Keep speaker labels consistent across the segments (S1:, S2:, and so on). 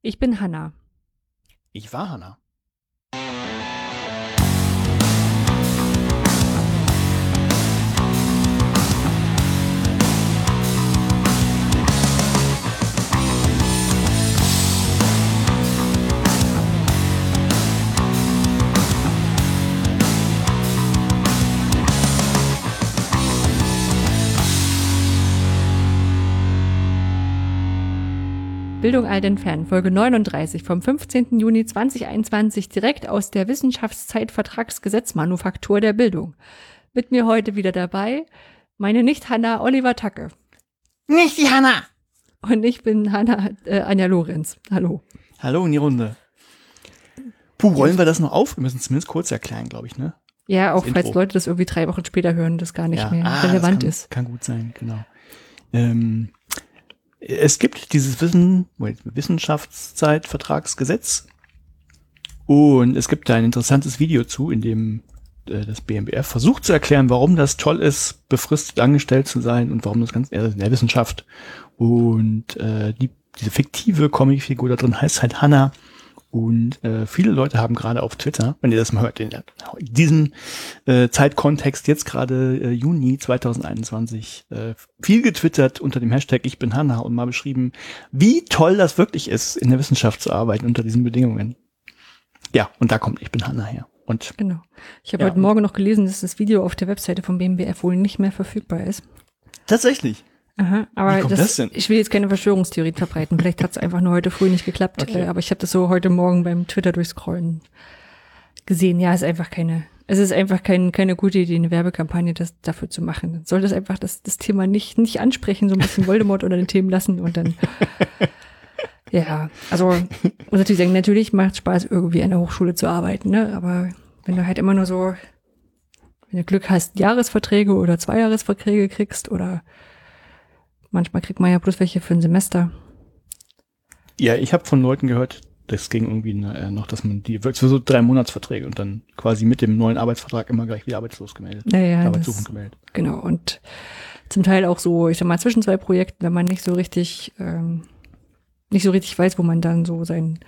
S1: Ich bin Hanna.
S2: Ich war Hanna.
S1: Bildung all den Fan, Folge 39 vom 15. Juni 2021 direkt aus der Wissenschaftszeitvertragsgesetzmanufaktur der Bildung. Mit mir heute wieder dabei meine Nicht-Hanna Oliver Tacke.
S2: Nicht die Hanna!
S1: Und ich bin Hanna äh, Anja Lorenz. Hallo.
S2: Hallo in die Runde. Puh, rollen wir das noch auf? Wir müssen es zumindest kurz erklären, glaube ich, ne?
S1: Ja, auch
S2: Das
S1: falls
S2: Intro.
S1: Leute das irgendwie drei Wochen später hören, das gar nicht
S2: ja.
S1: mehr
S2: ah,
S1: relevant
S2: das kann,
S1: ist.
S2: Kann gut sein, genau. Ähm, es gibt dieses Wissen, Wissenschaftszeitvertragsgesetz. Und es gibt da ein interessantes Video zu, in dem äh, das BMBF versucht zu erklären, warum das toll ist, befristet angestellt zu sein und warum das ganz äh, in der Wissenschaft. Und äh, die, diese fiktive Comicfigur da drin heißt halt Hannah und äh, viele Leute haben gerade auf Twitter, wenn ihr das mal hört, in, diesem äh, Zeitkontext, jetzt gerade äh, Juni 2021, äh, viel getwittert unter dem Hashtag Ich bin Hanna und mal beschrieben, wie toll das wirklich ist, in der Wissenschaft zu arbeiten unter diesen Bedingungen. Ja, und da kommt Ich bin Hanna her. Und
S1: Genau. Ich habe
S2: Ja,
S1: heute Morgen noch gelesen, dass das Video auf der Webseite vom BMBF wohl nicht mehr verfügbar ist.
S2: tatsächlich.
S1: Aha, aber das,
S2: das
S1: ich will jetzt keine Verschwörungstheorie verbreiten. Vielleicht hat es einfach nur heute früh nicht geklappt.
S2: Okay.
S1: Äh, aber ich habe das so heute Morgen beim Twitter durchscrollen gesehen. Ja, ist einfach keine, es ist einfach kein, keine gute Idee, eine Werbekampagne das, dafür zu machen. Dann sollte es einfach das, das Thema nicht, nicht ansprechen, so ein bisschen Voldemort unter den Themen lassen und dann, ja, also, muss natürlich sagen, natürlich macht es Spaß, irgendwie an der Hochschule zu arbeiten, ne, aber wenn du halt immer nur so, wenn du Glück hast, Jahresverträge oder Zweijahresverträge kriegst oder manchmal kriegt man ja bloß welche für ein Semester.
S2: Ja, ich habe von Leuten gehört, das ging irgendwie äh, noch, dass man die, für so drei Monatsverträge und dann quasi mit dem neuen Arbeitsvertrag immer gleich wieder arbeitslos gemeldet.
S1: Naja,
S2: Arbeitssuchend
S1: das,
S2: gemeldet.
S1: genau. Und zum Teil auch so, ich sag mal, zwischen zwei Projekten, wenn man nicht so richtig, ähm, nicht so richtig weiß, wo man dann so sein,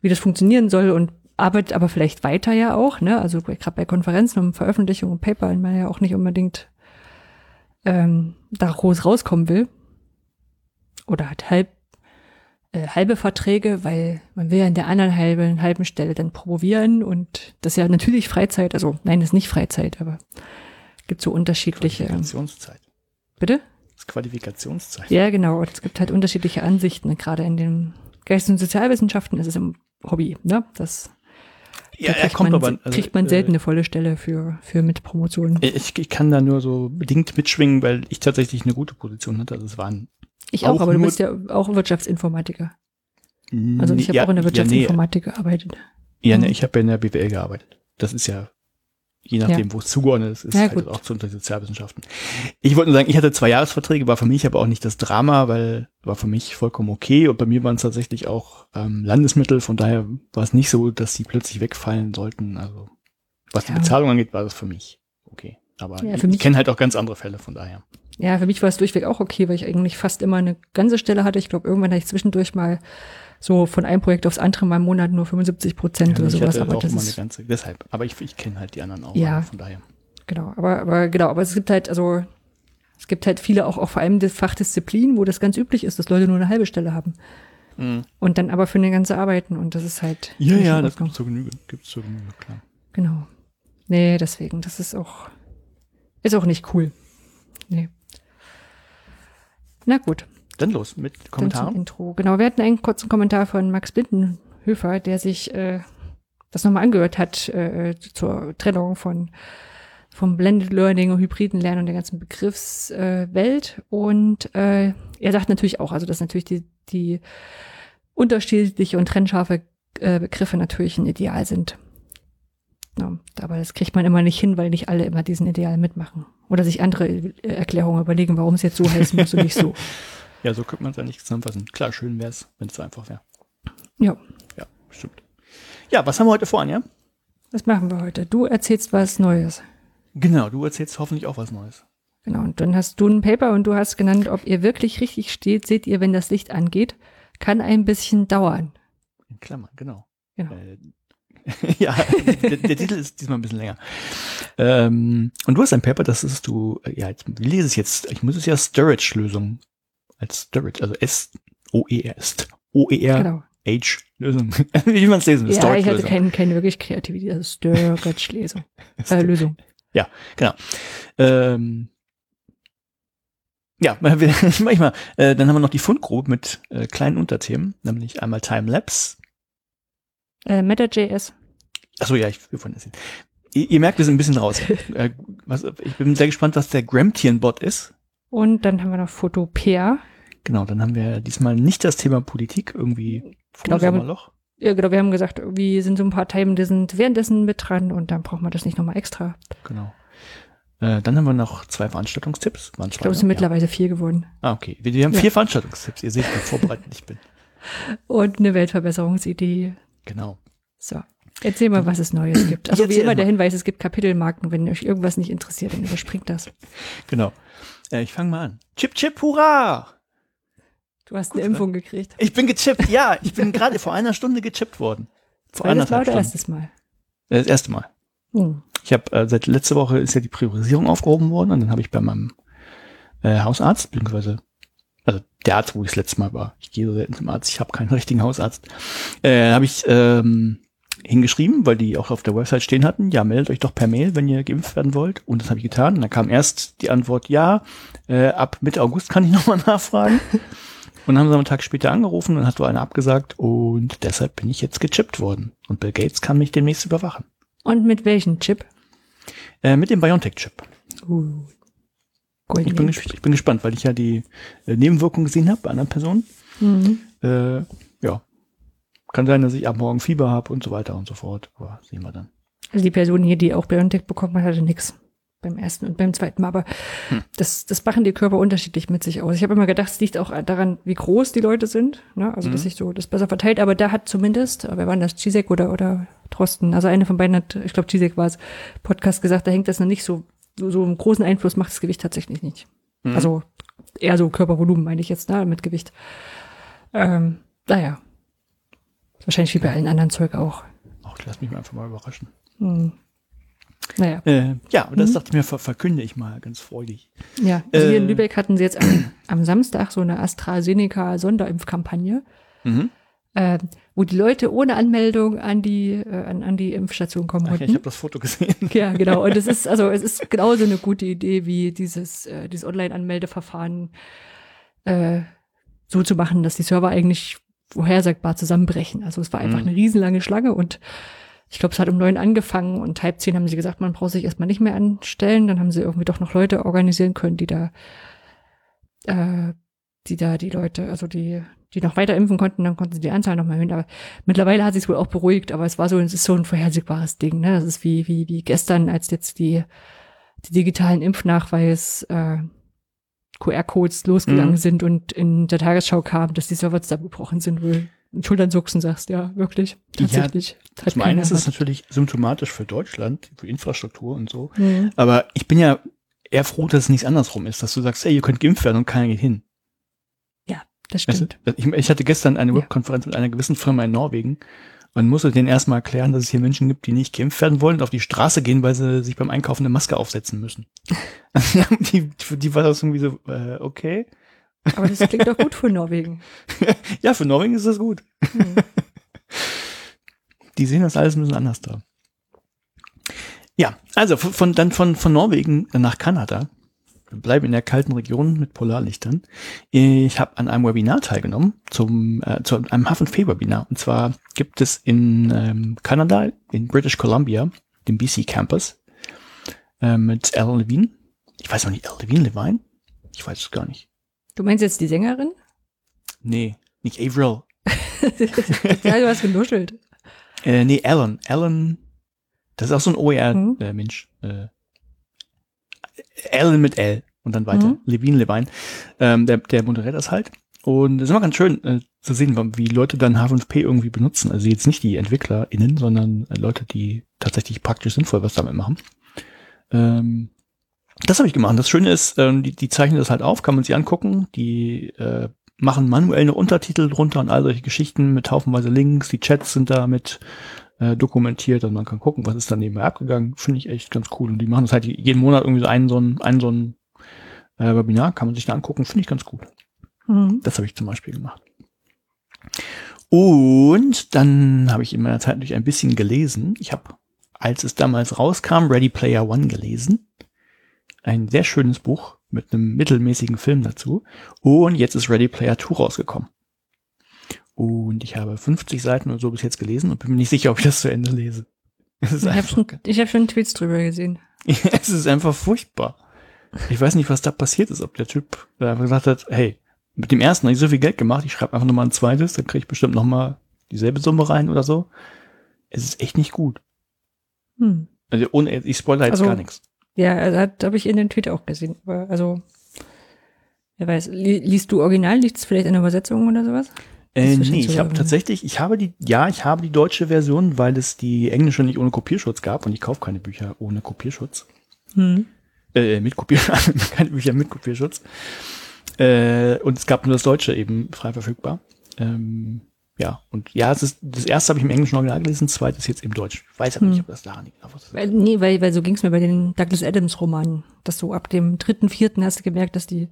S1: wie das funktionieren soll und arbeitet aber vielleicht weiter ja auch, ne? Also gerade bei Konferenzen und Veröffentlichungen und Paper, man ja auch nicht unbedingt ähm, da groß rauskommen will. Oder hat halb äh, halbe Verträge, weil man will ja in der anderen halben, halben Stelle dann promovieren und das ist ja natürlich Freizeit, also nein, das ist nicht Freizeit, aber gibt so unterschiedliche.
S2: Qualifikationszeit.
S1: Bitte?
S2: Das Qualifikationszeit.
S1: Ja, genau. Und es gibt halt unterschiedliche Ansichten. Gerade in den Geist- und Sozialwissenschaften ist es im Hobby, ne? Das
S2: Ja,
S1: da
S2: er kommt
S1: man,
S2: aber. also,
S1: kriegt man
S2: äh,
S1: selten eine volle Stelle für, für mit Promotionen.
S2: Ich, ich kann da nur so bedingt mitschwingen, weil ich tatsächlich eine gute Position hatte. Also es waren
S1: Ich auch,
S2: auch
S1: aber du bist ja auch Wirtschaftsinformatiker. Also ich habe
S2: ja,
S1: auch in der
S2: ja, nee,
S1: Wirtschaftsinformatik gearbeitet.
S2: ja, nee,
S1: Mhm.
S2: ich habe ja in der BWL gearbeitet. Das ist ja, je nachdem, wo es zugeordnet ist, ist
S1: Ja,
S2: halt auch zu unter Sozialwissenschaften. Ich wollte nur sagen, ich hatte zwei Jahresverträge, war für mich aber auch nicht das Drama, weil war für mich vollkommen okay. Und bei mir waren es tatsächlich auch ähm, Landesmittel, von daher war es nicht so, dass sie plötzlich wegfallen sollten. Also was
S1: Ja.
S2: die Bezahlung angeht, war das für mich okay. Aber
S1: Ja,
S2: ich, ich kenne halt auch ganz andere Fälle, von daher.
S1: Ja, für mich war es durchweg auch okay, weil ich eigentlich fast immer eine ganze Stelle hatte. Ich glaube, irgendwann hatte ich zwischendurch mal so von einem Projekt aufs andere mal im Monat nur 75 Prozent oder
S2: ich
S1: sowas. Aber das ist,
S2: ganze, deshalb. Aber ich, ich kenne halt die anderen auch.
S1: Ja.
S2: also von daher.
S1: genau, aber, aber genau, aber es gibt halt, also es gibt halt viele auch, auch vor allem die Fachdisziplinen, wo das ganz üblich ist, dass Leute nur eine halbe Stelle haben. Und dann aber für eine ganze arbeiten und das ist halt.
S2: Ja, ja, das gibt's zur Genüge. Gibt's zur Genüge, klar.
S1: Genau. Nee, deswegen, das ist auch, ist auch nicht cool. Nee. Na gut,
S2: Dann los mit Kommentaren.
S1: Intro. Genau, wir hatten einen kurzen Kommentar von Max Blindenhöfer, der sich äh, das nochmal angehört hat äh, zur Trennung von vom Blended Learning und hybriden Lernen und der ganzen Begriffswelt. Äh, und äh, er sagt natürlich auch, also dass natürlich die, die unterschiedliche und trennscharfe äh, Begriffe natürlich ein Ideal sind. Ja, aber das kriegt man immer nicht hin, weil nicht alle immer diesen Ideal mitmachen. Oder sich andere äh, Erklärungen überlegen, warum es jetzt so heißen muss und nicht so.
S2: Ja, so könnte man es ja nicht zusammenfassen. Klar, schön wäre es, wenn es so einfach wäre.
S1: Ja,
S2: Ja, stimmt. Ja, was haben wir heute vor, Anja?
S1: was machen wir heute? Du erzählst was Neues.
S2: Genau, du erzählst hoffentlich auch was Neues.
S1: Genau, und dann hast du ein Paper und du hast genannt, ob ihr wirklich richtig steht, seht ihr, wenn das Licht angeht. kann ein bisschen dauern.
S2: In Klammern, genau.
S1: Genau.
S2: Äh, ja, der, der Titel ist diesmal ein bisschen länger. Ähm, und du hast ein Paper, das ist du, äh, ja, jetzt, wie lese ich es jetzt? Ich muss es ja Storage-Lösung als Storage, also S-O-E-R, O-E-R,
S1: Genau.
S2: H-Lösung. wie man es lesen will,
S1: Ja, ich hatte
S2: Storage-Lösung.
S1: kein, keine wirklich Kreativität, also Storage-Lesung. Äh, Lösung.
S2: Genau. Ähm, ja, manchmal. Äh, dann haben wir noch die Fundgrube mit äh, kleinen Unterthemen, nämlich einmal Timelapse.
S1: Äh, Meta.js.
S2: Achso, ja, ich wir wollen das sehen. Ihr, ihr merkt, wir sind ein bisschen raus. äh, was, ich bin sehr gespannt, was der Gramtian-Bot ist.
S1: Und dann haben wir noch Photopea.
S2: Genau, dann haben wir diesmal nicht das Thema Politik, irgendwie
S1: Genau, wir haben-. Ja, genau, wir haben gesagt, wir sind so ein paar Themen, die sind währenddessen mit dran und dann brauchen wir das nicht nochmal extra.
S2: Genau. Äh, dann haben wir noch zwei Veranstaltungstipps. Waren
S1: Ich glaube, es sind
S2: ja.
S1: mittlerweile vier geworden.
S2: Ah, okay. Wir, wir haben
S1: Ja.
S2: vier Veranstaltungstipps. Ihr seht, wie vorbereitet ich bin.
S1: Und eine Weltverbesserungsidee.
S2: Genau.
S1: So. Erzähl mal, was es Neues gibt. Also wie immer der. Hinweis, es gibt Kapitelmarken. Wenn euch irgendwas nicht interessiert, dann überspringt das.
S2: Genau. Äh, ich fange mal an. Chip, chip, hurra!
S1: Du hast eine Impfung gekriegt.
S2: Ich bin gechippt, ja. Ich bin gerade vor einer Stunde gechippt worden. Vor
S1: Zweites Mal oder
S2: Stunden.
S1: erstes Mal?
S2: Äh, Das erste Mal.
S1: Hm.
S2: Ich habe äh, seit letzter Woche ist ja die Priorisierung aufgehoben worden und dann habe ich bei meinem äh, Hausarzt, beziehungsweise also der Arzt, wo ich das letzte Mal war, ich gehe so selten zum Arzt, ich habe keinen richtigen Hausarzt, äh, habe ich ähm, hingeschrieben, weil die auch auf der Website stehen hatten, ja, meldet euch doch per Mail, wenn ihr geimpft werden wollt. Und das habe ich getan. Und dann kam erst die Antwort, ja, äh, ab Mitte August kann ich nochmal nachfragen. Und dann haben sie einen Tag später angerufen und hat so einer abgesagt und deshalb bin ich jetzt gechippt worden. Und Bill Gates kann mich demnächst überwachen.
S1: Und mit welchem Chip?
S2: Äh, mit dem BioNTech-Chip.
S1: Uh.
S2: Ich bin, ich bin gespannt, weil ich ja die äh, Nebenwirkungen gesehen habe bei anderen Personen.
S1: Mhm.
S2: Äh. Kann sein, dass ich ab morgen Fieber habe und so weiter und so fort. Aber sehen wir dann.
S1: Also die Person hier, die auch BioNTech bekommen hat, hatte nix beim ersten und beim zweiten Mal. Aber
S2: Hm.
S1: das, das machen die Körper unterschiedlich mit sich aus. Ich habe immer gedacht, es liegt auch daran, wie groß die Leute sind. Ne? Also, dass
S2: Mhm.
S1: sich so das besser verteilt. Aber da hat zumindest, wer war denn das, Gisek oder, oder Drosten, also eine von beiden hat, ich glaube, Gisek war es, Podcast gesagt, da hängt das noch nicht so, so, so einen großen Einfluss macht das Gewicht tatsächlich nicht.
S2: Mhm.
S1: Also eher so Körpervolumen meine ich jetzt, ne, mit Gewicht. Ähm, naja. Wahrscheinlich wie bei allen anderen Zeug auch.
S2: Ach, ich lass mich mal einfach mal überraschen.
S1: Hm. Naja,
S2: Äh, ja, und das
S1: Mhm.
S2: dachte ich mir, ver verkünde ich mal ganz freudig.
S1: ja. Also hier in
S2: Äh.
S1: Lübeck hatten sie jetzt am, am Samstag so eine AstraZeneca-Sonderimpfkampagne,
S2: Mhm.
S1: äh, wo die Leute ohne Anmeldung an die, äh, an, an die Impfstation kommen
S2: Ach, ja, ich
S1: konnten.
S2: habe das Foto gesehen.
S1: Ja, genau. Und es ist, also es ist genauso eine gute Idee, wie dieses, äh, dieses Online-Anmeldeverfahren äh, so zu machen, dass die Server eigentlich vorhersagbar zusammenbrechen. Also es war einfach
S2: Mhm.
S1: eine riesenlange Schlange und ich glaube, es hat um neun angefangen und halb zehn haben sie gesagt, man braucht sich erstmal nicht mehr anstellen. Dann haben sie irgendwie doch noch Leute organisieren können, die da, äh, die da die Leute, also die, die noch weiter impfen konnten, dann konnten sie die Anzahl noch mal erhöhen. Aber mittlerweile hat sich wohl auch beruhigt, aber es war so, es ist so ein vorhersehbares Ding. Ne? Das ist wie, wie, wie gestern, als jetzt die, die digitalen Impfnachweis äh, QR-Codes losgegangen
S2: Mhm.
S1: sind und in der Tagesschau kam, dass die Server zusammengebrochen sind, wohl mit Schultern zucksen sagst, ja, wirklich,
S2: Ja,
S1: tatsächlich. Hat
S2: Zum einen ist es natürlich symptomatisch für Deutschland, für Infrastruktur und so.
S1: Mhm.
S2: Aber ich bin ja eher froh, dass es nicht andersrum ist, dass du sagst, ey, ihr könnt geimpft werden und keiner geht hin.
S1: Das
S2: Weißt
S1: stimmt.
S2: du? Ich, ich hatte gestern eine
S1: Ja.
S2: Webkonferenz mit einer gewissen Firma in Norwegen und musste denen erstmal erklären, dass es hier Menschen gibt, die nicht geimpft werden wollen und auf die Straße gehen, weil sie sich beim Einkaufen eine Maske aufsetzen müssen. die, für die war das irgendwie so, äh, okay.
S1: Aber das klingt doch gut für Norwegen.
S2: Ja, für Norwegen ist das gut.
S1: Mhm.
S2: Die sehen das alles ein bisschen anders da. Ja, also von dann von, von Norwegen nach Kanada. Wir bleiben in der kalten Region mit Polarlichtern. Ich habe an einem Webinar teilgenommen, zum, äh, zu einem H5P-Webinar. Und zwar gibt es in ähm, Kanada, in British Columbia, den BC Campus, äh, mit Alan Levine. Ich weiß noch nicht, Alan Levine, Levine? Ich weiß es gar nicht.
S1: Du meinst jetzt die Sängerin?
S2: Nee, nicht Avril.
S1: ja, du hast genuschelt.
S2: Äh, nee, Alan. Alan, das ist auch so ein. OER-Mensch. Äh, Alan mit L und dann weiter.
S1: Mhm.
S2: Levine, Levine. Ähm, der, der moderiert das halt. Und es ist immer ganz schön äh, zu sehen, wie Leute dann H5P irgendwie benutzen. Also jetzt nicht die EntwicklerInnen, sondern äh, Leute, die tatsächlich praktisch sinnvoll was damit machen. Ähm, das habe ich gemacht. Das Schöne ist, ähm, die, die zeichnen das halt auf, kann man sich angucken. Die äh, machen manuell eine Untertitel drunter und all solche Geschichten mit haufenweise Links. Die Chats sind da mit äh, dokumentiert und man kann gucken, was ist dann nebenbei abgegangen. Finde ich echt ganz cool. Und die machen das halt jeden Monat irgendwie so einen so ein, einen so ein äh, Webinar, kann man sich da angucken, finde ich ganz gut. Mhm. Das habe ich zum Beispiel gemacht. Und dann habe ich in meiner Zeit natürlich ein bisschen gelesen. Ich habe, als es damals rauskam, Ready Player One gelesen. Ein sehr schönes Buch mit einem mittelmäßigen Film dazu. Und jetzt ist Ready Player 2 rausgekommen. Und ich habe 50 Seiten oder so bis jetzt gelesen und bin mir nicht sicher, ob ich das zu Ende lese.
S1: ich habe schon, hab schon Tweets drüber gesehen.
S2: es ist einfach furchtbar. Ich weiß nicht, was da passiert ist, ob der Typ einfach gesagt hat, hey, mit dem ersten habe ich so viel Geld gemacht, ich schreibe einfach nochmal ein zweites, dann kriege ich bestimmt nochmal dieselbe Summe rein oder so. Es ist echt nicht gut. Hm. Also ohne, ich spoilere jetzt also, gar nichts.
S1: Ja, also, habe ich in den Tweet auch gesehen. Also, wer weiß, liest du Original, liest es vielleicht in der Übersetzung oder sowas?
S2: Äh, nee, ich habe tatsächlich, ich habe die, ja, ich habe die deutsche Version, weil es die englische nicht ohne Kopierschutz gab und ich kaufe keine Bücher ohne Kopierschutz. Hm. Äh, mit Kopierschutz, keine Bücher mit Kopierschutz. Äh, und es gab nur das Deutsche eben frei verfügbar. Ähm, ja, und ja, es ist, das erste habe ich im englischen Original gelesen, das zweite ist jetzt im Deutsch. Ich weiß aber hm. nicht, ob das daran liegt.
S1: Weil, nee, weil, weil so ging es mir bei den Douglas Adams Romanen, dass du ab dem dritten, vierten hast du gemerkt, dass die,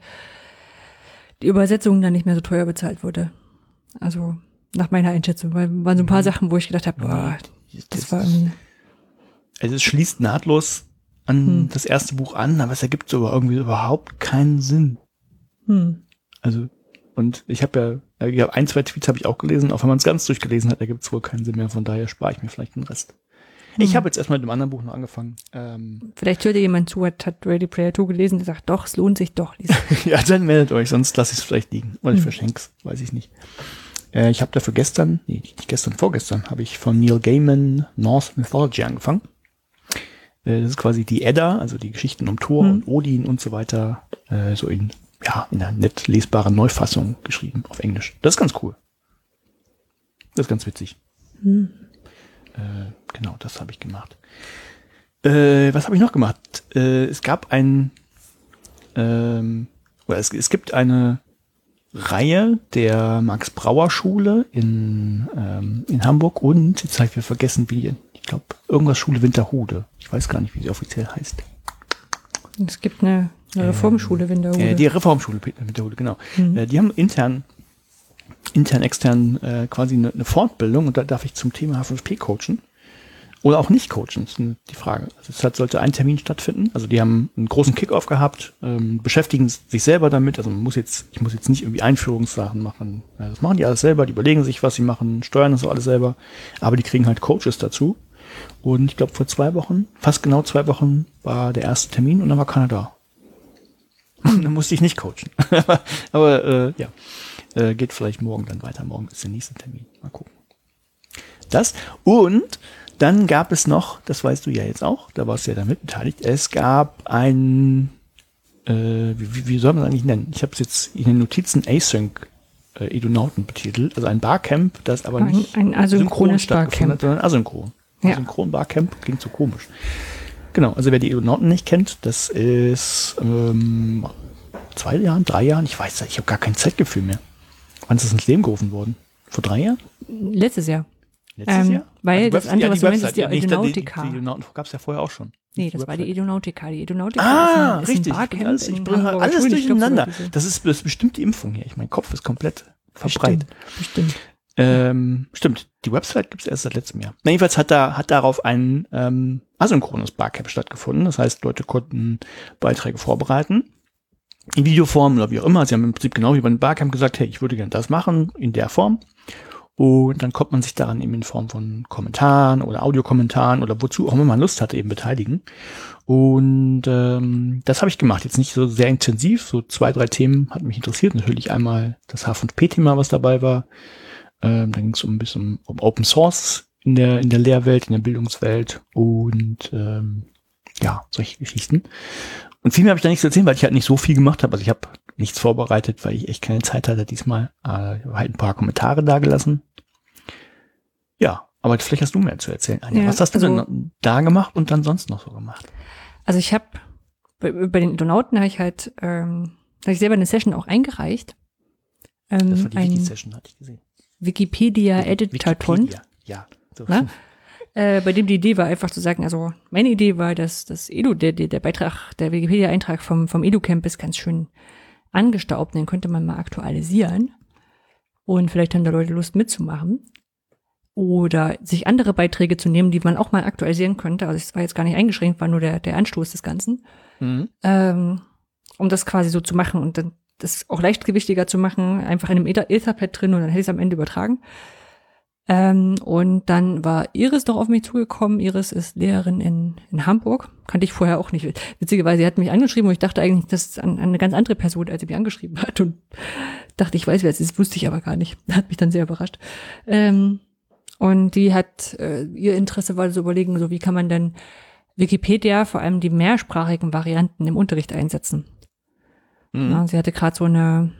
S1: die Übersetzung dann nicht mehr so teuer bezahlt wurde. Also nach meiner Einschätzung, weil waren so ein paar mhm. Sachen, wo ich gedacht habe, boah, das, das war irgendwie.
S2: Also es schließt nahtlos an hm. das erste Buch an, aber es ergibt so irgendwie überhaupt keinen Sinn. Hm. Also, und ich habe ja, ich hab ein, zwei Tweets habe ich auch gelesen, auch wenn man es ganz durchgelesen hat, ergibt es wohl keinen Sinn mehr, von daher spare ich mir vielleicht den Rest. Hm. Ich habe jetzt erstmal mit dem anderen Buch noch angefangen. Ähm,
S1: Vielleicht hört ihr jemand zu, hat, hat Ready Player 2 gelesen, der sagt, doch, es lohnt sich doch.
S2: ja, dann meldet euch, sonst lasse ich es vielleicht liegen. Oder ich hm. verschenke es, weiß ich nicht. Äh, ich habe dafür gestern, nee, nicht gestern, vorgestern, habe ich von Neil Gaiman North Mythology angefangen. Äh, das ist quasi die Edda, also die Geschichten um Thor hm. und Odin und so weiter, äh, so in, ja, in einer nett lesbaren Neufassung geschrieben auf Englisch. Das ist ganz cool. Das ist ganz witzig. Hm. Äh, genau, das habe ich gemacht. Äh, was habe ich noch gemacht? Äh, es gab ein, ähm, oder es, es gibt eine Reihe der Max Brauer Schule in, ähm, in Hamburg und jetzt habe ich vergessen, wie, ich glaube, irgendwas Schule Winterhude. Ich weiß gar nicht, wie sie offiziell heißt.
S1: Es gibt eine, eine Reformschule Winterhude.
S2: Äh, die Reformschule Winterhude, genau. Mhm. Äh, die haben intern, intern, extern äh, quasi eine, eine Fortbildung und da darf ich zum Thema H5P coachen. Oder auch nicht coachen, ist die Frage. Also es sollte ein Termin stattfinden. Also die haben einen großen Kickoff gehabt, ähm, beschäftigen sich selber damit. Also man muss jetzt, ich muss jetzt nicht irgendwie Einführungssachen machen. Das machen die alles selber, die überlegen sich, was sie machen, steuern das alles selber. Aber die kriegen halt Coaches dazu. Und ich glaube, vor zwei Wochen, fast genau zwei Wochen, war der erste Termin und dann war keiner da. dann musste ich nicht coachen. Aber äh, ja, äh, geht vielleicht morgen dann weiter. Morgen ist der nächste Termin. Mal gucken. Das und dann gab es noch, das weißt du ja jetzt auch, da warst du ja damit beteiligt, es gab ein, äh, wie, wie soll man es eigentlich nennen? Ich habe es jetzt in den Notizen Async äh, Edonauten betitelt, also ein Barcamp, das aber nicht
S1: ein, ein asynchrones Barcamp,
S2: sondern asynchron. Ja. Asynchron Barcamp klingt so komisch. Genau, also wer die Edonauten nicht kennt, das ist ähm, zwei Jahren, drei Jahren, ich weiß, ich habe gar kein Zeitgefühl mehr. Wann ist das ins Leben gerufen worden? Vor drei Jahren?
S1: Letztes Jahr.
S2: Letztes ähm, Jahr?
S1: Weil also das andere, ja, was du meinst, ist die
S2: Edonautica. Die, die, die gab es ja vorher auch schon.
S1: Nee, das war die Edonautica. Die Edonautica
S2: ah, ist ein, ist richtig. Ein Barcamp alles, ich bringe alles durcheinander. Das ist, das ist bestimmt die Impfung hier. Ich mein Kopf ist komplett verbreitet.
S1: Bestimmt. bestimmt.
S2: Ähm, stimmt, die Website gibt es erst seit letztem Jahr. Na, jedenfalls hat da hat darauf ein ähm, asynchrones Barcamp stattgefunden. Das heißt, Leute konnten Beiträge vorbereiten in Videoform oder wie auch immer. Sie haben im Prinzip genau wie beim Barcamp gesagt, hey, ich würde gerne das machen in der Form. Und dann kommt man sich daran eben in Form von Kommentaren oder Audiokommentaren oder wozu auch immer man Lust hatte, eben beteiligen. Und ähm, das habe ich gemacht. Jetzt nicht so sehr intensiv, so zwei, drei Themen hat mich interessiert. Natürlich einmal das H5P-Thema, was dabei war. Ähm, dann ging es um ein bisschen um Open Source in der, in der Lehrwelt, in der Bildungswelt und ähm, ja, solche Geschichten. Und viel mehr habe ich da nicht zu erzählen, weil ich halt nicht so viel gemacht habe. Also ich habe nichts vorbereitet, weil ich echt keine Zeit hatte diesmal. Äh, halt ein paar Kommentare dagelassen. Ja, aber vielleicht hast du mehr zu erzählen. Anja. Ja, Was hast du also, denn da gemacht und dann sonst noch so gemacht?
S1: Also ich habe bei, den Donauten habe ich halt ähm, habe ich selber eine Session auch eingereicht. Ähm,
S2: Das war die
S1: ein
S2: Wiki-Session, hatte ich gesehen.
S1: Wikipedia Editathon.
S2: Wikipedia, Ja. So.
S1: Na? Äh, bei dem die Idee war einfach zu sagen, also meine Idee war, dass das Edu, der, der, der Beitrag, der Wikipedia-Eintrag vom, vom Edu-Camp ist ganz schön angestaubt, den könnte man mal aktualisieren und vielleicht haben da Leute Lust mitzumachen oder sich andere Beiträge zu nehmen, die man auch mal aktualisieren könnte. Also es war jetzt gar nicht eingeschränkt, war nur der, der Anstoß des Ganzen,
S2: Mhm.
S1: ähm, um das quasi so zu machen und dann das auch leichtgewichtiger zu machen, einfach in einem Ether- Etherpad drin und dann hätte ich es am Ende übertragen. Ähm, und dann war Iris doch auf mich zugekommen. Iris ist Lehrerin in, in Hamburg. Kannte ich vorher auch nicht. Witzigerweise, sie hat mich angeschrieben und ich dachte eigentlich, das ist an, an eine ganz andere Person, als sie mich angeschrieben hat. Und dachte, ich weiß, wer es ist, wusste ich aber gar nicht. Hat mich dann sehr überrascht. Ähm, und die hat, äh, ihr Interesse war so überlegen, so wie kann man denn Wikipedia, vor allem die mehrsprachigen Varianten im Unterricht einsetzen.
S2: Mhm.
S1: Ja, sie hatte gerade so eine,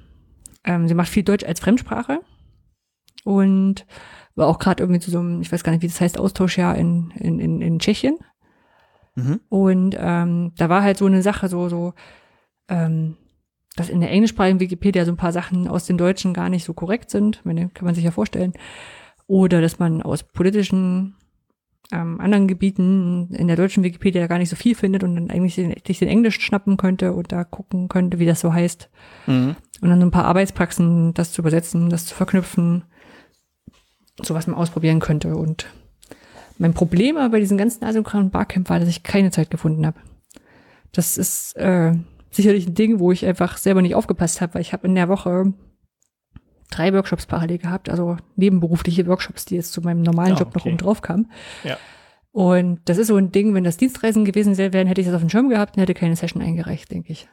S1: ähm, sie macht viel Deutsch als Fremdsprache und war auch gerade irgendwie zu so einem, ich weiß gar nicht, wie das heißt, Austauschjahr in, in, in, in Tschechien.
S2: Mhm.
S1: Und ähm, da war halt so eine Sache, so, so, ähm, dass in der englischsprachigen Wikipedia so ein paar Sachen aus dem Deutschen gar nicht so korrekt sind, meine, kann man sich ja vorstellen. Oder dass man aus politischen ähm, anderen Gebieten in der deutschen Wikipedia gar nicht so viel findet und dann eigentlich den, sich den Englisch schnappen könnte und da gucken könnte, wie das so heißt.
S2: Mhm.
S1: Und dann so ein paar Arbeitspraxen, das zu übersetzen, das zu verknüpfen, so was man ausprobieren könnte. Und mein Problem aber bei diesen ganzen asynchronen Barcamp war, dass ich keine Zeit gefunden habe. Das ist äh, sicherlich ein Ding, wo ich einfach selber nicht aufgepasst habe, weil ich habe in der Woche drei Workshops parallel gehabt, also nebenberufliche Workshops, die jetzt zu meinem normalen
S2: Ah,
S1: Job noch
S2: okay.
S1: oben drauf kamen.
S2: Ja.
S1: Und das ist so ein Ding, wenn das Dienstreisen gewesen wären, hätte ich das auf dem Schirm gehabt und hätte keine Session eingereicht, denke ich.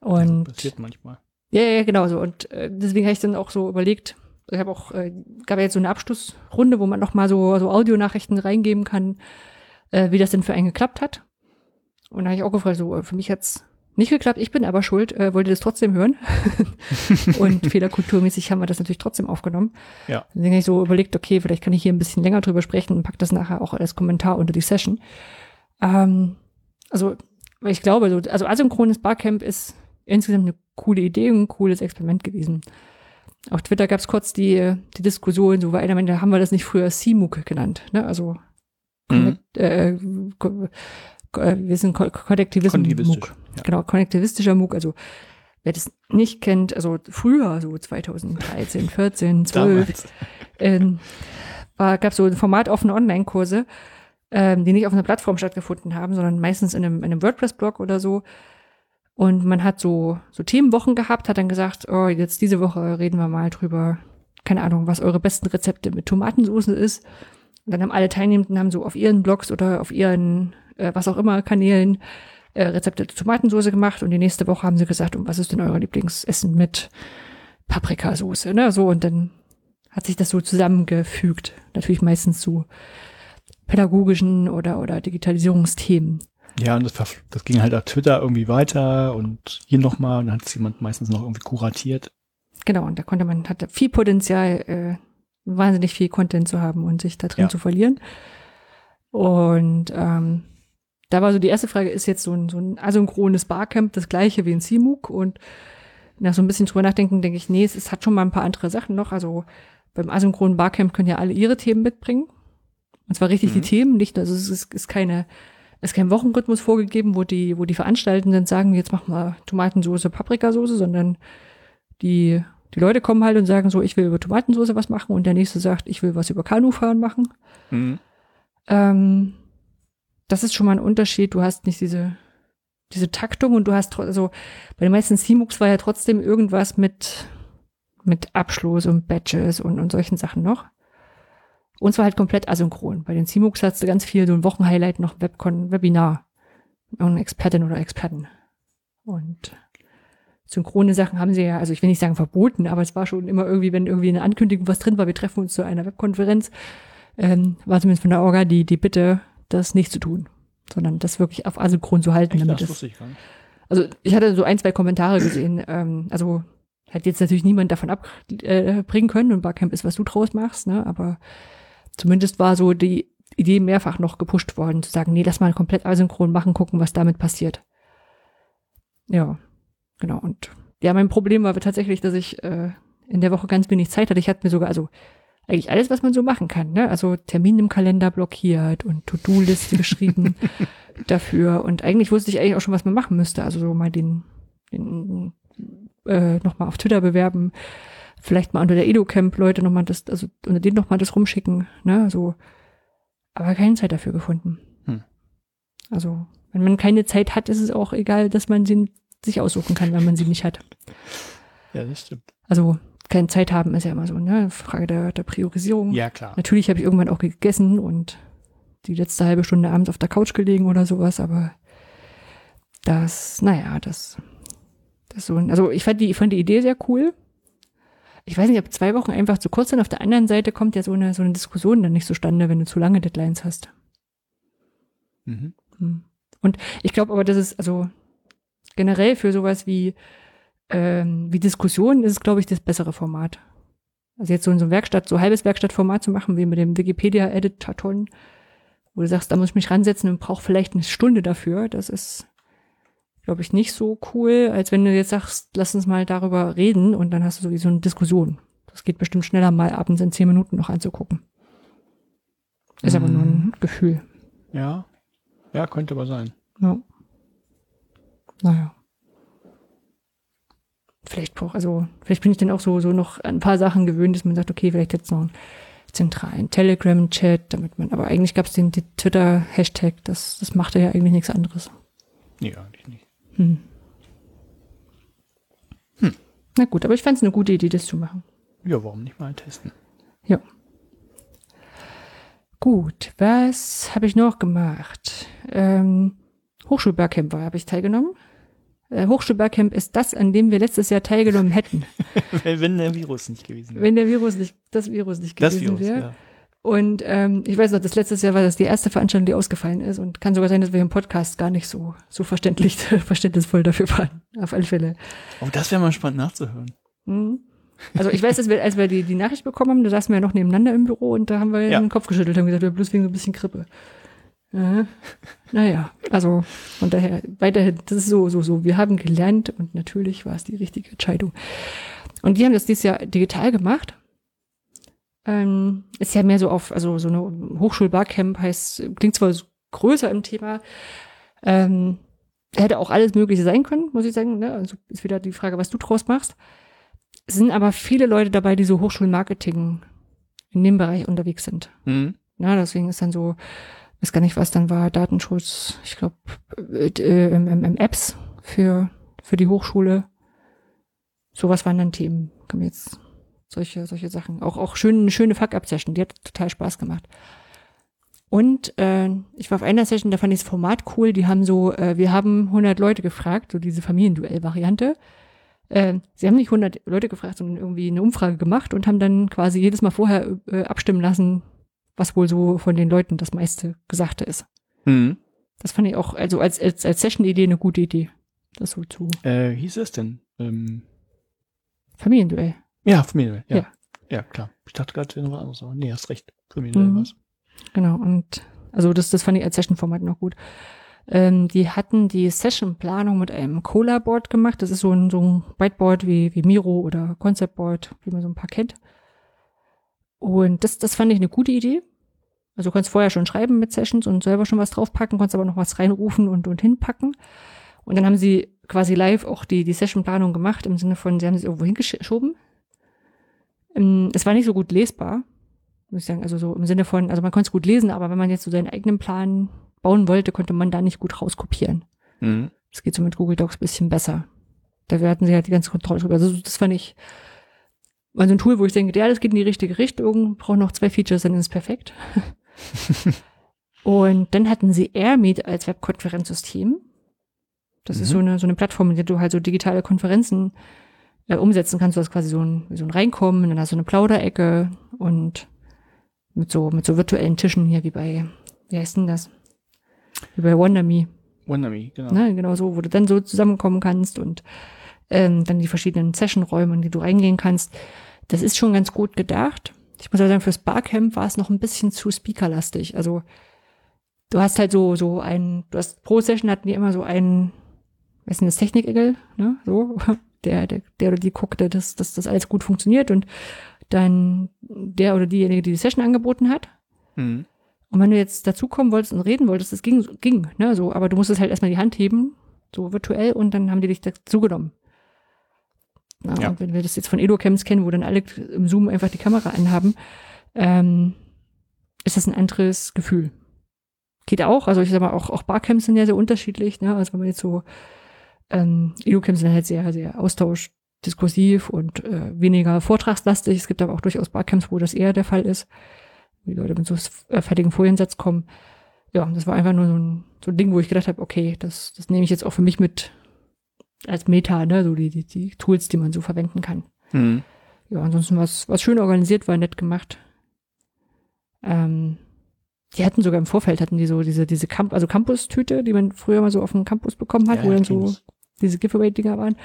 S1: Und
S2: Passiert manchmal.
S1: ja, ja, genau so. Und äh, deswegen habe ich dann auch so überlegt, ich habe auch, äh, gab ja jetzt so eine Abschlussrunde, wo man noch mal so, so Audionachrichten reingeben kann, äh, wie das denn für einen geklappt hat. Und da habe ich auch gefragt, so, äh, für mich hat's nicht geklappt, ich bin aber schuld, äh, wollte das trotzdem hören. und fehlerkulturmäßig haben wir das natürlich trotzdem aufgenommen.
S2: Ja.
S1: Deswegen habe ich so überlegt, okay, vielleicht kann ich hier ein bisschen länger drüber sprechen und pack das nachher auch als Kommentar unter die Session. Ähm, also, weil ich glaube, so, also asynchrones Barcamp ist insgesamt eine coole Idee und ein cooles Experiment gewesen. Auf Twitter gab es kurz die, die Diskussion, so war einer meinte, haben wir das nicht früher CMOOC genannt, ne? Also
S2: Mhm.
S1: Äh, ko- äh, wir sind Ko- MOOC.
S2: ja.
S1: Genau, kollektivistischer MOOC. Also wer das nicht kennt, also früher, so 2013, 14, 12,
S2: Damals.
S1: ähm, gab es so formatoffene Online-Kurse, ähm, die nicht auf einer Plattform stattgefunden haben, sondern meistens in einem, in einem WordPress-Blog oder so. Und man hat so, so Themenwochen gehabt, hat dann gesagt, oh, jetzt diese Woche reden wir mal drüber, keine Ahnung, was eure besten Rezepte mit Tomatensauce ist. Und dann haben alle Teilnehmenden haben so auf ihren Blogs oder auf ihren, äh, was auch immer, Kanälen äh, Rezepte zur Tomatensauce gemacht. Und die nächste Woche haben sie gesagt, und was ist denn euer Lieblingsessen mit Paprikasauce, ne? So, und dann hat sich das so zusammengefügt. Natürlich meistens zu pädagogischen oder, oder Digitalisierungsthemen.
S2: Ja, und das, das ging halt auf Twitter irgendwie weiter und hier nochmal, und dann hat es jemand meistens noch irgendwie kuratiert.
S1: Genau, und da konnte man, hatte viel Potenzial, äh, wahnsinnig viel Content zu haben und sich da drin
S2: Ja.
S1: zu verlieren. Und ähm, da war so die erste Frage, ist jetzt so ein, so ein asynchrones Barcamp das gleiche wie ein CMOOC? Und nach so ein bisschen drüber nachdenken, denke ich, nee, es, es hat schon mal ein paar andere Sachen noch. Also beim asynchronen Barcamp können ja alle ihre Themen mitbringen. Und zwar richtig die
S2: Mhm.
S1: Themen, nicht, also es ist, ist keine, ist kein Wochenrhythmus vorgegeben, wo die, wo die Veranstaltenden sagen, jetzt machen wir Tomatensoße, Paprikasauce, sondern die, die Leute kommen halt und sagen so, ich will über Tomatensauce was machen und der nächste sagt, ich will was über Kanufahren machen.
S2: Mhm.
S1: Ähm, das ist schon mal ein Unterschied. Du hast nicht diese, diese Taktung und du hast, also bei den meisten CMOOCs war ja trotzdem irgendwas mit, mit Abschluss und Badges und, und solchen Sachen noch. Und zwar halt komplett asynchron. Bei den CMOOCs hast du ganz viel, so ein Wochenhighlight, noch Webcon, Webinar. Irgendeine Expertin oder Experten. Und synchrone Sachen haben sie ja, also ich will nicht sagen verboten, aber es war schon immer irgendwie, wenn irgendwie eine Ankündigung was drin war, wir treffen uns zu einer Webkonferenz, ähm, war zumindest von der Orga die, die Bitte, das nicht zu tun, sondern das wirklich auf asynchron zu halten,
S2: Echt,
S1: damit
S2: das
S1: es also ich hatte so ein, zwei Kommentare gesehen. Ähm, also hat jetzt natürlich niemand davon abbringen äh, können und Barcamp ist, was du draus machst, ne? Aber zumindest war so die Idee mehrfach noch gepusht worden, zu sagen, nee, lass mal komplett asynchron machen, gucken, was damit passiert. Ja, genau. Und ja, mein Problem war tatsächlich, dass ich äh, in der Woche ganz wenig Zeit hatte. Ich hatte mir sogar, also eigentlich alles, was man so machen kann, ne? Also Termin im Kalender blockiert und To-Do-Liste geschrieben dafür. Und eigentlich wusste ich eigentlich auch schon, was man machen müsste. Also so mal den, den äh, nochmal auf Twitter bewerben, vielleicht mal unter der Edo-Camp Leute nochmal das, also unter denen nochmal das rumschicken, ne? So, aber keine Zeit dafür gefunden. Hm. Also, wenn man keine Zeit hat, ist es auch egal, dass man sie sich aussuchen kann, wenn man sie nicht hat.
S2: Ja, das stimmt.
S1: Also, keine Zeit haben ist ja immer so, ne? Frage der, der Priorisierung.
S2: Ja, klar.
S1: Natürlich habe ich irgendwann auch gegessen und die letzte halbe Stunde abends auf der Couch gelegen oder sowas, aber das, naja, das, das so, also ich fand die, ich fand die Idee sehr cool. Ich weiß nicht, ob zwei Wochen einfach zu kurz sind. Auf der anderen Seite kommt ja so eine, so eine Diskussion dann nicht zustande, wenn du zu lange Deadlines hast. Mhm. Hm. Und ich glaube aber, das ist, also generell für sowas wie, ähm, wie Diskussion ist es, glaube ich, das bessere Format. Also jetzt so in so ein Werkstatt, so halbes Werkstattformat zu machen, wie mit dem Wikipedia-Editaton, wo du sagst, da muss ich mich ransetzen und brauche vielleicht eine Stunde dafür, das ist, glaube ich, nicht so cool, als wenn du jetzt sagst, lass uns mal darüber reden und dann hast du sowieso eine Diskussion. Das geht bestimmt schneller mal abends in zehn Minuten noch anzugucken. Ist mm. aber nur ein mhm. Gefühl.
S2: Ja. Ja, könnte aber sein.
S1: Ja. Naja vielleicht braucht, also vielleicht bin ich dann auch so, so noch ein paar Sachen gewöhnt, dass man sagt, okay, vielleicht jetzt noch einen zentralen Telegram-Chat, damit man, aber eigentlich gab es den, den Twitter-Hashtag, das, das machte ja eigentlich nichts anderes.
S2: Nee, eigentlich nicht.
S1: Hm. Hm. Na gut, aber ich fand es eine gute Idee, das zu machen.
S2: Ja, warum nicht mal testen?
S1: Ja. Gut, was habe ich noch gemacht? Ähm, Hochschulbergcamp war, habe ich teilgenommen äh, Hochschulbergcamp ist das, an dem wir letztes Jahr teilgenommen hätten.
S2: Wenn der Virus nicht gewesen wäre.
S1: Wenn der Virus nicht, das Virus nicht
S2: das gewesen wäre. Ja.
S1: Und ähm, ich weiß noch, das letztes Jahr war das die erste Veranstaltung, die ausgefallen ist und kann sogar sein, dass wir im Podcast gar nicht so so verständlich, verständnisvoll dafür waren. Auf alle Fälle.
S2: Oh, das wäre mal spannend nachzuhören.
S1: Mhm. Also ich weiß, dass wir, als wir die, die Nachricht bekommen haben, da saßen wir ja noch nebeneinander im Büro und da haben wir ja. den Kopf geschüttelt und gesagt, wir bloß wegen so ein bisschen Krippe. Ja. Naja, also von daher weiterhin, das ist so, so, so. Wir haben gelernt und natürlich war es die richtige Entscheidung. Und die haben das dieses Jahr digital gemacht. Ähm, ist ja mehr so auf, also so eine Hochschulbarcamp heißt, klingt zwar größer im Thema, ähm, hätte auch alles Mögliche sein können, muss ich sagen. Ne? Also ist wieder die Frage, was du draus machst. Es sind aber viele Leute dabei, die so Hochschulmarketing in dem Bereich unterwegs sind. Mhm. Ja, deswegen ist dann so weiß gar nicht, was dann war, Datenschutz, ich glaube, äh, im, im, im Apps für, für die Hochschule. Sowas waren dann Themen. Kommen jetzt solche, solche Sachen. Auch, auch schön, eine schöne Fuck-Up-Session, die hat total Spaß gemacht. Und äh, ich war auf einer Session, da fand ich das Format cool. Die haben so, äh, wir haben 100 Leute gefragt, so diese Familienduell-Variante. Äh, sie haben nicht 100 Leute gefragt, sondern irgendwie eine Umfrage gemacht und haben dann quasi jedes Mal vorher äh, abstimmen lassen, was wohl so von den Leuten das meiste Gesagte ist. Mhm. Das fand ich auch, also als, als, als Session-Idee eine gute Idee. Das so zu.
S2: Äh, hieß es denn? Ähm
S1: Familienduell.
S2: Ja, Familienduell, ja. ja. Ja, klar. Ich dachte gerade, wäre noch was anderes, aber nee, hast recht. Familienduell mhm. was.
S1: Genau, und also das, das fand ich als Session-Format noch gut. Ähm, die hatten die Session-Planung mit einem Cola-Board gemacht. Das ist so ein, so ein Whiteboard wie, wie Miro oder Concept-Board, wie man so ein paar kennt. Und das, das fand ich eine gute Idee. Also du kannst vorher schon schreiben mit Sessions und selber schon was draufpacken, kannst aber noch was reinrufen und, und hinpacken. Und dann haben sie quasi live auch die, die Sessionplanung gemacht, im Sinne von, sie haben sie irgendwo hingeschoben. Ähm, es war nicht so gut lesbar, muss ich sagen. Also so im Sinne von, also man konnte es gut lesen, aber wenn man jetzt so seinen eigenen Plan bauen wollte, konnte man da nicht gut rauskopieren. Mhm. Das geht so mit Google Docs bisschen besser. Da hatten sie halt die ganze Kontrolle drüber. Also das fand ich, also ein Tool, wo ich denke, ja, das geht in die richtige Richtung, braucht noch zwei Features, dann ist es perfekt. und dann hatten sie AirMeet als Webkonferenzsystem. Das mhm. ist so eine, so eine Plattform, in der du halt so digitale Konferenzen äh, umsetzen kannst. Du hast quasi so ein, so ein Reinkommen, und dann hast du eine Plauderecke und mit so, mit so virtuellen Tischen hier, wie bei, wie heißt denn das? Wie bei WonderMe.
S2: WonderMe, genau.
S1: Ne, genau so, wo du dann so zusammenkommen kannst und ähm, dann die verschiedenen Sessionräume, in die du reingehen kannst. Das ist schon ganz gut gedacht. Ich muss aber sagen, fürs Barcamp war es noch ein bisschen zu speakerlastig. Also du hast halt so, so ein, du hast pro Session hatten die immer so einen, weiß nicht, das Technik-Engel, ne, so, der, der, der oder die guckte, dass, dass das alles gut funktioniert und dann der oder diejenige, die die Session angeboten hat.
S2: Mhm.
S1: Und wenn du jetzt dazukommen wolltest und reden wolltest, das ging, ging, ne, so, aber du musstest halt erstmal die Hand heben, so virtuell, und dann haben die dich dazu genommen. Ja,
S2: Ja.
S1: Und wenn wir das jetzt von Edo-Camps kennen, wo dann alle im Zoom einfach die Kamera anhaben, ähm, ist das ein anderes Gefühl. Geht auch, also ich sag mal, auch, auch Barcamps sind ja sehr unterschiedlich, ne, also wenn man jetzt so, ähm, Edo-Camps sind halt sehr, sehr Austausch, diskursiv und äh, weniger vortragslastig. Es gibt aber auch durchaus Barcamps, wo das eher der Fall ist. Die Leute mit so äh, fertigen Foliensatz kommen. Ja, das war einfach nur so ein, so ein Ding, wo ich gedacht habe, okay, das, das nehme ich jetzt auch für mich mit als Meta, ne, so die, die, die Tools, die man so verwenden kann.
S2: Mhm.
S1: Ja, ansonsten war es schön organisiert, war nett gemacht. Ähm, die hatten sogar im Vorfeld, hatten die so diese, diese Camp also Campus-Tüte, die man früher mal so auf dem Campus bekommen hat,
S2: Ja,
S1: wo dann so. Diese Giveaway-Dinger waren.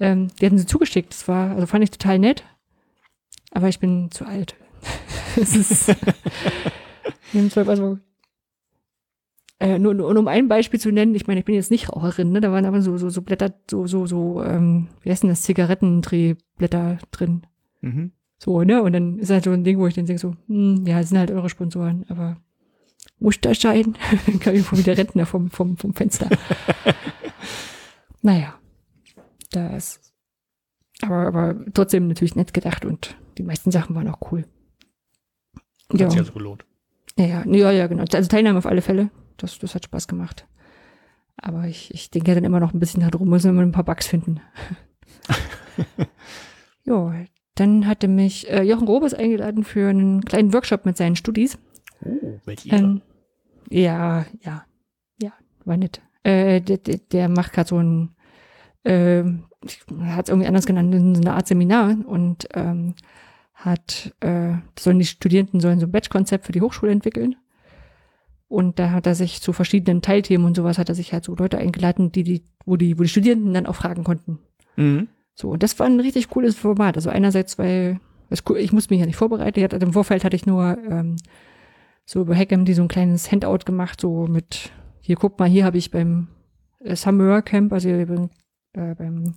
S1: Ähm, die hatten sie zugeschickt. Das war, also fand ich total nett. Aber ich bin zu alt. Es ist, also, äh, nur, nur um ein Beispiel zu nennen, ich meine, ich bin jetzt nicht Raucherin, ne? Da waren aber so, so, so Blätter, so, so, so, ähm, wie heißt denn das, Zigarettendrehblätter drin.
S2: Mhm.
S1: So, ne? Und dann ist halt so ein Ding, wo ich dann denke so, hm, ja, das sind halt eure Sponsoren, aber muss das sein? dann kam irgendwo wieder Rentner vom, vom, vom Fenster. Naja, das, aber, aber trotzdem natürlich nett gedacht und die meisten Sachen waren auch cool.
S2: Hat
S1: Ja,
S2: sich also gelohnt.
S1: ja, ja, ja, ja, genau. Also Teilnahme auf alle Fälle. Das, das hat Spaß gemacht. Aber ich, ich denke ja dann immer noch ein bisschen darum, müssen wir ein paar Bugs finden. jo, dann hatte mich äh, Jochen Robes eingeladen für einen kleinen Workshop mit seinen Studis.
S2: Oh, welche
S1: Ähm, ja, ja, ja, war nett. Äh, der, der, macht gerade so ein, äh, hat es irgendwie anders genannt, so eine Art Seminar und ähm, hat, äh, sollen die Studierenden sollen so ein Batch-Konzept für die Hochschule entwickeln. Und da hat er sich zu verschiedenen Teilthemen und sowas hat er sich halt so Leute eingeladen, die, die, wo die, wo die Studierenden dann auch fragen konnten.
S2: Mhm.
S1: So, und das war ein richtig cooles Format. Also einerseits, weil cool- ich musste mich ja nicht vorbereiten. Ich hatte, im Vorfeld hatte ich nur ähm, so über Hackam so ein kleines Handout gemacht, so mit, hier guck mal, hier habe ich beim äh, Summer Camp, also beim, äh, beim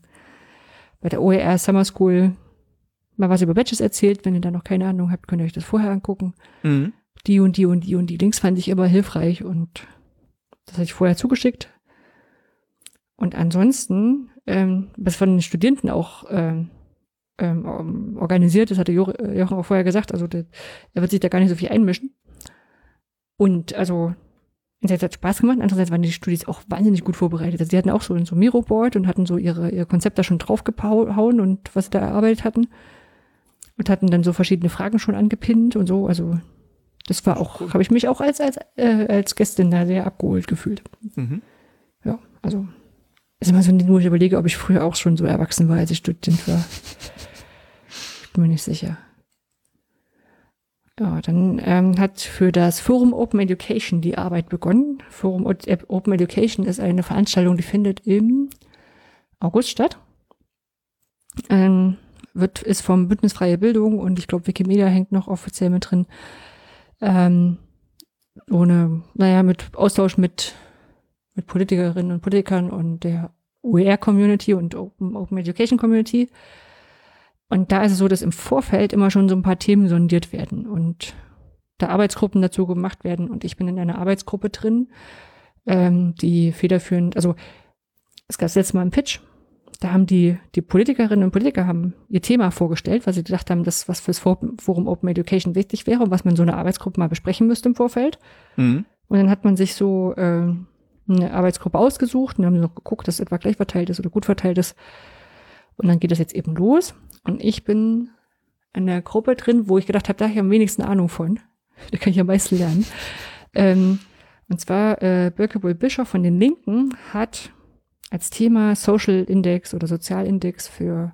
S1: bei der OER Summer School mal was über Badges erzählt. Wenn ihr da noch keine Ahnung habt, könnt ihr euch das vorher angucken.
S2: Mhm.
S1: Die und die und die und die Links fand ich immer hilfreich und das hatte ich vorher zugeschickt. Und ansonsten, ähm, was von den Studenten auch ähm, ähm, organisiert ist, hatte Jo- äh, Jochen auch vorher gesagt, also der, er wird sich da gar nicht so viel einmischen. Und also, einerseits hat Spaß gemacht, andererseits waren die Studis auch wahnsinnig gut vorbereitet. Also die hatten auch so ein so Miro-Board und hatten so ihre, ihr Konzept da schon draufgehauen und was sie da erarbeitet hatten. Und hatten dann so verschiedene Fragen schon angepinnt und so. Also das war auch, habe ich mich auch als, als, äh, als Gästin da sehr abgeholt gefühlt.
S2: Mhm.
S1: Ja, also ist immer so ein Ding, wo ich überlege, ob ich früher auch schon so erwachsen war, als ich Student war. Ich bin mir nicht sicher. Ja, dann ähm, hat für das Forum Open Education die Arbeit begonnen. Forum äh, Open Education ist eine Veranstaltung, die findet im August statt. Ähm, wird, ist vom Bündnis Freie Bildung und ich glaube Wikimedia hängt noch offiziell mit drin. Ähm, ohne, naja, mit Austausch mit mit Politikerinnen und Politikern und der OER-Community und Open, Open Education Community. Und da ist es so, dass im Vorfeld immer schon so ein paar Themen sondiert werden und da Arbeitsgruppen dazu gemacht werden. Und ich bin in einer Arbeitsgruppe drin, ähm, die federführend, also es gab das letzte Mal einen Pitch. Da haben die, die Politikerinnen und Politiker haben ihr Thema vorgestellt, weil sie gedacht haben, das, was fürs Forum Open Education wichtig wäre und was man in so einer Arbeitsgruppe mal besprechen müsste im Vorfeld.
S2: Mhm.
S1: Und dann hat man sich so äh, eine Arbeitsgruppe ausgesucht und haben noch geguckt, dass es etwa gleich verteilt ist oder gut verteilt ist. Und dann geht das jetzt eben los. Und ich bin in der Gruppe drin, wo ich gedacht habe, da habe ich am wenigsten Ahnung von. Da kann ich am meisten lernen. Ähm, und zwar äh, Birkebull Bischof von den Linken hat als Thema Social Index oder Sozialindex für,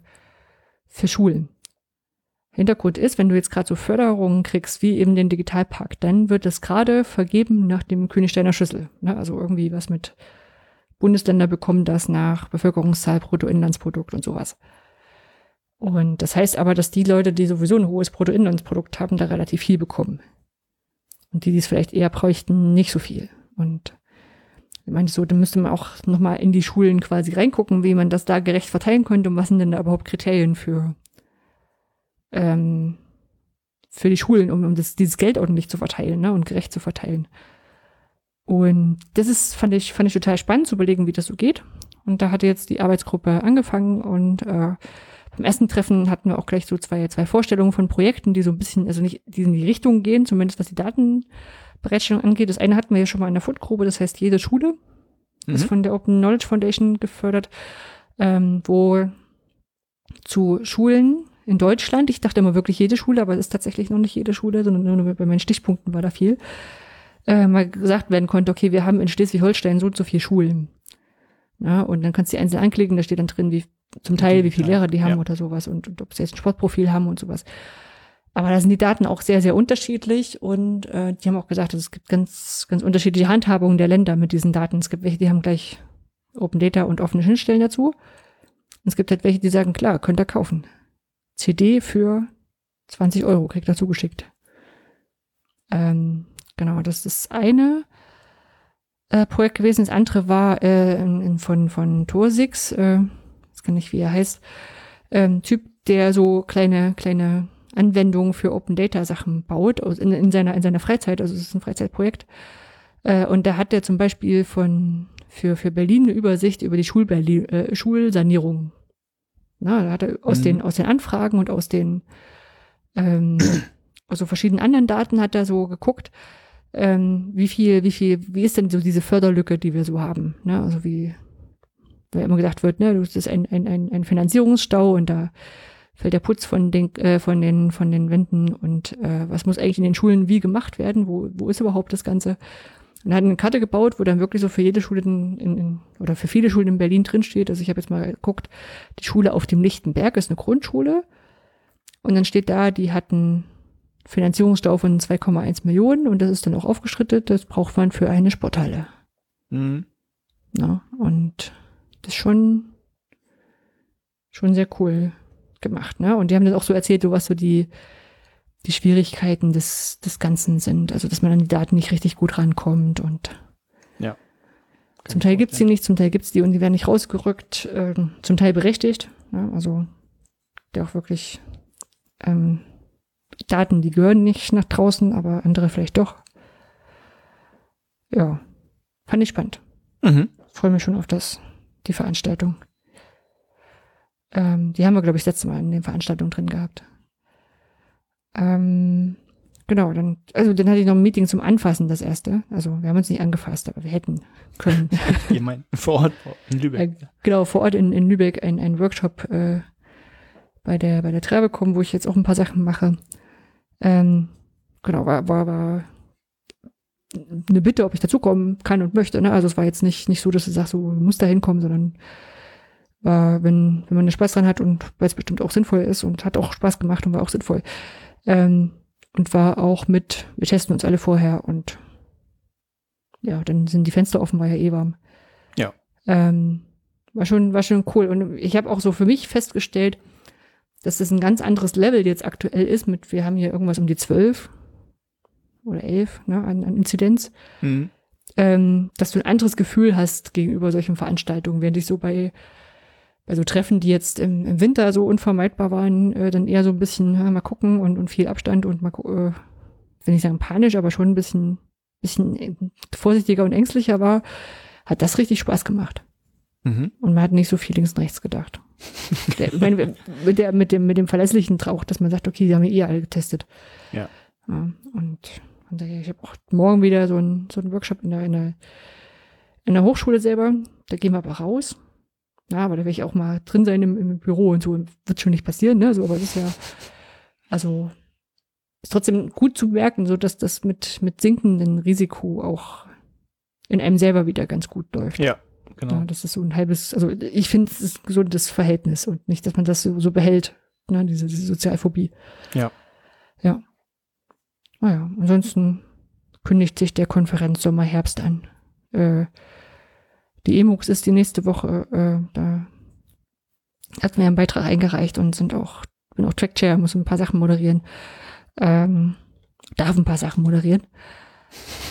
S1: für Schulen. Hintergrund ist, wenn du jetzt gerade so Förderungen kriegst, wie eben den Digitalpakt, dann wird es gerade vergeben nach dem Königsteiner Schlüssel. Ne? Also irgendwie was mit Bundesländer bekommen das nach Bevölkerungszahl, Bruttoinlandsprodukt und sowas. Und das heißt aber, dass die Leute, die sowieso ein hohes Bruttoinlandsprodukt haben, da relativ viel bekommen. Und die, die es vielleicht eher bräuchten, nicht so viel. Und Ich meine, so, dann müsste man auch nochmal in die Schulen quasi reingucken, wie man das da gerecht verteilen könnte und was sind denn da überhaupt Kriterien für, ähm, für die Schulen, um, um das, dieses Geld ordentlich zu verteilen ne, und gerecht zu verteilen. Und das ist, fand ich, fand ich total spannend zu überlegen, wie das so geht. Und da hatte jetzt die Arbeitsgruppe angefangen und äh, beim ersten Treffen hatten wir auch gleich so zwei, zwei Vorstellungen von Projekten, die so ein bisschen, also nicht, die in die Richtung gehen, zumindest was die Datenbereitstellung angeht. Das eine hatten wir ja schon mal in der Fundgrube, das heißt jede Schule mhm. ist von der Open Knowledge Foundation gefördert, ähm, wo zu Schulen in Deutschland, ich dachte immer wirklich jede Schule, aber es ist tatsächlich noch nicht jede Schule, sondern nur bei meinen Stichpunkten war da viel, äh, mal gesagt werden konnte, okay, wir haben in Schleswig-Holstein so und so viele Schulen. Ja, und dann kannst du die einzeln anklicken, da steht dann drin, wie zum Teil, wie viele Lehrer die haben ja. oder sowas und, und ob sie jetzt ein Sportprofil haben und sowas. Aber da sind die Daten auch sehr, sehr unterschiedlich und äh, die haben auch gesagt, es gibt ganz, ganz unterschiedliche Handhabungen der Länder mit diesen Daten. Es gibt welche, die haben gleich Open Data und offene Schnittstellen dazu. Und es gibt halt welche, die sagen, klar, könnt ihr kaufen. CD für 20 Euro kriegt er zugeschickt. Ähm, genau, das ist eine äh, Projekt gewesen. Das andere war äh, in, in, von, von Torsix, äh, kann nicht, wie er heißt, ähm, Typ, der so kleine, kleine Anwendungen für Open Data Sachen baut in, in, seiner, in seiner Freizeit. Also es ist ein Freizeitprojekt. Äh, und da hat er zum Beispiel von, für, für Berlin eine Übersicht über die Schulberlin, äh, Schulsanierung. Na, da hat er aus, mhm. den, aus den Anfragen und aus den ähm, aus so verschiedenen anderen Daten hat er so geguckt, ähm, wie viel, wie viel, wie ist denn so diese Förderlücke, die wir so haben? Ne? Also wie, weil immer gesagt wird, ne, das ist ein, ein, ein, ein Finanzierungsstau und da fällt der Putz von den, äh, von den, von den Wänden und äh, was muss eigentlich in den Schulen wie gemacht werden? Wo, wo ist überhaupt das Ganze? Und er hat eine Karte gebaut, wo dann wirklich so für jede Schule in, in, oder für viele Schulen in Berlin drinsteht. Also ich habe jetzt mal geguckt, die Schule auf dem Lichtenberg ist eine Grundschule. Und dann steht da, die hatten Finanzierungsstau von 2,1 Millionen und das ist dann auch aufgeschrittet. Das braucht man für eine Sporthalle. Mhm. Na, und das ist schon, schon sehr cool gemacht. Ne? Und die haben das auch so erzählt, so was so die, die Schwierigkeiten des, des Ganzen sind. Also, dass man an die Daten nicht richtig gut rankommt und
S2: ja.
S1: Zum Teil gibt's die nicht, zum Teil gibt's die und die werden nicht rausgerückt, äh, zum Teil berechtigt. Ne? Also, der auch wirklich ähm, Daten, die gehören nicht nach draußen, aber andere vielleicht doch. Ja, fand ich spannend. Mhm. Freue mich schon auf das, die Veranstaltung. Ähm, die haben wir, glaube ich, das letzte Mal in den Veranstaltungen drin gehabt. Ähm, genau, dann, also dann hatte ich noch ein Meeting zum Anfassen, das erste. Also wir haben uns nicht angefasst, aber wir hätten können.
S2: Ihr meint vor Ort in Lübeck.
S1: Äh, genau, vor Ort in, in Lübeck ein, ein Workshop äh, bei der bei der Trebecom, wo ich jetzt auch ein paar Sachen mache. Ähm, genau, war, war, war eine Bitte, ob ich dazukommen kann und möchte. Ne? Also es war jetzt nicht, nicht so, dass du sagst, so, du musst da hinkommen, sondern war, wenn, wenn man Spaß dran hat und weil es bestimmt auch sinnvoll ist und hat auch Spaß gemacht und war auch sinnvoll. Ähm, und war auch mit, wir testen uns alle vorher und ja, dann sind die Fenster offen, war ja eh warm.
S2: Ja.
S1: Ähm, war schon, war schon cool. Und ich habe auch so für mich festgestellt, dass das ein ganz anderes Level jetzt aktuell ist mit, wir haben hier irgendwas um die zwölf oder elf ne, an, an Inzidenz, mhm. ähm, dass du ein anderes Gefühl hast gegenüber solchen Veranstaltungen, während ich so bei bei so Treffen, die jetzt im, im Winter so unvermeidbar waren, äh, dann eher so ein bisschen ja, mal gucken und, und viel Abstand und mal, äh, will nicht sagen panisch, aber schon ein bisschen, bisschen vorsichtiger und ängstlicher war, hat das richtig Spaß gemacht. Mhm. Und man hat nicht so viel links und rechts gedacht. der, meine, mit, der, mit, dem, mit dem verlässlichen Trauch, dass man sagt, okay, die haben ja eh alle getestet.
S2: Ja.
S1: ja und, und ich habe auch morgen wieder so einen so einen Workshop in der, in, der, in der Hochschule selber. Da gehen wir aber raus. Ja, aber da werde ich auch mal drin sein im, im Büro und so. Wird schon nicht passieren, ne? So, aber das ist ja, also ist trotzdem gut zu merken, so dass das mit, mit sinkendem Risiko auch in einem selber wieder ganz gut läuft.
S2: Ja, genau. Ja,
S1: das ist so ein halbes, also ich finde, es ist so das Verhältnis und nicht, dass man das so, so behält, ne, diese, diese Sozialphobie.
S2: Ja.
S1: Ja. Naja, ansonsten kündigt sich der Konferenz Sommer, Herbst an. Äh, die EMUX ist die nächste Woche, äh, da hatten wir einen Beitrag eingereicht und sind auch, bin auch Trackchair, muss ein paar Sachen moderieren, ähm, darf ein paar Sachen moderieren.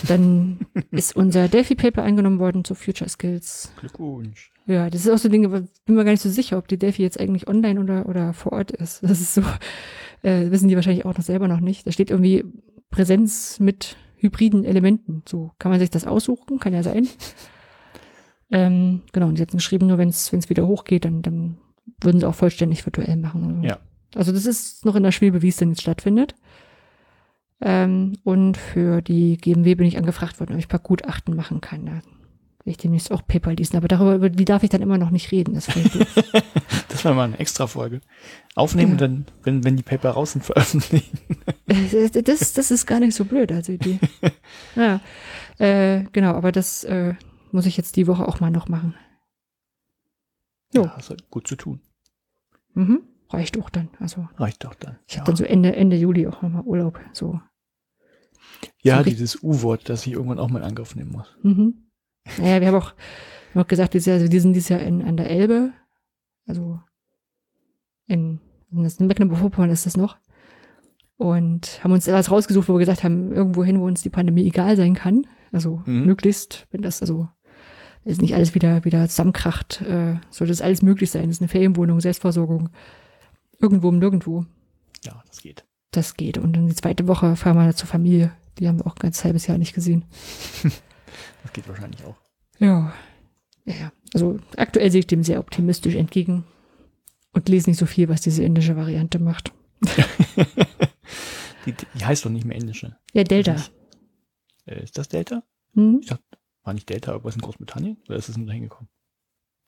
S1: Dann ist unser Delphi-Paper eingenommen worden zu Future Skills.
S2: Glückwunsch.
S1: Ja, das ist auch so Dinge, bin mir gar nicht so sicher, ob die Delphi jetzt eigentlich online oder, oder vor Ort ist. Das ist so, äh, wissen die wahrscheinlich auch noch selber noch nicht. Da steht irgendwie Präsenz mit hybriden Elementen. So kann man sich das aussuchen, kann ja sein. Ähm, genau, und sie hat geschrieben, nur wenn es wieder hochgeht, dann, dann würden sie auch vollständig virtuell machen.
S2: Ja.
S1: Also das ist noch in der Schwebe, wie es denn jetzt stattfindet. Ähm, und für die GMW bin ich angefragt worden, ob ich ein paar Gutachten machen kann. Da will ich demnächst auch Paper lesen. Aber darüber, über die darf ich dann immer noch nicht reden. Das,
S2: das war mal eine extra Folge. Aufnehmen ja. dann, wenn, wenn die Paper raus sind, veröffentlichen.
S1: das, das ist gar nicht so blöd als Idee. ja, äh, genau, aber das äh, muss ich jetzt die Woche auch mal noch machen.
S2: Jo. Ja, hast halt gut zu tun.
S1: Mhm. Reicht auch dann. Also
S2: reicht doch dann.
S1: Ich ja. habe dann so Ende, Ende Juli auch nochmal Urlaub. So.
S2: Ja, so dieses U-Wort, das ich irgendwann auch mal in Angriff nehmen muss.
S1: Mhm. Naja, wir haben auch, wir haben auch gesagt, dieses Jahr, also die sind dieses Jahr in, an der Elbe. Also in, in Mecklenburg-Vorpommern ist das noch. Und haben uns etwas rausgesucht, wo wir gesagt haben, irgendwo hin, wo uns die Pandemie egal sein kann. Also mhm. möglichst, wenn das also ist nicht alles wieder, wieder zusammenkracht, äh, sollte das alles möglich sein. Das ist eine Ferienwohnung, Selbstversorgung. Irgendwo im Nirgendwo.
S2: Ja, das geht.
S1: Das geht. Und dann die zweite Woche fahren wir zur Familie. Die haben wir auch ein ganz halbes Jahr nicht gesehen.
S2: das geht wahrscheinlich auch.
S1: Ja. Ja, also aktuell sehe ich dem sehr optimistisch entgegen und lese nicht so viel, was diese indische Variante macht.
S2: die, die, heißt doch nicht mehr indische.
S1: Ja, Delta.
S2: Ist, äh, ist das Delta?
S1: Hm?
S2: Ich dachte, war nicht Delta irgendwas in Großbritannien? Oder ist es nur da hingekommen?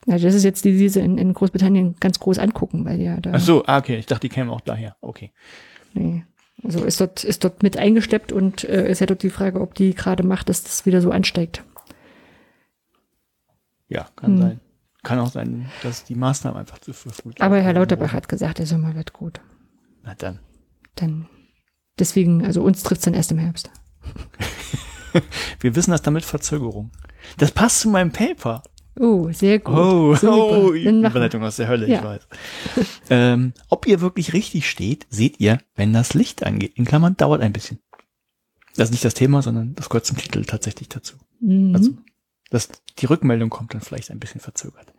S1: Also das ist jetzt die, die sie in, in Großbritannien ganz groß angucken, weil ja da.
S2: Ach so, ah, okay. Ich dachte, die kämen auch daher. Okay.
S1: Nee. Also ist dort, ist dort mit eingesteppt und äh, ist ja dort die Frage, ob die gerade macht, dass das wieder so ansteigt.
S2: Ja, kann hm. sein. Kann auch sein, dass die Maßnahmen einfach zu früh
S1: Aber Herr Lauterbach hat gesagt, der Sommer wird gut.
S2: Na dann.
S1: Dann. Deswegen, also uns trifft es dann erst im Herbst.
S2: Wir wissen das damit Verzögerung. Das passt zu meinem Paper.
S1: Oh, sehr gut.
S2: Oh, oh Überleitung aus der Hölle, ja. ich weiß. ähm, ob ihr wirklich richtig steht, seht ihr, wenn das Licht angeht. In Klammern dauert ein bisschen. Das ist nicht das Thema, sondern das gehört zum Titel tatsächlich dazu. Mhm. Also, dass die Rückmeldung kommt dann vielleicht ein bisschen verzögert.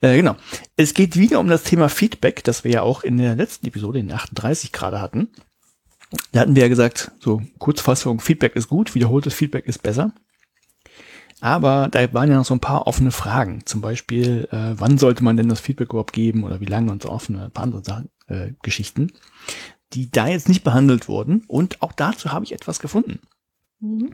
S2: Äh, genau. Es geht wieder um das Thema Feedback, das wir ja auch in der letzten Episode, in 38 gerade hatten. Da hatten wir ja gesagt, so Kurzfassung, Feedback ist gut, wiederholtes Feedback ist besser. Aber da waren ja noch so ein paar offene Fragen. Zum Beispiel, äh, wann sollte man denn das Feedback überhaupt geben oder wie lange und so offene, ein paar andere Sachen, äh, Geschichten, die da jetzt nicht behandelt wurden. Und auch dazu habe ich etwas gefunden. Mhm.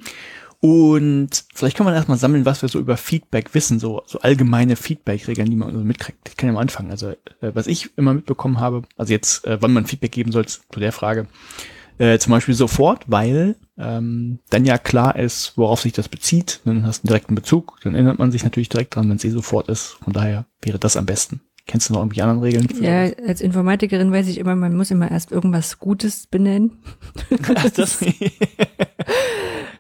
S2: Und vielleicht kann man erstmal sammeln, was wir so über Feedback wissen, so, so allgemeine Feedback-Regeln, die man so mitkriegt. Ich kann ja mal anfangen. Also, äh, was ich immer mitbekommen habe, also jetzt, äh, wann man Feedback geben soll, zu der Frage, äh, zum Beispiel sofort, weil ähm, dann ja klar ist, worauf sich das bezieht. Dann hast du einen direkten Bezug, dann erinnert man sich natürlich direkt dran, wenn es eh sofort ist. Von daher wäre das am besten. Kennst du noch irgendwie anderen Regeln?
S1: ja, als Informatikerin weiß ich immer, man muss immer erst irgendwas Gutes benennen. Ach, das, das,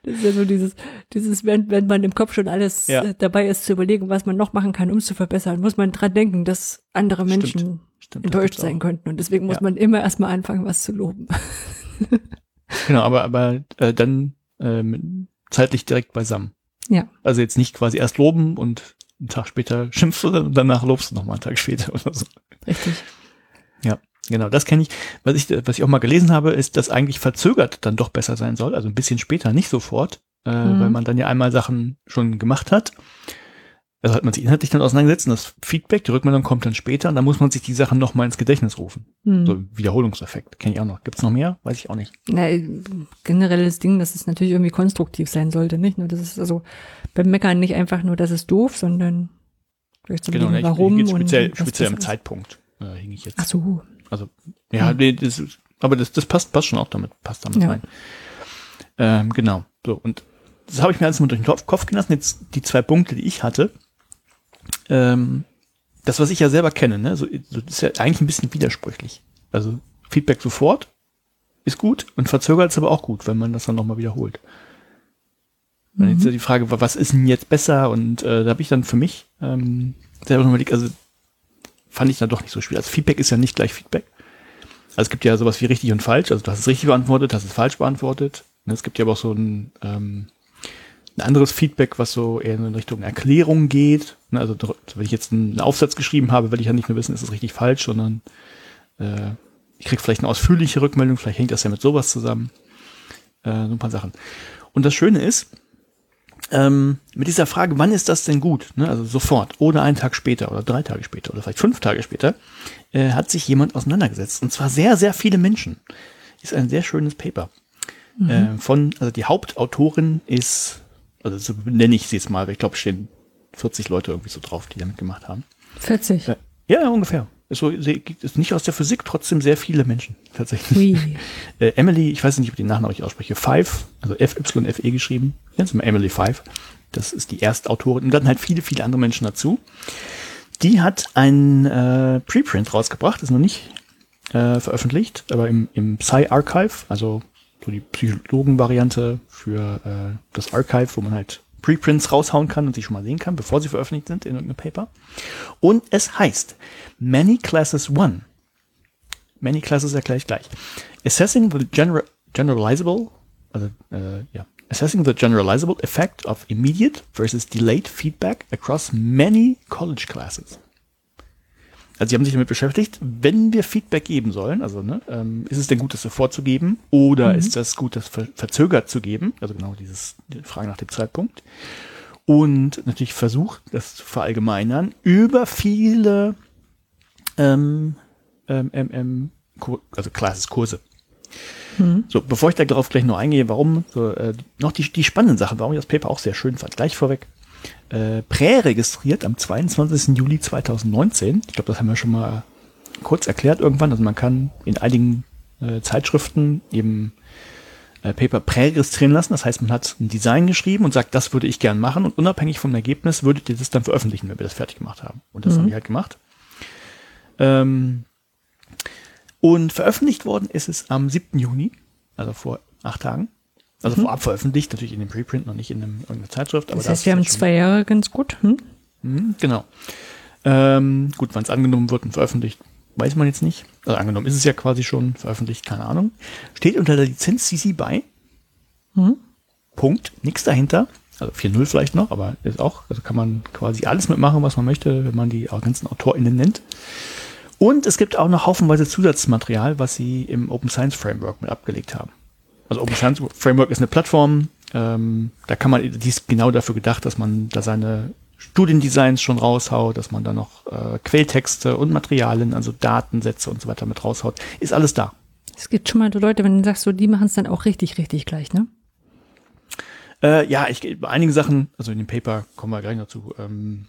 S1: ist ja so dieses, dieses, wenn, wenn man im Kopf schon alles ja. Äh, dabei ist zu überlegen, was man noch machen kann, um es zu verbessern, muss man dran denken, dass andere Menschen Stimmt. Stimmt, enttäuscht sein könnten. Und deswegen muss ja. man immer erstmal anfangen, was zu loben.
S2: genau, aber, aber äh, dann äh, zeitlich direkt beisammen.
S1: Ja.
S2: Also jetzt nicht quasi erst loben und einen Tag später schimpfst du und danach lobst du nochmal einen Tag später oder so.
S1: Richtig.
S2: Ja, genau, das kenne ich. Was ich, was ich auch mal gelesen habe, ist, dass eigentlich verzögert dann doch besser sein soll, also ein bisschen später, nicht sofort, äh, mhm. weil man dann ja einmal Sachen schon gemacht hat also hat man sich inhaltlich dann auseinandergesetzt und das Feedback, die Rückmeldung kommt dann später und dann muss man sich die Sachen nochmal ins Gedächtnis rufen. Hm. So Wiederholungseffekt, kenne ich auch noch. Gibt's noch mehr? Weiß ich auch nicht.
S1: Na, generelles Ding, dass es natürlich irgendwie konstruktiv sein sollte, nicht? Nur das ist also beim Meckern nicht einfach nur, das ist doof, sondern
S2: vielleicht so genau, ne, warum ich, ich speziell, und speziell im Zeitpunkt äh, hing ich jetzt.
S1: Ach so.
S2: Also ja, hm. nee, das, aber das, das passt, passt schon auch damit, passt damit ja. rein. Ähm, genau. So und das habe ich mir alles mal durch den Kopf gelassen. Jetzt die zwei Punkte, die ich hatte ähm, das, was ich ja selber kenne, ne, so, so das ist ja eigentlich ein bisschen widersprüchlich. Also Feedback sofort ist gut und verzögert ist aber auch gut, wenn man das dann nochmal wiederholt. Mhm. Dann ja die Frage, was ist denn jetzt besser? Und äh, da habe ich dann für mich ähm, selber nochmal also fand ich dann doch nicht so schwierig. Also Feedback ist ja nicht gleich Feedback. Also es gibt ja sowas wie richtig und falsch. Also du hast es richtig beantwortet, hast es falsch beantwortet. Ne, es gibt ja aber auch so ein, ähm, ein anderes Feedback, was so eher in Richtung Erklärung geht. Ne, also wenn ich jetzt einen Aufsatz geschrieben habe, will ich ja nicht nur wissen, ist das richtig falsch, sondern äh, ich kriege vielleicht eine ausführliche Rückmeldung, vielleicht hängt das ja mit sowas zusammen. Äh, so ein paar Sachen. Und das Schöne ist, ähm, mit dieser Frage, wann ist das denn gut? Ne? Also sofort oder einen Tag später oder drei Tage später oder vielleicht fünf Tage später, äh, hat sich jemand auseinandergesetzt. Und zwar sehr, sehr viele Menschen. Ist ein sehr schönes Paper. Mhm. Äh, von, also die Hauptautorin ist, also so nenne ich sie jetzt mal, ich glaube, stehen 40 Leute irgendwie so drauf, die damit gemacht haben.
S1: 40?
S2: Äh, ja, ungefähr. So, ist nicht aus der Physik, trotzdem sehr viele Menschen tatsächlich. äh, Emily, ich weiß nicht, ob ich den Nachnamen richtig ausspreche, Five, also F-Y-F-E geschrieben. Jetzt mal Emily Five. Das ist die Erstautorin. Und dann halt viele, viele andere Menschen dazu. Die hat ein äh, Preprint rausgebracht, ist noch nicht äh, veröffentlicht, aber im, im Psy-Archive, also so die Psychologen-Variante für äh, das Archive, wo man halt Preprints raushauen kann und sie schon mal sehen kann, bevor sie veröffentlicht sind in irgendeinem Paper. Und es heißt Many Classes One. Many Classes erkläre ich gleich. Assessing the general, generalizable, also äh, ja, assessing the generalizable effect of immediate versus delayed feedback across many college classes. Also sie haben sich damit beschäftigt, wenn wir Feedback geben sollen, also ne, ähm, ist es denn gut, das sofort zu geben oder mhm. ist das gut, das ver verzögert zu geben? Also genau dieses die Frage nach dem Zeitpunkt. Und natürlich versucht, das zu verallgemeinern, über viele ähm, ähm, ähm, also Classes-Kurse. Mhm. So, bevor ich darauf gleich noch eingehe, warum, so, äh, noch die, die spannenden Sachen, warum ich das Paper auch sehr schön fand, gleich vorweg äh, präregistriert am 22. Juli 2019. Ich glaube, das haben wir schon mal kurz erklärt irgendwann. Also man kann in einigen äh, Zeitschriften eben äh, Paper präregistrieren lassen. Das heißt, man hat ein Design geschrieben und sagt, das würde ich gern machen und unabhängig vom Ergebnis würdet ihr das dann veröffentlichen, wenn wir das fertig gemacht haben. Und das mhm. haben wir halt gemacht. Ähm, und veröffentlicht worden ist es am 7. Juni, also vor acht Tagen. Also mhm. vorab veröffentlicht, natürlich in dem Preprint, noch nicht in einem, irgendeiner Zeitschrift.
S1: Aber das heißt, wir haben zwei Jahre ganz gut. Hm?
S2: Mhm, genau. Ähm, gut, wann es angenommen wird und veröffentlicht, weiß man jetzt nicht. Also angenommen ist es ja quasi schon veröffentlicht, keine Ahnung. Steht unter der Lizenz CC BY. Mhm. Punkt. Nichts dahinter. Also 4.0 vielleicht noch, aber ist auch, also kann man quasi alles mitmachen, was man möchte, wenn man die ganzen AutorInnen nennt. Und es gibt auch noch haufenweise Zusatzmaterial, was sie im Open Science Framework mit abgelegt haben. Also Open Science Framework ist eine Plattform, ähm, da kann man, die ist genau dafür gedacht, dass man da seine Studiendesigns schon raushaut, dass man da noch äh, Quelltexte und Materialien, also Datensätze und so weiter mit raushaut. Ist alles da.
S1: Es gibt schon mal Leute, wenn du sagst, so, die machen es dann auch richtig, richtig gleich, ne?
S2: Äh, ja, ich bei einigen Sachen, also in dem Paper kommen wir gleich dazu, ähm,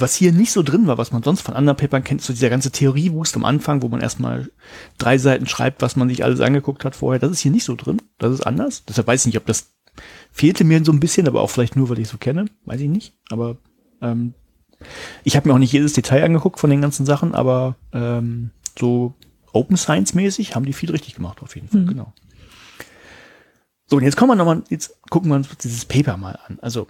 S2: was hier nicht so drin war, was man sonst von anderen Papern kennt, so dieser ganze Theoriewust am Anfang, wo man erstmal drei Seiten schreibt, was man sich alles angeguckt hat vorher, das ist hier nicht so drin. Das ist anders. Deshalb weiß ich nicht, ob das fehlte mir so ein bisschen, aber auch vielleicht nur, weil ich so kenne, weiß ich nicht. Aber ähm, ich habe mir auch nicht jedes Detail angeguckt von den ganzen Sachen, aber ähm, so Open Science mäßig haben die viel richtig gemacht, auf jeden Fall, mhm. genau. So, und jetzt kommen wir nochmal, jetzt gucken wir uns dieses Paper mal an. Also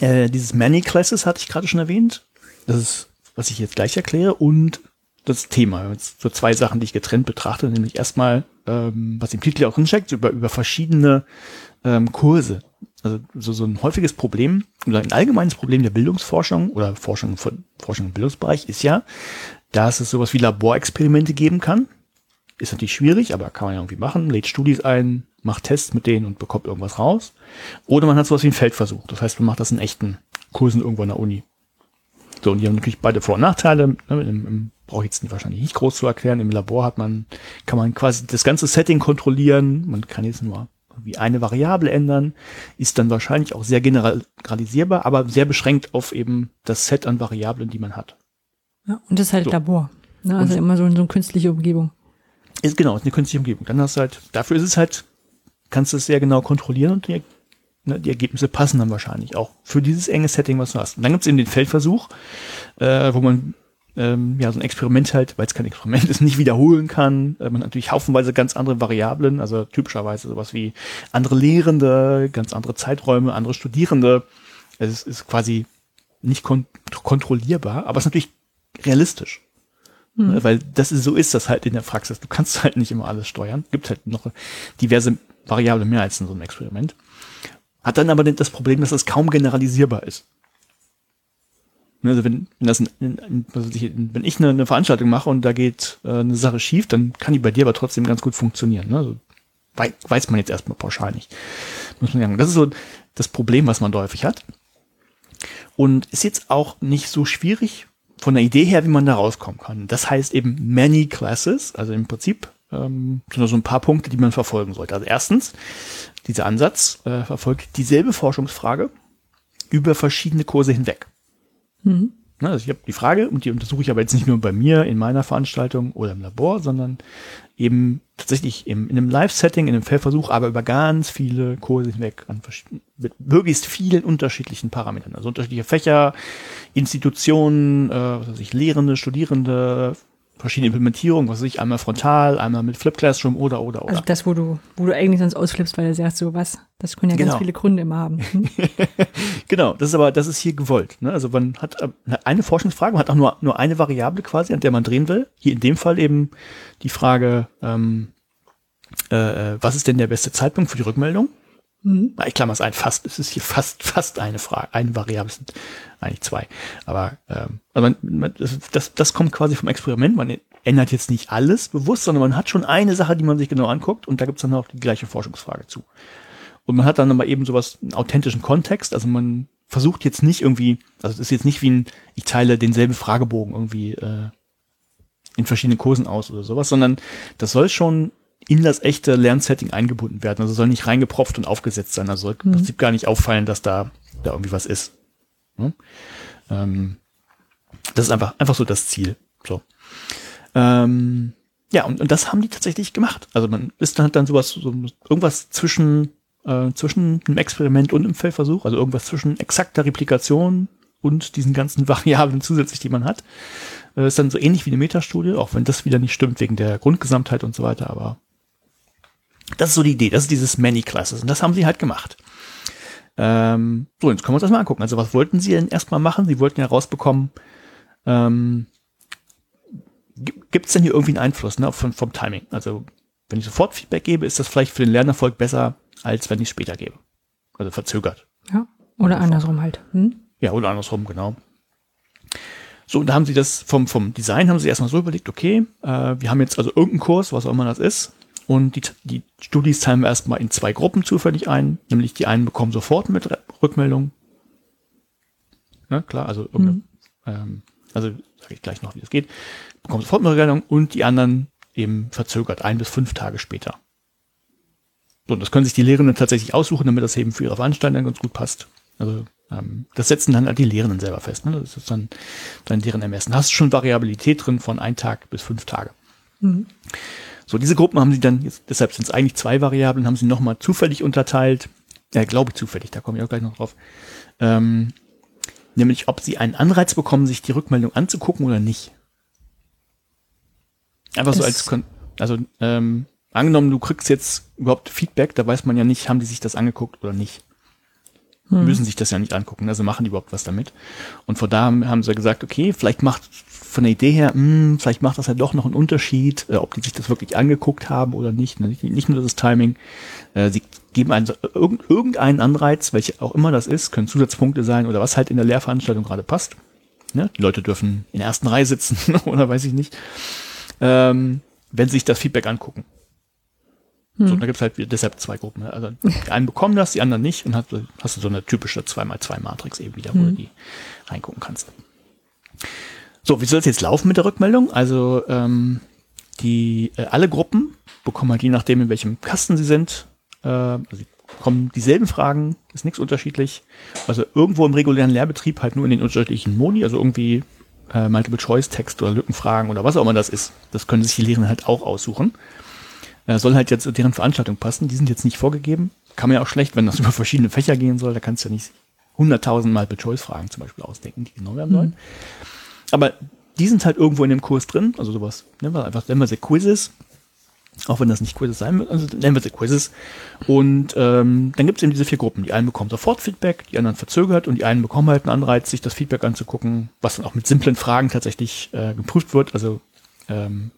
S2: äh, dieses Many Classes hatte ich gerade schon erwähnt. Das ist, was ich jetzt gleich erkläre. Und das Thema. So zwei Sachen, die ich getrennt betrachte. Nämlich erstmal, ähm, was im Titel auch drinsteckt, über, über verschiedene ähm, Kurse. Also so, so ein häufiges Problem oder ein allgemeines Problem der Bildungsforschung oder Forschung von Forschung im Bildungsbereich ist ja, dass es sowas wie Laborexperimente geben kann. Ist natürlich schwierig, aber kann man ja irgendwie machen. Lädt Studis ein, macht Tests mit denen und bekommt irgendwas raus. Oder man hat sowas wie einen Feldversuch. Das heißt, man macht das in echten Kursen irgendwo an der Uni. So, und die haben natürlich beide Vor- und Nachteile. Ne, Brauche ich jetzt wahrscheinlich nicht groß zu erklären. Im Labor hat man, kann man quasi das ganze Setting kontrollieren. Man kann jetzt nur wie eine Variable ändern, ist dann wahrscheinlich auch sehr generalisierbar, aber sehr beschränkt auf eben das Set an Variablen, die man hat.
S1: Ja, und das ist halt so. Labor. Ne? Also und immer so in so eine künstliche Umgebung.
S2: Ist genau, ist eine künstliche Umgebung. Dann hast du halt, dafür ist es halt kannst du es sehr genau kontrollieren und die, ne, die Ergebnisse passen dann wahrscheinlich auch für dieses enge Setting, was du hast. Und dann gibt es eben den Feldversuch, äh, wo man ähm, ja so ein Experiment halt, weil es kein Experiment ist, nicht wiederholen kann. Äh, man natürlich haufenweise ganz andere Variablen, also typischerweise sowas wie andere Lehrende, ganz andere Zeiträume, andere Studierende. Es ist quasi nicht kon kontrollierbar, aber es ist natürlich realistisch. Mhm. Weil das ist, so ist das halt in der Praxis. Du kannst halt nicht immer alles steuern. Gibt halt noch diverse Variable mehr als in so einem Experiment. Hat dann aber das Problem, dass das kaum generalisierbar ist. Ne, also wenn, wenn, das ein, ich, wenn ich eine, eine, Veranstaltung mache und da geht äh, eine Sache schief, dann kann die bei dir aber trotzdem ganz gut funktionieren. Ne? Also, weiß man jetzt erstmal pauschal nicht. Muss man sagen. Das ist so das Problem, was man da häufig hat. Und ist jetzt auch nicht so schwierig von der Idee her, wie man da rauskommen kann. Das heißt eben many classes, also im Prinzip ähm, sind da so ein paar Punkte, die man verfolgen sollte. Also erstens, dieser Ansatz äh, verfolgt dieselbe Forschungsfrage über verschiedene Kurse hinweg. Mhm. Also ich habe die Frage, und die untersuche ich aber jetzt nicht nur bei mir in meiner Veranstaltung oder im Labor, sondern eben tatsächlich im, in einem Live-Setting, in einem Feldversuch, aber über ganz viele Kurse hinweg an mit möglichst vielen unterschiedlichen Parametern. Also unterschiedliche Fächer, Institutionen, äh, was weiß ich, Lehrende, Studierende, verschiedene Implementierungen, was weiß ich, einmal frontal, einmal mit Flip Classroom oder, oder, oder.
S1: Also das, wo du, wo du eigentlich sonst ausflippst, weil du sagst, so was, das können ja genau. ganz viele Gründe immer haben. Hm?
S2: genau, das ist aber, das ist hier gewollt. Ne? Also man hat äh, eine Forschungsfrage, man hat auch nur, nur eine Variable quasi, an der man drehen will. Hier in dem Fall eben die Frage, ähm, äh, äh was ist denn der beste Zeitpunkt für die Rückmeldung? Mhm. Ich klammer es ein, fast, es ist hier fast, fast eine Frage, eine Variable, sind eigentlich zwei. Aber ähm, also man, man, das, das kommt quasi vom Experiment. Man ändert jetzt nicht alles bewusst, sondern man hat schon eine Sache, die man sich genau anguckt und da gibt's dann auch die gleiche Forschungsfrage zu. Und man hat dann aber eben sowas, einen authentischen Kontext, also man versucht jetzt nicht irgendwie, also es ist jetzt nicht wie ein, ich teile denselben Fragebogen irgendwie äh, in verschiedenen Kursen aus oder sowas, sondern das soll schon in das echte Lernsetting eingebunden werden. Also soll nicht reingepropft und aufgesetzt sein. Also soll im mhm. Prinzip gar nicht auffallen, dass da, da irgendwie was ist. Hm? Ähm, das ist einfach, einfach so das Ziel. So. Ähm, ja, und, und das haben die tatsächlich gemacht. Also man ist dann, dann sowas, so irgendwas zwischen, äh, zwischen einem Experiment und einem Feldversuch, also irgendwas zwischen exakter Replikation und diesen ganzen Variablen zusätzlich, die man hat. Äh, ist dann so ähnlich wie eine Metastudie, auch wenn das wieder nicht stimmt wegen der Grundgesamtheit und so weiter, aber das ist so die Idee, das ist dieses Many Classes und das haben sie halt gemacht. Ähm, so, jetzt können wir uns das mal angucken. Also was wollten sie denn erstmal machen? Sie wollten ja rausbekommen, ähm, gibt es denn hier irgendwie einen Einfluss ne, vom, vom Timing? Also wenn ich sofort Feedback gebe, ist das vielleicht für den Lernerfolg besser, als wenn ich später gebe. Also verzögert.
S1: Ja, oder andersrum halt. Hm?
S2: Ja, oder andersrum, genau. So, und da haben sie das vom, vom Design haben sie erstmal so überlegt, okay, äh, wir haben jetzt also irgendeinen Kurs, was auch immer das ist, und die, die Studis teilen wir erstmal in zwei Gruppen zufällig ein, nämlich die einen bekommen sofort mit Rückmeldung. Na, klar, also mhm. ähm, also sage ich gleich noch, wie das geht, bekommen sofort eine Rückmeldung und die anderen eben verzögert, ein bis fünf Tage später. So, und das können sich die Lehrenden tatsächlich aussuchen, damit das eben für ihre Veranstaltung ganz gut passt. Also ähm, das setzen dann halt die Lehrenden selber fest. Ne? Das ist dann, dann deren Ermessen. Da hast du schon Variabilität drin von ein Tag bis fünf Tage. Mhm. So, diese Gruppen haben sie dann, jetzt, deshalb sind es eigentlich zwei Variablen, haben sie nochmal zufällig unterteilt. Ja, glaube ich zufällig, da komme ich auch gleich noch drauf. Ähm, nämlich, ob sie einen Anreiz bekommen, sich die Rückmeldung anzugucken oder nicht. Einfach so als, Kon also ähm, angenommen, du kriegst jetzt überhaupt Feedback, da weiß man ja nicht, haben die sich das angeguckt oder nicht. Hm. Müssen sich das ja nicht angucken, also machen die überhaupt was damit. Und von da haben sie gesagt, okay, vielleicht macht von der Idee her, mh, hm, vielleicht macht das ja doch noch einen Unterschied, äh, ob die sich das wirklich angeguckt haben oder nicht. Ne? Nicht, nur das Timing. Äh, sie geben einen, irgend, irgendeinen Anreiz, welcher auch immer das ist, können Zusatzpunkte sein oder was halt in der Lehrveranstaltung gerade passt. Ne? Die Leute dürfen in der ersten Reihe sitzen oder weiß ich nicht. Ähm, wenn sie sich das Feedback angucken. Hm. So, da gibt's halt deshalb zwei Gruppen. Ne? Also die einen bekommen das, die anderen nicht und hast, hast du so eine typische 2x2-Matrix eben wieder, wo hm. du die reingucken kannst. So, wie soll es jetzt laufen mit der Rückmeldung? Also ähm, die äh, alle Gruppen bekommen halt je nachdem, in welchem Kasten sie sind, äh, also sie bekommen dieselben Fragen, ist nichts unterschiedlich. Also irgendwo im regulären Lehrbetrieb halt nur in den unterschiedlichen Moni, also irgendwie äh, Multiple-Choice-Text oder Lückenfragen oder was auch immer das ist. Das können sich die Lehrenden halt auch aussuchen. Äh, soll halt jetzt deren Veranstaltung passen. Die sind jetzt nicht vorgegeben. Kann man ja auch schlecht, wenn das über verschiedene Fächer gehen soll. Da kannst du ja nicht 100.000 Multiple-Choice-Fragen zum Beispiel ausdenken, die genommen werden sollen. Mhm. Aber die sind halt irgendwo in dem Kurs drin. Also sowas, nennen wir einfach, nennen wir sie Quizzes. Auch wenn das nicht Quizzes sein wird, also nennen wir sie Quizzes. Und ähm, dann gibt es eben diese vier Gruppen. Die einen bekommen sofort Feedback, die anderen verzögert und die einen bekommen halt einen Anreiz, sich das Feedback anzugucken, was dann auch mit simplen Fragen tatsächlich äh, geprüft wird. Also ähm,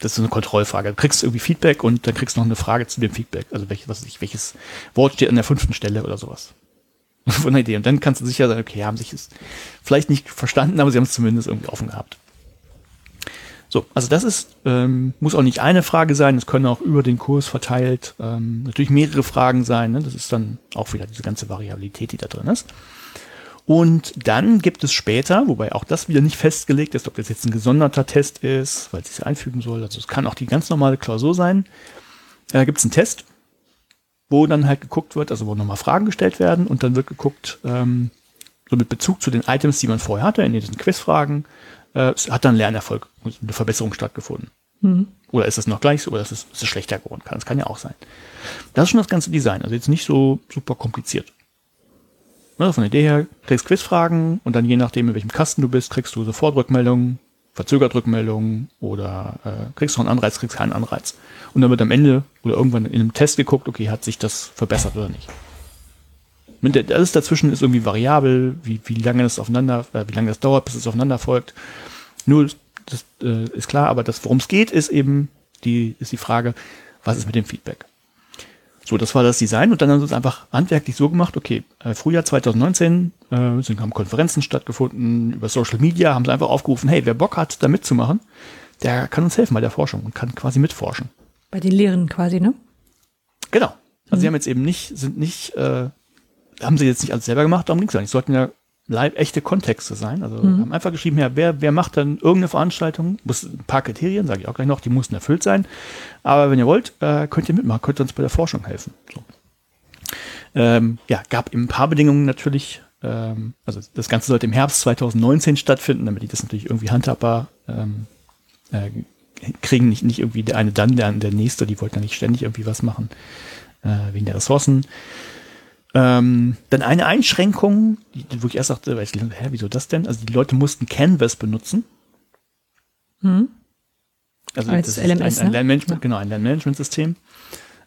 S2: das ist eine Kontrollfrage. Du kriegst irgendwie Feedback und dann kriegst du noch eine Frage zu dem Feedback. Also welches, was ich, welches Wort steht an der fünften Stelle oder sowas. Von der Idee. Und dann kannst du sicher sein, okay, haben sich es vielleicht nicht verstanden, aber sie haben es zumindest irgendwie offen gehabt. So, also das ist, ähm, muss auch nicht eine Frage sein, es können auch über den Kurs verteilt ähm, natürlich mehrere Fragen sein. Ne? Das ist dann auch wieder diese ganze Variabilität, die da drin ist. Und dann gibt es später, wobei auch das wieder nicht festgelegt ist, ob das jetzt ein gesonderter Test ist, weil es sich einfügen soll. Also es kann auch die ganz normale Klausur sein. Äh, gibt es einen Test, wo dann halt geguckt wird, also wo nochmal Fragen gestellt werden und dann wird geguckt, ähm, so mit Bezug zu den Items, die man vorher hatte, in diesen Quizfragen, äh, hat dann Lernerfolg, eine Verbesserung stattgefunden. Mhm. Oder ist es noch gleich so, oder ist es, ist es schlechter geworden? Kann, das kann ja auch sein. Das ist schon das ganze Design, also jetzt nicht so super kompliziert. Ne, von der Idee her, kriegst Quizfragen und dann je nachdem, in welchem Kasten du bist, kriegst du sofort Rückmeldungen, verzögert Rückmeldungen oder äh, kriegst du einen Anreiz, kriegst keinen Anreiz. Und dann wird am Ende oder irgendwann in einem Test geguckt, okay, hat sich das verbessert oder nicht. Alles dazwischen ist irgendwie variabel, wie, wie lange das aufeinander, äh, wie lange das dauert, bis es aufeinander folgt. Nur, das äh, ist klar, aber das, worum es geht, ist eben die, ist die Frage, was ist mit dem Feedback? So, das war das Design und dann haben sie es einfach handwerklich so gemacht, okay, äh, Frühjahr 2019 äh, sind, haben Konferenzen stattgefunden, über Social Media haben sie einfach aufgerufen, hey, wer Bock hat, da mitzumachen, der kann uns helfen bei der Forschung und kann quasi mitforschen.
S1: Bei den Lehren quasi, ne?
S2: Genau. Also mhm. sie haben jetzt eben nicht, sind nicht, äh, haben sie jetzt nicht alles selber gemacht, darum ging es ja nicht. Sollten ja live echte Kontexte sein. Also mhm. haben einfach geschrieben, ja, wer, wer macht dann irgendeine Veranstaltung? Muss ein paar Kriterien, sage ich auch gleich noch, die mussten erfüllt sein. Aber wenn ihr wollt, äh, könnt ihr mitmachen, könnt ihr uns bei der Forschung helfen. So. Ähm, ja, gab eben ein paar Bedingungen natürlich. Ähm, also das Ganze sollte im Herbst 2019 stattfinden, damit die das natürlich irgendwie handhabbar ähm, äh, kriegen. Nicht, nicht irgendwie der eine dann, der, der nächste, die wollten ja nicht ständig irgendwie was machen, äh, wegen der Ressourcen. Ähm, dann eine Einschränkung, die, wo ich erst dachte, hä, wieso das denn? Also die Leute mussten Canvas benutzen.
S1: Hm.
S2: Also Als das LMS, ist ein, ein ne? Lernmanagement, ja. genau, ein Lernmanagementsystem.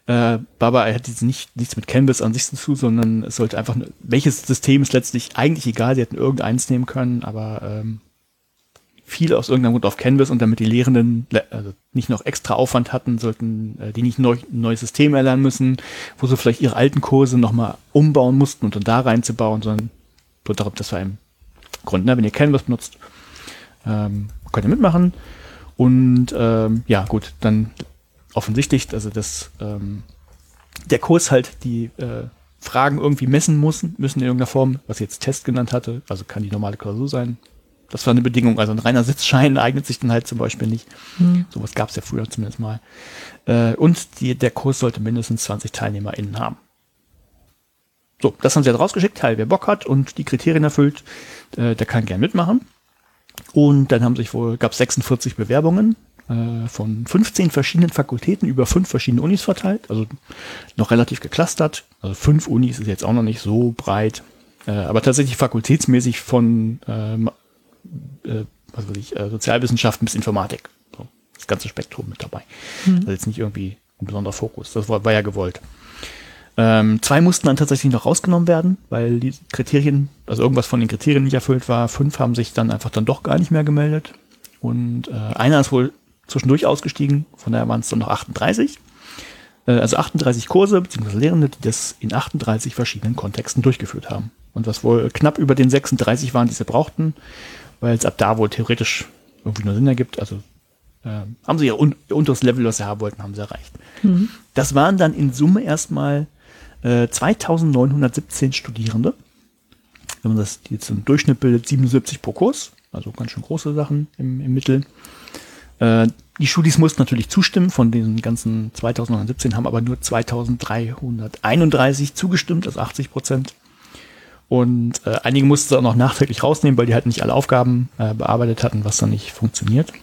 S2: Äh, Baba hat jetzt nicht, nichts mit Canvas an sich zu, sondern es sollte einfach, welches System ist letztlich eigentlich egal, sie hätten irgendeins nehmen können, aber ähm, viel aus irgendeinem Grund auf Canvas und damit die Lehrenden also nicht noch extra Aufwand hatten, sollten äh, die nicht neu, ein neues System erlernen müssen, wo sie vielleicht ihre alten Kurse nochmal umbauen mussten und dann da reinzubauen, sondern das war im Grund, ne? wenn ihr Canvas benutzt, ähm, könnt ihr mitmachen. Und ähm, ja, gut, dann offensichtlich, also dass ähm, der Kurs halt die äh, Fragen irgendwie messen muss, müssen in irgendeiner Form, was ich jetzt Test genannt hatte, also kann die normale Klausur sein, das war eine Bedingung. Also ein reiner Sitzschein eignet sich dann halt zum Beispiel nicht. Mhm. Sowas gab es ja früher zumindest mal. Äh, und die, der Kurs sollte mindestens 20 TeilnehmerInnen haben. So, das haben sie halt rausgeschickt. Teil, wer Bock hat und die Kriterien erfüllt, äh, der kann gern mitmachen. Und dann haben sich wohl, gab es 46 Bewerbungen äh, von 15 verschiedenen Fakultäten über fünf verschiedene Unis verteilt. Also noch relativ geclustert. Also fünf Unis ist jetzt auch noch nicht so breit. Äh, aber tatsächlich fakultätsmäßig von äh, äh, was weiß ich, äh, Sozialwissenschaften bis Informatik. So, das ganze Spektrum mit dabei. Mhm. Also jetzt nicht irgendwie ein besonderer Fokus. Das war, war ja gewollt. Ähm, zwei mussten dann tatsächlich noch rausgenommen werden, weil die Kriterien, also irgendwas von den Kriterien nicht erfüllt war. Fünf haben sich dann einfach dann doch gar nicht mehr gemeldet. Und äh, einer ist wohl zwischendurch ausgestiegen, von daher waren es dann noch 38. Äh, also 38 Kurse bzw. Lehrende, die das in 38 verschiedenen Kontexten durchgeführt haben. Und was wohl knapp über den 36 waren, die sie brauchten, weil es ab da wohl theoretisch irgendwie nur Sinn ergibt. Also äh, haben sie ihr, un ihr unteres Level, was sie haben wollten, haben sie erreicht. Mhm. Das waren dann in Summe erstmal äh, 2917 Studierende. Wenn man das jetzt im Durchschnitt bildet, 77 pro Kurs, also ganz schön große Sachen im, im Mittel. Äh, die Studis mussten natürlich zustimmen, von den ganzen 2017 haben aber nur 2331 zugestimmt, also 80 Prozent. Und äh, einige mussten sie auch noch nachträglich rausnehmen, weil die halt nicht alle Aufgaben äh, bearbeitet hatten, was dann nicht funktioniert.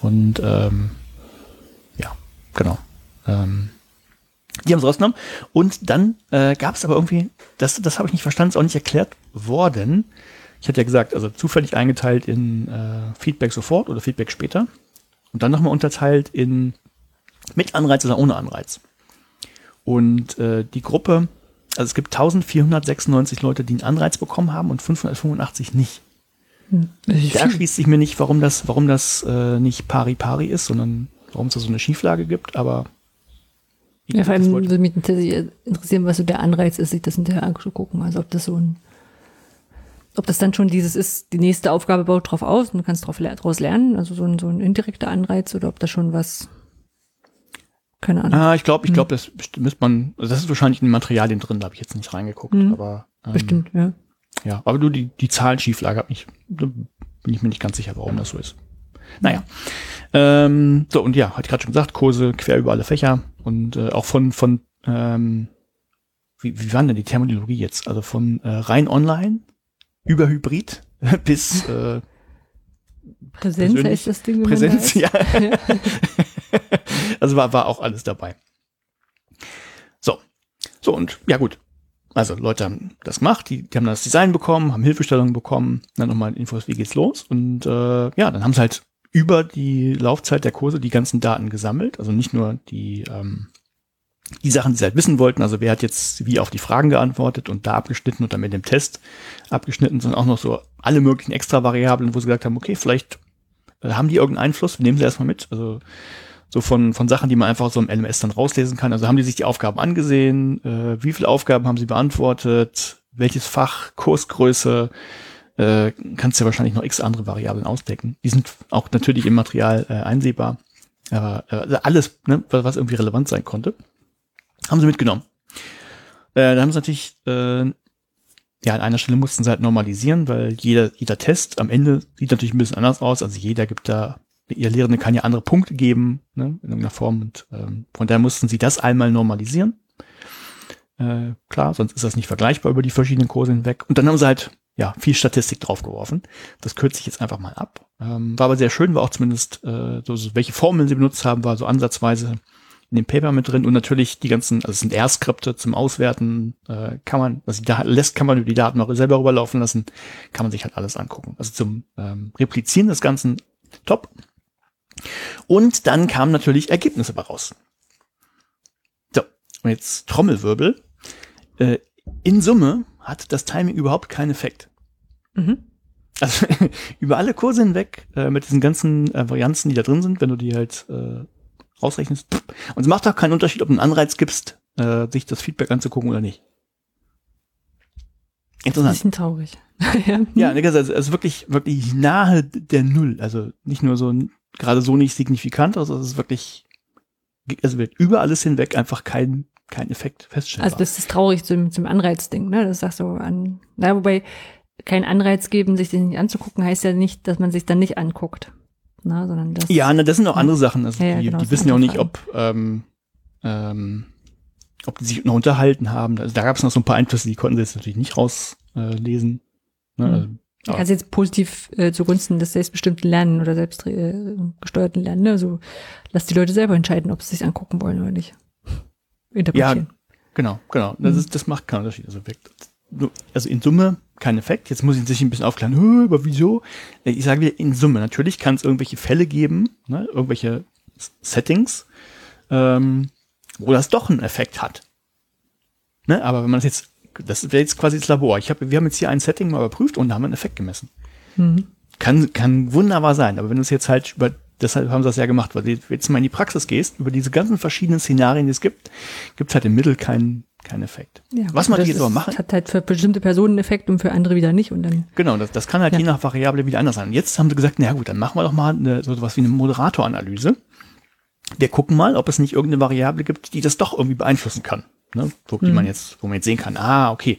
S2: Und ähm, ja, genau. Ähm, die haben es rausgenommen. Und dann äh, gab es aber irgendwie, das, das habe ich nicht verstanden, ist auch nicht erklärt worden. Ich hatte ja gesagt, also zufällig eingeteilt in äh, Feedback sofort oder Feedback später. Und dann nochmal unterteilt in mit Anreiz oder ohne Anreiz. Und äh, die Gruppe, also es gibt 1496 Leute, die einen Anreiz bekommen haben und 585 nicht. Hm. Da schließt sich mir nicht, warum das, warum das äh, nicht pari pari ist, sondern warum es da so eine Schieflage gibt, aber
S1: ja, vor allem würde mich interessieren, was so der Anreiz ist, sich das hinterher anzugucken. Also ob das so ein, ob das dann schon dieses ist, die nächste Aufgabe baut drauf aus und du kannst drauf, daraus lernen, also so ein, so ein indirekter Anreiz oder ob das schon was, keine Ahnung.
S2: Ah, ich glaube, ich glaube, das müsste man, also das ist wahrscheinlich in den Materialien drin, da habe ich jetzt nicht reingeguckt, mhm. aber.
S1: Ähm, Bestimmt, ja.
S2: Ja, aber du, die, die Zahlenschieflage hat mich, da bin ich mir nicht ganz sicher, warum das so ist. Naja. Ähm, so, und ja, hatte ich gerade schon gesagt, Kurse quer über alle Fächer und äh, auch von, von ähm, wie, wie war denn die Terminologie jetzt? Also von äh, rein online über Hybrid bis äh,
S1: Präsenz ist das Ding.
S2: Präsenz, ja. also war, war auch alles dabei. So. So, und ja gut. Also Leute haben das gemacht, die, die haben das Design bekommen, haben Hilfestellungen bekommen, dann nochmal Infos, wie geht's los. Und äh, ja, dann haben sie halt über die Laufzeit der Kurse die ganzen Daten gesammelt. Also nicht nur die, ähm, die Sachen, die sie halt wissen wollten, also wer hat jetzt wie auf die Fragen geantwortet und da abgeschnitten und dann mit dem Test abgeschnitten, sondern auch noch so alle möglichen extra Variablen, wo sie gesagt haben, okay, vielleicht äh, haben die irgendeinen Einfluss, nehmen sie erstmal mit. Also so von, von Sachen, die man einfach so im LMS dann rauslesen kann. Also haben die sich die Aufgaben angesehen, äh, wie viele Aufgaben haben sie beantwortet, welches Fach, Kursgröße, äh, kannst du ja wahrscheinlich noch x andere Variablen ausdecken. Die sind auch natürlich im Material äh, einsehbar. Aber äh, alles, ne, was irgendwie relevant sein konnte, haben sie mitgenommen. Äh, da haben sie natürlich, äh, ja, an einer Stelle mussten sie halt normalisieren, weil jeder, jeder Test am Ende sieht natürlich ein bisschen anders aus. Also jeder gibt da, ihr Lehrende kann ja andere Punkte geben, ne, in irgendeiner Form. Und ähm, von daher mussten sie das einmal normalisieren. Äh, klar, sonst ist das nicht vergleichbar über die verschiedenen Kurse hinweg. Und dann haben sie halt ja, viel Statistik draufgeworfen. Das kürze ich jetzt einfach mal ab. Ähm, war aber sehr schön, war auch zumindest äh, so, welche Formeln sie benutzt haben, war so ansatzweise in dem Paper mit drin und natürlich die ganzen, also es sind R-Skripte zum Auswerten, äh, kann man, was da lässt, kann man über die Daten auch selber rüberlaufen lassen, kann man sich halt alles angucken. Also zum ähm, Replizieren des Ganzen top. Und dann kamen natürlich Ergebnisse raus. So, und jetzt Trommelwirbel. Äh, in Summe hat das Timing überhaupt keinen Effekt. Mhm. Also über alle Kurse hinweg, äh, mit diesen ganzen äh, Varianzen, die da drin sind, wenn du die halt äh, rausrechnest. Und es macht auch keinen Unterschied, ob du einen Anreiz gibst, äh, sich das Feedback anzugucken oder nicht.
S1: Interessant. Ein bisschen traurig.
S2: ja, ja also es ist wirklich, wirklich nahe der Null. Also nicht nur so gerade so nicht signifikant, also es ist wirklich, also wird über alles hinweg einfach kein kein Effekt feststellen.
S1: Also das ist traurig zum, zum Anreizding, ne? Das sagst du an, na, wobei kein Anreiz geben, sich den nicht anzugucken, heißt ja nicht, dass man sich dann nicht anguckt. Na, sondern das,
S2: ja, na, das sind auch andere Sachen. Also ja, die, genau, die wissen ja auch nicht, ob, ähm, ähm, ob die sich noch unterhalten haben. Also da gab es noch so ein paar Einflüsse, die konnten sie jetzt natürlich nicht rauslesen. Äh, ne?
S1: mhm. Also, ja. Also jetzt positiv äh, zugunsten des selbstbestimmten Lernen oder selbstgesteuerten äh, Lernen. Ne? Also lass die Leute selber entscheiden, ob sie sich angucken wollen oder nicht
S2: interpretieren. Ja, genau, genau. Das, mhm. ist, das macht keinen Unterschied. Also, also in Summe kein Effekt. Jetzt muss ich sich ein bisschen aufklären, aber wieso? Ich sage wieder in Summe. Natürlich kann es irgendwelche Fälle geben, ne, irgendwelche Settings, ähm, wo das doch einen Effekt hat. Ne, aber wenn man das jetzt, das wäre jetzt quasi das Labor. Ich hab, wir haben jetzt hier ein Setting mal überprüft und da haben wir einen Effekt gemessen. Mhm. Kann, kann wunderbar sein, aber wenn du es jetzt halt über deshalb haben sie das ja gemacht, weil du jetzt mal in die Praxis gehst, über diese ganzen verschiedenen Szenarien, die es gibt, gibt es halt im Mittel keinen keinen Effekt.
S1: Ja, Was man jetzt aber machen. hat halt für bestimmte Personen einen Effekt und für andere wieder nicht und dann.
S2: Genau, das, das kann halt ja. je nach Variable wieder anders sein. Jetzt haben sie gesagt, na gut, dann machen wir doch mal eine, so was wie eine Moderatoranalyse. Wir gucken mal, ob es nicht irgendeine Variable gibt, die das doch irgendwie beeinflussen kann. Ne? Wo, die mhm. man jetzt, wo man jetzt sehen kann, ah, okay,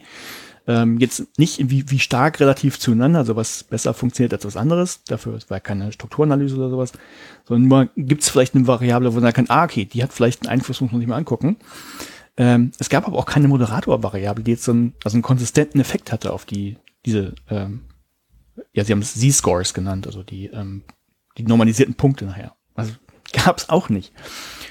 S2: ähm, jetzt nicht wie, wie stark relativ zueinander, also was besser funktioniert als was anderes. Dafür war keine Strukturanalyse oder sowas. Sondern nur gibt es vielleicht eine Variable, wo man sagen kann, ah, okay, die hat vielleicht einen Einfluss, muss man sich mal angucken. Ähm, es gab aber auch keine Moderator-Variable, die jetzt so einen, also einen konsistenten Effekt hatte auf die, diese, ähm, ja, sie haben es Z-Scores genannt, also die, ähm, die normalisierten Punkte nachher. Also gab es auch nicht.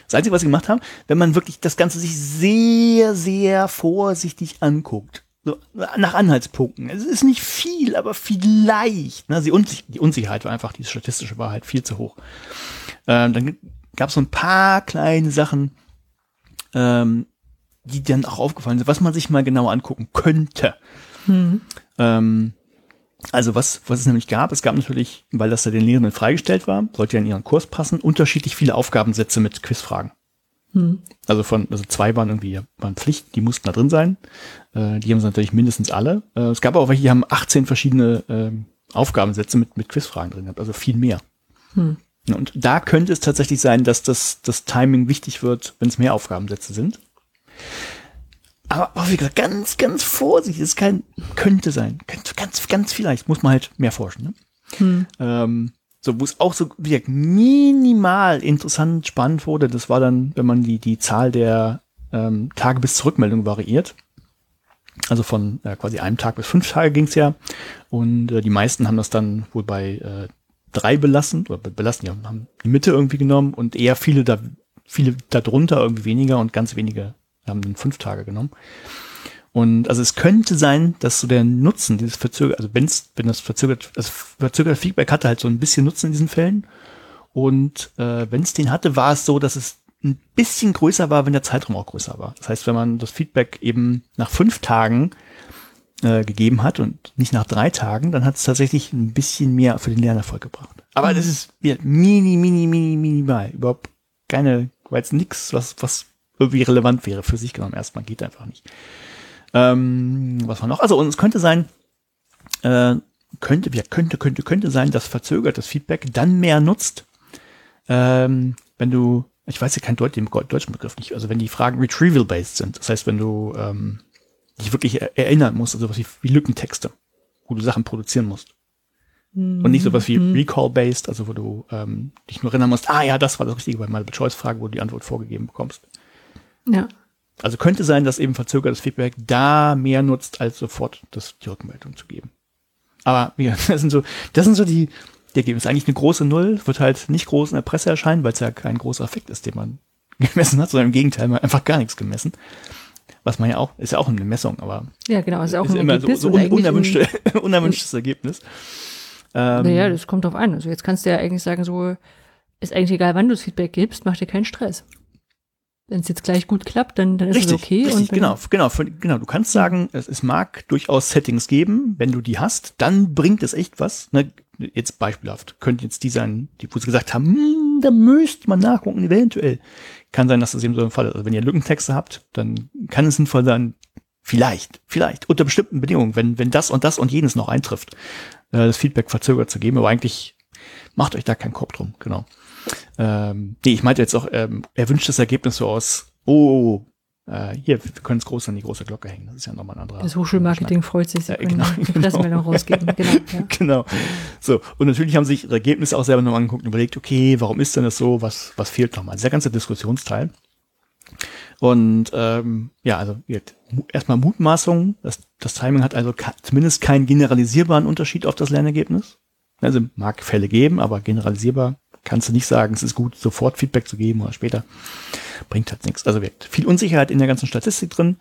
S2: Das Einzige, was sie gemacht haben, wenn man wirklich das Ganze sich sehr, sehr vorsichtig anguckt, so, nach Anhaltspunkten. Es ist nicht viel, aber vielleicht. Ne? Die, die Unsicherheit war einfach, die statistische war halt viel zu hoch. Ähm, dann gab es so ein paar kleine Sachen, ähm, die dann auch aufgefallen sind, was man sich mal genau angucken könnte. Mhm. Ähm, Also was, was es nämlich gab, es gab natürlich, weil das da den Lehrenden freigestellt war, sollte ja in ihren Kurs passen, unterschiedlich viele Aufgabensätze mit Quizfragen. Hm. Also von, also zwei waren irgendwie, waren Pflicht, die mussten da drin sein. Äh, die haben sie natürlich mindestens alle. Äh, es gab auch welche, die haben 18 verschiedene äh, Aufgabensätze mit, mit Quizfragen drin gehabt, also viel mehr. Hm. Und da könnte es tatsächlich sein, dass das, das Timing wichtig wird, wenn es mehr Aufgabensätze sind. Aber auch wie gesagt, ganz, ganz vorsichtig. Es kann, könnte sein. Ganz, ganz, ganz vielleicht. Muss man halt mehr forschen. Ne? Hm. Ähm, so, wo es auch so wie gesagt, minimal interessant, spannend wurde, das war dann, wenn man die, die Zahl der ähm, Tage bis zur Rückmeldung variiert. Also von äh, quasi einem Tag bis fünf Tage ging's ja. Und äh, die meisten haben das dann wohl bei äh, drei belassen, oder belassen, ja, haben die Mitte irgendwie genommen und eher viele da, viele darunter irgendwie weniger und ganz wenige haben dann fünf Tage genommen. Und also es könnte sein, dass so der Nutzen dieses verzögert, also wenn's, wenn das verzögert, das verzögerte Feedback hatte halt so ein bisschen Nutzen in diesen Fällen. Und äh, wenn es den hatte, war es so, dass es ein bisschen größer war, wenn der Zeitraum auch größer war. Das heißt, wenn man das Feedback eben nach fünf Tagen äh, gegeben hat und nicht nach drei Tagen, dann hat es tatsächlich ein bisschen mehr für den Lernerfolg gebracht. Aber das ist ja, mini, mini, mini, minimal. Überhaupt keine, war jetzt nix, was, was irgendwie relevant wäre für sich genommen. Erstmal geht einfach nicht. Ähm, was war noch? Also, und es könnte sein, äh, könnte, ja, könnte, könnte, könnte sein, dass verzögertes Feedback dann mehr nutzt, ähm, wenn du, ich weiß ja keinen Deut den deutschen Begriff nicht, also wenn die Fragen retrieval-based sind. Das heißt, wenn du ähm, dich wirklich er erinnern musst, also was wie, wie Lückentexte, wo du Sachen produzieren musst. Und nicht sowas wie mhm. Recall-based, also wo du ähm, dich nur erinnern musst, ah ja, das war das Richtige bei Multiple-Choice-Fragen, wo du die Antwort vorgegeben bekommst.
S1: Ja.
S2: Also könnte sein, dass eben verzögertes Feedback da mehr nutzt, als sofort das, die Rückmeldung zu geben. Aber ja, das sind so, das sind so die, die Ergebnisse. Eigentlich eine große Null, wird halt nicht groß in der Presse erscheinen, weil es ja kein großer Effekt ist, den man gemessen hat, sondern im Gegenteil, man hat einfach gar nichts gemessen. Was man ja auch, ist ja auch eine Messung, aber.
S1: Ja, genau, ist auch
S2: ist
S1: ein
S2: immer so, so un unerwünschte, unerwünschtes Ergebnis.
S1: Ähm, naja, das kommt drauf an. Also jetzt kannst du ja eigentlich sagen, so, ist eigentlich egal, wann du das Feedback gibst, mach dir keinen Stress. Wenn es jetzt gleich gut klappt, dann, dann ist
S2: richtig,
S1: es okay.
S2: Richtig, genau, genau, genau. Du kannst sagen, es, es mag durchaus Settings geben, wenn du die hast, dann bringt es echt was. Ne? Jetzt beispielhaft, könnte jetzt die sein, die wo sie gesagt haben, hm, da müsste man nachgucken, eventuell. Kann sein, dass das eben so ein Fall ist. Also wenn ihr Lückentexte habt, dann kann es sinnvoll sein, vielleicht, vielleicht, unter bestimmten Bedingungen, wenn, wenn das und das und jenes noch eintrifft, äh, das Feedback verzögert zu geben, aber eigentlich macht euch da keinen Kopf drum, genau. Ähm, nee, ich meinte jetzt auch, ähm, er wünscht das Ergebnis so aus, oh, äh, hier, wir können es groß an die große Glocke hängen. Das ist ja nochmal ein anderer.
S1: Das Hochschulmarketing freut sich, sie
S2: ja, genau,
S1: die Pressemeldung genau. rausgeben. Genau, ja.
S2: genau. So, und natürlich haben sich Ergebnisse auch selber nochmal angeguckt und überlegt, okay, warum ist denn das so? Was, was fehlt nochmal? Dieser ganze Diskussionsteil. Und ähm, ja, also erstmal Mutmaßung. Das, das Timing hat also zumindest keinen generalisierbaren Unterschied auf das Lernergebnis. Also mag Fälle geben, aber generalisierbar kannst du nicht sagen, es ist gut, sofort Feedback zu geben oder später. Bringt halt nichts. Also wird viel Unsicherheit in der ganzen Statistik drin.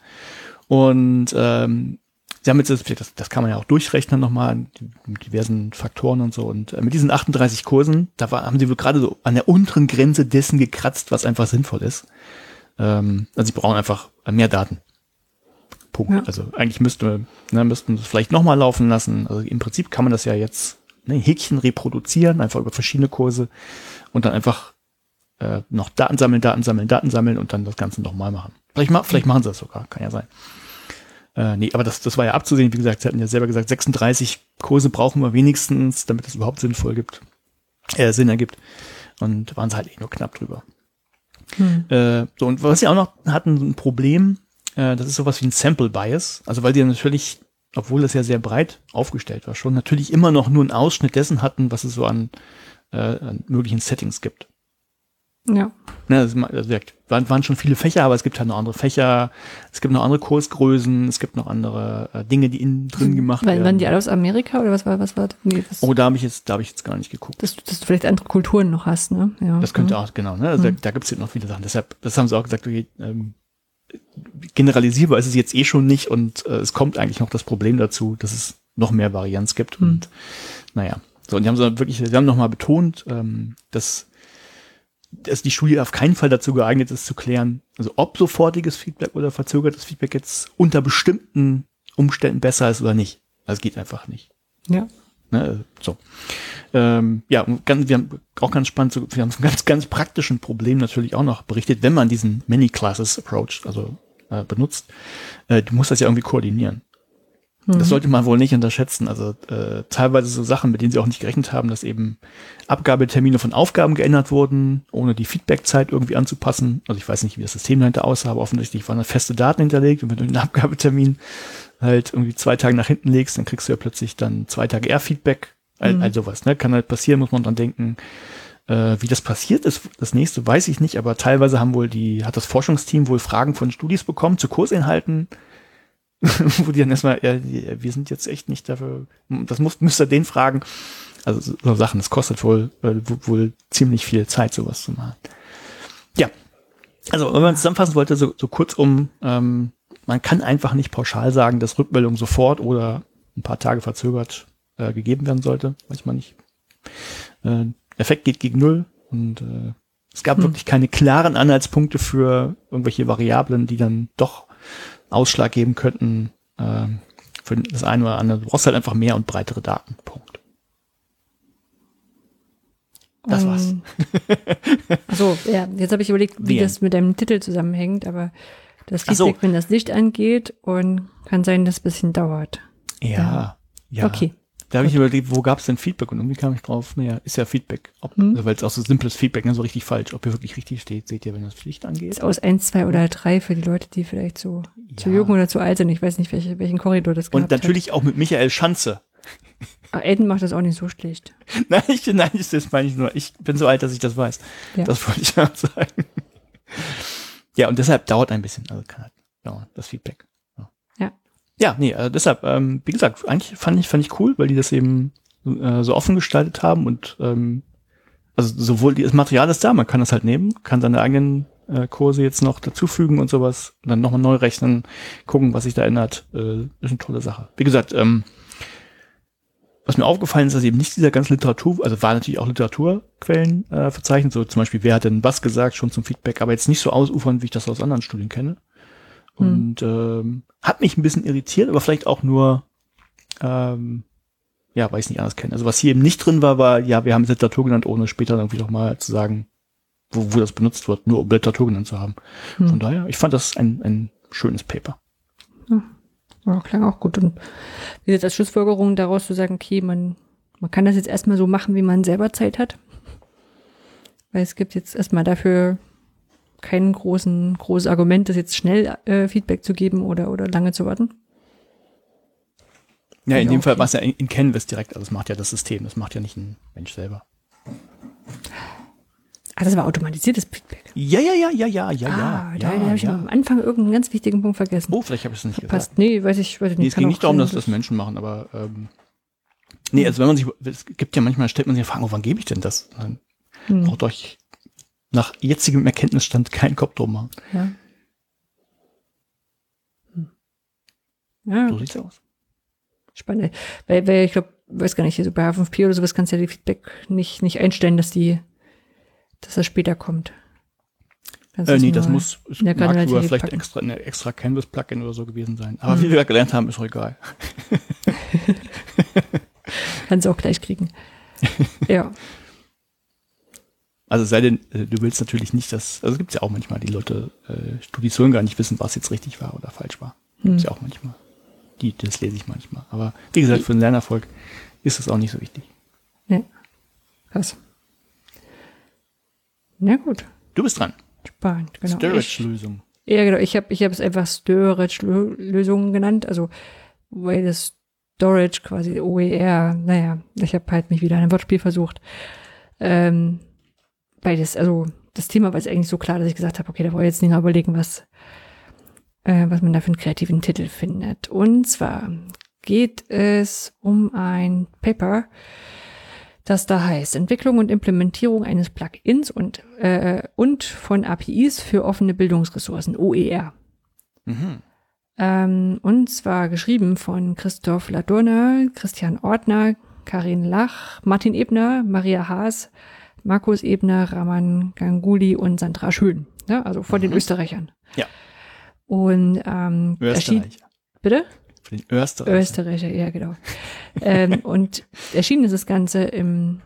S2: Und ähm, sie haben jetzt, das, das kann man ja auch durchrechnen nochmal, mit diversen Faktoren und so. Und äh, mit diesen 38 Kursen, da war, haben sie wohl gerade so an der unteren Grenze dessen gekratzt, was einfach sinnvoll ist. Ähm, also sie brauchen einfach mehr Daten. Punkt. Ja. Also eigentlich müsste, ne, müssten sie es vielleicht nochmal laufen lassen. Also im Prinzip kann man das ja jetzt ne, Häkchen reproduzieren, einfach über verschiedene Kurse und dann einfach äh, noch Daten sammeln, Daten sammeln, Daten sammeln und dann das Ganze nochmal machen. Vielleicht, ma vielleicht machen sie das sogar, kann ja sein. Äh, nee, aber das, das war ja abzusehen. Wie gesagt, sie hatten ja selber gesagt, 36 Kurse brauchen wir wenigstens, damit es überhaupt sinnvoll gibt, äh, Sinn ergibt. Und waren sie halt eh nur knapp drüber. Hm. Äh, so, und was sie auch noch hatten, ein Problem, äh, das ist sowas wie ein Sample Bias. Also weil die natürlich obwohl das ja sehr breit aufgestellt war, schon natürlich immer noch nur einen Ausschnitt dessen hatten, was es so an, äh, an möglichen Settings gibt.
S1: Ja.
S2: Ne, also, waren, waren schon viele Fächer, aber es gibt halt noch andere Fächer, es gibt noch andere Kursgrößen, es gibt noch andere äh, Dinge, die innen drin hm. gemacht
S1: werden. Waren die alle aus Amerika oder was war was war?
S2: Nee, das oh, da habe ich jetzt, da habe ich jetzt gar nicht geguckt.
S1: Dass, dass du vielleicht andere Kulturen noch hast, ne?
S2: Ja. Das könnte mhm. auch, genau, ne? Also mhm. da, da gibt es jetzt noch viele Sachen. Deshalb, das haben sie auch gesagt, okay, ähm, generalisierbar ist es jetzt eh schon nicht und äh, es kommt eigentlich noch das Problem dazu, dass es noch mehr Varianz gibt mhm. und naja. So, und die haben so wirklich, sie haben nochmal betont, ähm, dass, dass die Studie auf keinen Fall dazu geeignet ist zu klären, also ob sofortiges Feedback oder verzögertes Feedback jetzt unter bestimmten Umständen besser ist oder nicht. Das geht einfach nicht.
S1: Ja.
S2: Ne, so. Ähm, ja, ganz, wir haben auch ganz spannend, wir haben von ganz, ganz praktischen Problem natürlich auch noch berichtet, wenn man diesen Many-Classes-Approach also äh, benutzt, äh, du musst das ja irgendwie koordinieren. Das
S1: Mhm.
S2: sollte man wohl nicht unterschätzen. Also äh, teilweise so Sachen, mit denen sie auch nicht gerechnet haben, dass eben Abgabetermine von Aufgaben geändert wurden, ohne die Feedbackzeit irgendwie anzupassen. Also ich weiß nicht, wie das System dahinter aussah, aber offensichtlich waren da feste Daten hinterlegt und wenn du den Abgabetermin halt irgendwie zwei Tage nach hinten legst, dann kriegst du ja plötzlich dann zwei Tage eher Feedback. All,
S1: Mhm.
S2: all sowas, ne? Kann halt passieren, muss man dran denken. Äh, wie das passiert ist, das nächste weiß ich nicht, aber teilweise haben wohl die, hat das Forschungsteam wohl Fragen von Studis bekommen zu Kursinhalten, wo die dann erstmal, ja, wir sind jetzt echt nicht dafür, das muss, müsst ihr den fragen. Also so, so Sachen, das kostet wohl, äh, wohl, ziemlich viel Zeit, sowas zu machen. Ja. Also, wenn man zusammenfassen wollte, so, so kurzum, ähm, man kann einfach nicht pauschal sagen, dass Rückmeldung sofort oder ein paar Tage verzögert äh, gegeben werden sollte. Weiß man nicht. Äh, Effekt geht gegen Null und äh, es gab
S1: Hm.
S2: wirklich keine klaren Anhaltspunkte für irgendwelche Variablen, die dann doch Ausschlag geben könnten äh, für das eine oder andere. Du brauchst halt einfach mehr und breitere Daten. Punkt. Das war's.
S1: Ähm, Also, ja, jetzt habe ich überlegt, wie
S2: Wie?
S1: das mit deinem Titel zusammenhängt, aber das
S2: Ach so.
S1: Feedback, wenn das Licht angeht und kann sein, dass es ein bisschen dauert.
S2: Ja, ja.
S1: Okay.
S2: Da habe ich überlegt, wo gab es denn Feedback? Und irgendwie kam ich drauf, naja, ist ja Feedback. Ob,
S1: Hm.
S2: also, weil es auch so simples Feedback, ne, so richtig falsch. Ob ihr wirklich richtig steht, seht ihr, wenn das Licht angeht.
S1: Ist aus eins, zwei oder drei für die Leute, die vielleicht so zu
S2: Ja.
S1: jung oder zu alt sind. Ich weiß nicht, welche, welchen Korridor das
S2: Und
S1: gehabt
S2: natürlich auch mit Michael Schanze.
S1: hat. Aber Aiden macht das auch nicht so schlecht.
S2: Nein, ich, nein, ich, das meine ich nur. Ich bin so alt, dass ich das weiß.
S1: Ja.
S2: Das wollte ich auch sagen. Ja, und deshalb dauert ein bisschen. Also kann halt dauern, das Feedback. Ja,
S1: Ja.
S2: ja nee, äh, deshalb, ähm, wie gesagt, eigentlich fand ich, fand ich cool, weil die das eben äh, so offen gestaltet haben und ähm, also sowohl die, das Material ist da, man kann das halt nehmen, kann seine eigenen äh, Kurse jetzt noch dazufügen und sowas und dann nochmal neu rechnen, gucken, was sich da ändert. Äh, ist eine tolle Sache. Wie gesagt, ähm, was mir aufgefallen ist, dass eben nicht dieser ganze Literatur, also war natürlich auch Literaturquellen äh, verzeichnet, so zum Beispiel, wer hat denn was gesagt, schon zum Feedback, aber jetzt nicht so ausufern, wie ich das aus anderen Studien kenne. Und ähm, hat mich ein bisschen irritiert, aber vielleicht auch nur, ähm, ja, weil ich es nicht anders kenne. Also was hier eben nicht drin war, war, ja, wir haben es Literatur genannt, ohne später irgendwie noch mal zu sagen, wo, wo das benutzt wird, nur um Literatur genannt zu haben.
S1: Hm.
S2: Von daher, ich fand das ein, ein schönes Paper.
S1: Ja, klang auch gut. Und wie gesagt, als Schlussfolgerung daraus zu sagen, okay, man, man kann das jetzt erstmal so machen, wie man selber Zeit hat. Weil es gibt jetzt erstmal dafür kein großen, großes Argument, das jetzt schnell äh, Feedback zu geben oder, oder lange zu warten.
S2: Ja, in
S1: Ja,
S2: dem Fall
S1: okay.
S2: war es ja in, in Canvas direkt, also das macht ja das System, das macht ja nicht ein Mensch selber.
S1: Ah, das war automatisiertes Feedback.
S2: Ja, ja, ja, ja, ja, ja,
S1: ah,
S2: ja.
S1: da
S2: ja,
S1: habe ich
S2: ja.
S1: am Anfang irgendeinen ganz wichtigen Punkt vergessen.
S2: Oh, vielleicht habe ich es nicht gesagt.
S1: Passt. Nee, weiß ich, weiß ich nicht.
S2: Nee, es ging nicht darum, dass das Menschen machen, aber ähm, nee, also wenn man sich, es gibt ja manchmal, stellt man sich die Frage, oh, wann gebe ich denn das? Dann
S1: Hm,
S2: braucht euch nach jetzigem Erkenntnisstand keinen Kopf drum machen.
S1: ja. Hm. Ja,
S2: So sieht's aus.
S1: Spannend. Weil, weil ich glaube, weiß gar nicht, so bei H5P oder sowas kannst du ja die Feedback nicht, nicht einstellen, dass die, dass das später kommt. Kannst
S2: Äh, nee, das muss, es mag sogar vielleicht
S1: packen.
S2: extra, eine extra Canvas-Plugin oder so gewesen sein. Aber
S1: Hm.
S2: wie wir gelernt haben, ist auch egal.
S1: Kannst du auch gleich kriegen. ja.
S2: Also sei denn, äh, du willst natürlich nicht, dass, also es gibt ja auch manchmal, die Leute, äh, Studien gar nicht wissen, was jetzt richtig war oder falsch war.
S1: Hm.
S2: Gibt's ja auch manchmal. Die, das lese ich manchmal. Aber wie gesagt, für den Lernerfolg ist es auch nicht so wichtig.
S1: ja. Krass. Na gut.
S2: Du bist dran.
S1: Spannend. Genau. Ich,
S2: Storage-Lösung.
S1: ja, genau. Ich habe ich hab es einfach Storage-Lösungen genannt. Also, weil das Storage quasi OER, naja, ich habe halt mich wieder an ein Wortspiel versucht. Ähm, weil das, also das Thema war jetzt eigentlich so klar, dass ich gesagt habe, okay, da wollte ich jetzt nicht noch überlegen, was, äh, was man da für einen kreativen Titel findet. Und zwar geht es um ein Paper, das da heißt Entwicklung und Implementierung eines Plugins und, äh, und von APIs für offene Bildungsressourcen, OER.
S2: Mhm.
S1: Ähm, und zwar geschrieben von Christoph Ladurner, Christian Ortner, Karin Lach, Martin Ebner, Maria Haas, Markus Ebner, Raman Ganguly und Sandra Schön. Ja, also von den
S2: Mhm.
S1: Österreichern.
S2: Ja.
S1: Und ähm, erschien,
S2: Österreich.
S1: bitte?
S2: Den Österreicher.
S1: Österreicher, ja, genau. ähm, und erschienen ist das Ganze im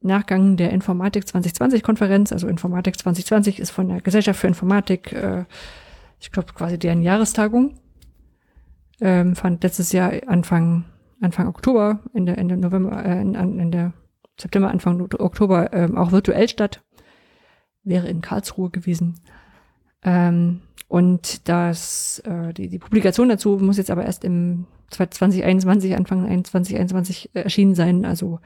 S1: Nachgang der Informatik 2020 Konferenz. Also Informatik 2020 ist von der Gesellschaft für Informatik, äh, ich glaube quasi deren Jahrestagung. Ähm, fand letztes Jahr Anfang, Anfang Oktober, Ende, Ende November, äh, Ende September, Anfang Oktober ähm, auch virtuell statt. Wäre in Karlsruhe gewesen. Ähm, und das, äh, die, die Publikation dazu muss jetzt aber erst im 2021, Anfang 2021 erschienen sein. Also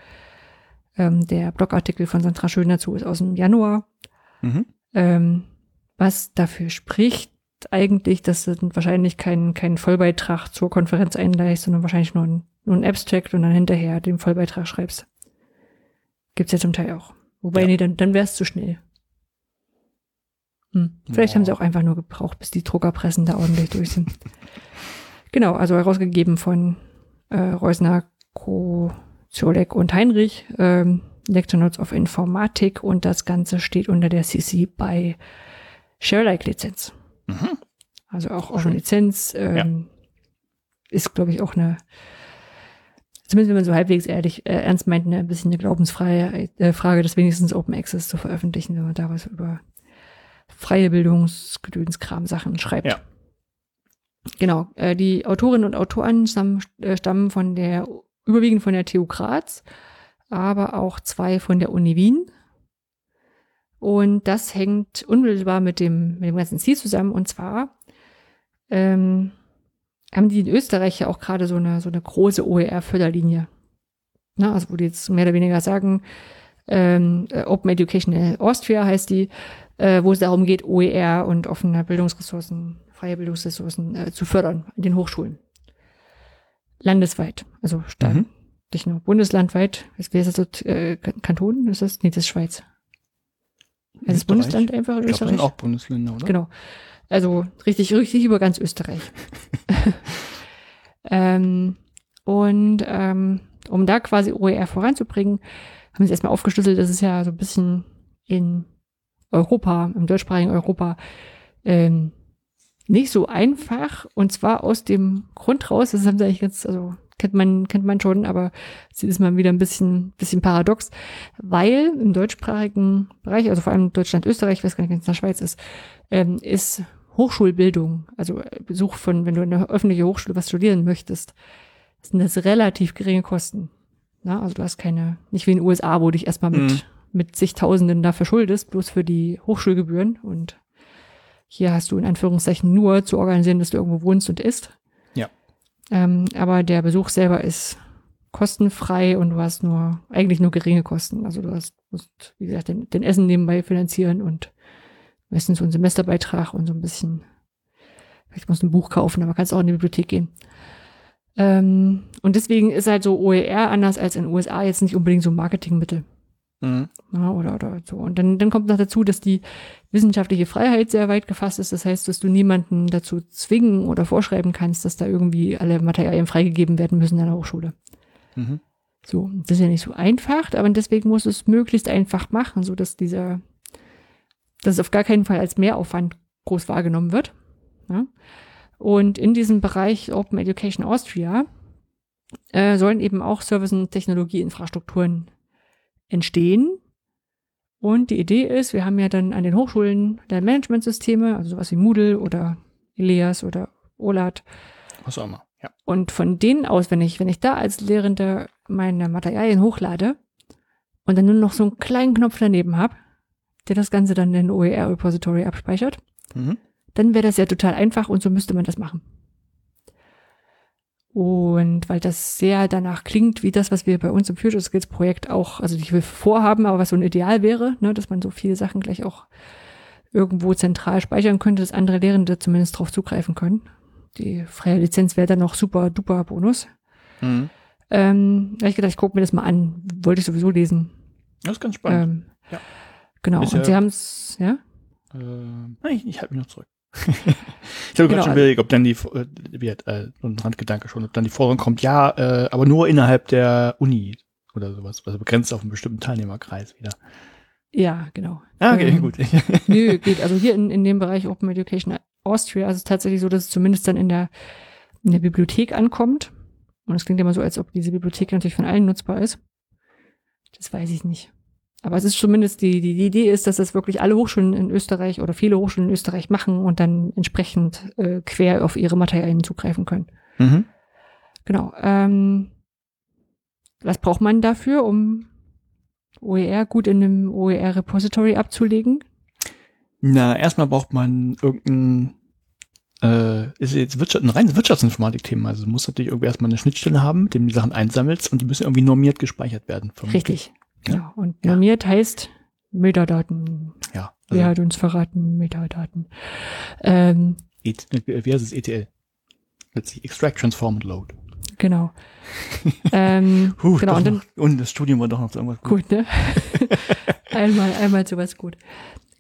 S1: ähm, der Blogartikel von Sandra Schön dazu ist aus dem Januar. Mhm. Ähm, was dafür spricht, eigentlich, dass du wahrscheinlich keinen kein Vollbeitrag zur Konferenz einleihst, sondern wahrscheinlich nur ein, nur ein Abstract und dann hinterher den Vollbeitrag schreibst. Gibt's ja zum Teil auch. Wobei, ja. nee, dann, dann wär's zu schnell. Hm. Vielleicht Boah. haben sie auch einfach nur gebraucht, bis die Druckerpressen da ordentlich durch sind. genau, also herausgegeben von äh, Reusner, Kozolek und Heinrich, ähm, Lecture Notes of Informatik und das Ganze steht unter der CC bei Share-like-Lizenz. Mhm. Also auch auf Lizenz ähm, ja. ist, glaube ich, auch eine, zumindest wenn man so halbwegs ehrlich äh, ernst meint, eine, ein bisschen eine glaubensfreie äh, Frage, das wenigstens Open Access zu veröffentlichen, wenn man da was über freie Bildungsgedönskram Sachen schreibt. Ja. Genau, äh, die Autorinnen und Autoren stammen, äh, stammen von der, überwiegend von der TU Graz, aber auch zwei von der Uni Wien. Und das hängt unmittelbar mit dem, mit dem ganzen Ziel zusammen. Und zwar ähm, haben die in Österreich ja auch gerade so eine, so eine große OER-Förderlinie. Also wo die jetzt mehr oder weniger sagen, ähm, Open Educational Austria heißt die, äh, wo es darum geht, OER und offene Bildungsressourcen, freie Bildungsressourcen äh, zu fördern in den Hochschulen. Landesweit, also Stadt, mhm. nicht nur bundeslandweit. Was wäre das so, äh, Kanton? Ist das? Nee, das ist Schweiz. Also das Bundesland einfach in
S2: Österreich. Das sind auch Bundesländer, oder?
S1: Genau. Also richtig, richtig über ganz Österreich. ähm, und ähm, um da quasi OER voranzubringen, haben sie erstmal aufgeschlüsselt, das ist ja so ein bisschen in Europa, im deutschsprachigen Europa, ähm, nicht so einfach. Und zwar aus dem Grund raus, das haben sie eigentlich jetzt, also kennt man, kennt man schon, aber es ist mal wieder ein bisschen, bisschen paradox, weil im deutschsprachigen Bereich, also vor allem Deutschland, Österreich, ich weiß gar nicht, wenn es in der Schweiz ist, ähm, ist Hochschulbildung, also Besuch von, wenn du in der öffentlichen Hochschule was studieren möchtest, sind das relativ geringe Kosten. Na, also du hast keine, nicht wie in den USA, wo du dich erstmal mit, mhm mit zigtausenden da verschuldest, bloß für die Hochschulgebühren. Und hier hast du in Anführungszeichen nur zu organisieren, dass du irgendwo wohnst und isst.
S2: Ja.
S1: Ähm, aber der Besuch selber ist kostenfrei und du hast nur, eigentlich nur geringe Kosten. Also du hast, musst, wie gesagt, den, den Essen nebenbei finanzieren und meistens so einen Semesterbeitrag und so ein bisschen, vielleicht musst du ein Buch kaufen, aber kannst auch in die Bibliothek gehen. Ähm, und deswegen ist halt so OER anders als in den USA jetzt nicht unbedingt so ein Marketingmittel. Mhm. Ja, oder, oder so. Und dann, dann kommt noch dazu, dass die wissenschaftliche Freiheit sehr weit gefasst ist. Das heißt, dass du niemanden dazu zwingen oder vorschreiben kannst, dass da irgendwie alle Materialien freigegeben werden müssen an der Hochschule. Mhm. So, das ist ja nicht so einfach, aber deswegen muss es möglichst einfach machen, so dass dieser, dass es auf gar keinen Fall als Mehraufwand groß wahrgenommen wird. Ja? Und in diesem Bereich Open Education Austria äh, sollen eben auch Service- und Technologieinfrastrukturen entstehen. Und die Idee ist, wir haben ja dann an den Hochschulen der Managementsysteme, also sowas wie Moodle oder Elias oder OLAT.
S2: Was auch immer, ja.
S1: Und von denen aus, wenn ich, wenn ich da als Lehrender meine Materialien hochlade und dann nur noch so einen kleinen Knopf daneben habe, der das Ganze dann in OER-Repository abspeichert, mhm. dann wäre das ja total einfach und so müsste man das machen. Und weil das sehr danach klingt, wie das, was wir bei uns im Future Skills Projekt auch, also die wir vorhaben, aber was so ein Ideal wäre, ne, dass man so viele Sachen gleich auch irgendwo zentral speichern könnte, dass andere Lehrende zumindest drauf zugreifen können. Die freie Lizenz wäre dann noch super duper Bonus. Mhm. Ähm, da ich gedacht, ich gucke mir das mal an. Wollte ich sowieso lesen.
S2: Das ist ganz spannend. Ähm, ja.
S1: Genau. Ist und ja, sie haben es, ja?
S2: Äh, ich, ich halte mich noch zurück ich habe genau. schon überlegt, ob dann die, äh, wie hat, äh, ein Randgedanke schon, ob dann die Forderung kommt, ja, äh, aber nur innerhalb der Uni oder sowas, also begrenzt auf einen bestimmten Teilnehmerkreis wieder.
S1: Ja, genau.
S2: Ah, okay, ähm, gut.
S1: nö, geht. Also hier in, in dem Bereich Open Education Austria ist es tatsächlich so, dass es zumindest dann in der in der Bibliothek ankommt. Und es klingt immer so, als ob diese Bibliothek natürlich von allen nutzbar ist. Das weiß ich nicht. Aber es ist zumindest die, die, die Idee ist, dass das wirklich alle Hochschulen in Österreich oder viele Hochschulen in Österreich machen und dann entsprechend äh, quer auf ihre Materialien zugreifen können.
S2: Mhm.
S1: Genau. Ähm, was braucht man dafür, um OER gut in einem OER-Repository abzulegen?
S2: Na, erstmal braucht man irgendein, äh, ist jetzt Wirtschaft, ein reines Wirtschaftsinformatik-Thema. Also du musst natürlich irgendwie erstmal eine Schnittstelle haben, mit dem du die Sachen einsammelst und die müssen irgendwie normiert gespeichert werden.
S1: Richtig.
S2: Ja.
S1: Genau. Und
S2: Ja.
S1: normiert heißt Metadaten.
S2: Ja.
S1: Wer
S2: Also,
S1: hat uns verraten? Metadaten. Ähm,
S2: et, äh, wie heißt es? ETL. Letztlich Extract, Transform und Load.
S1: genau. ähm,
S2: Huh,
S1: genau. Und dann,
S2: noch, und das Studium war doch noch so irgendwas gut.
S1: Gut, ne? einmal, einmal sowas gut.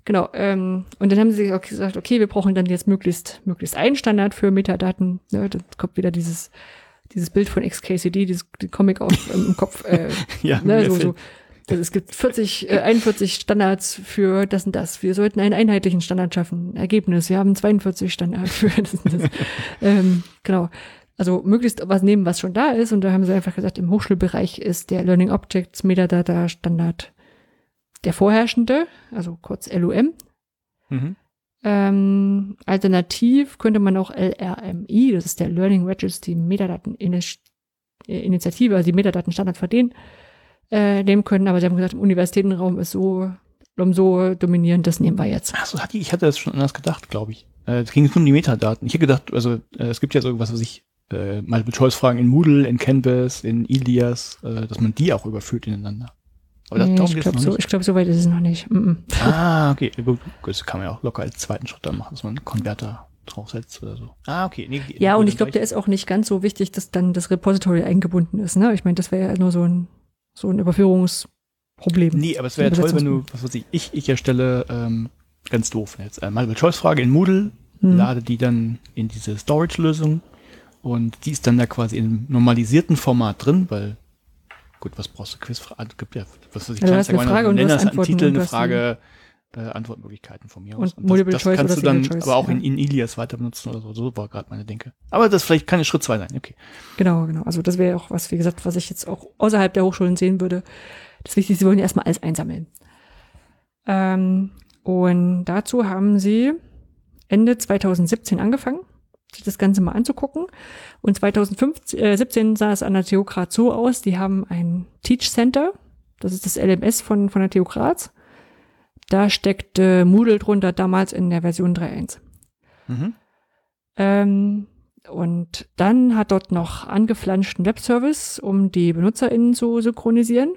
S1: Genau. Ähm, und dann haben sie auch gesagt, okay, wir brauchen dann jetzt möglichst, möglichst einen Standard für Metadaten. Ne? Dann kommt wieder dieses, dieses Bild von XKCD, dieses die Comic auf, im Kopf. Äh,
S2: Ja,
S1: ne? so, so. Also es gibt 40, äh, 41 Standards für das und das. Wir sollten einen einheitlichen Standard schaffen. Ergebnis, wir haben 42 Standards für das und das. ähm, genau. Also möglichst was nehmen, was schon da ist. Und da haben sie einfach gesagt, im Hochschulbereich ist der Learning Objects Metadata Standard der vorherrschende, also kurz LUM.
S2: Mhm.
S1: Ähm, alternativ könnte man auch LRMI, das ist der Learning Registry Metadaten Initiative, also die Metadatenstandard für den, äh, nehmen können. Aber sie haben gesagt, im Universitätenraum ist so, so dominierend, das nehmen wir jetzt.
S2: Ach so, hatte ich hatte das schon anders gedacht, glaube ich. Äh, Es ging nur um die Metadaten. Ich hätte gedacht, also äh, es gibt ja so was, was ich äh, Multiple-Choice-Fragen in Moodle, in Canvas, in Ilias, äh, dass man die auch überführt ineinander. Aber das,
S1: Nee, ich glaube,
S2: noch
S1: so,
S2: nicht.
S1: ich glaub, so weit ist es noch nicht. Mm -mm.
S2: Ah, okay. Gut, das kann man ja auch locker als zweiten Schritt dann machen, dass man einen Konverter draufsetzt oder so. Ah, okay. Nee,
S1: Ja, und ich glaube, der ist auch nicht ganz so wichtig, dass dann das Repository eingebunden ist. Ne? Ich meine, das wäre ja nur so ein, so ein Überführungsproblem.
S2: Nee, aber es wäre ja toll, wenn du, was weiß ich, ich, ich erstelle, ähm, ganz doof jetzt, äh, Multiple-Choice-Frage in Moodle,
S1: Hm.
S2: lade die dann in diese Storage-Lösung und die ist dann da quasi im normalisierten Format drin, weil gut, was brauchst du Quizfragen? gibt ja, was weiß ich,
S1: Ja, du hast eine Frage und du
S2: Nenner
S1: hast
S2: ist ein
S1: Antworten
S2: Titel, eine Frage, äh, Antwortmöglichkeiten von mir
S1: Und
S2: aus.
S1: Multiple
S2: das,
S1: Choice
S2: das kannst du dann
S1: Choice,
S2: aber auch
S1: ja.
S2: in, in Ilias weiter benutzen oder so. So war gerade meine Denke. Aber das vielleicht kann Schritt zwei sein, okay.
S1: Genau, genau. Also das wäre auch was, wie gesagt, was ich jetzt auch außerhalb der Hochschulen sehen würde. Das Wichtigste, sie wollen ja erstmal alles einsammeln. Ähm, und dazu haben sie Ende 2017 angefangen, sich das Ganze mal anzugucken. Und 2017 sah es an der TU Graz so aus, die haben ein Teach Center, das ist das LMS von, von der TU Graz. Da steckte Moodle drunter damals in der Version 3.1.
S2: Mhm.
S1: Ähm, und dann hat dort noch angeflanschten Webservice, um die BenutzerInnen zu synchronisieren.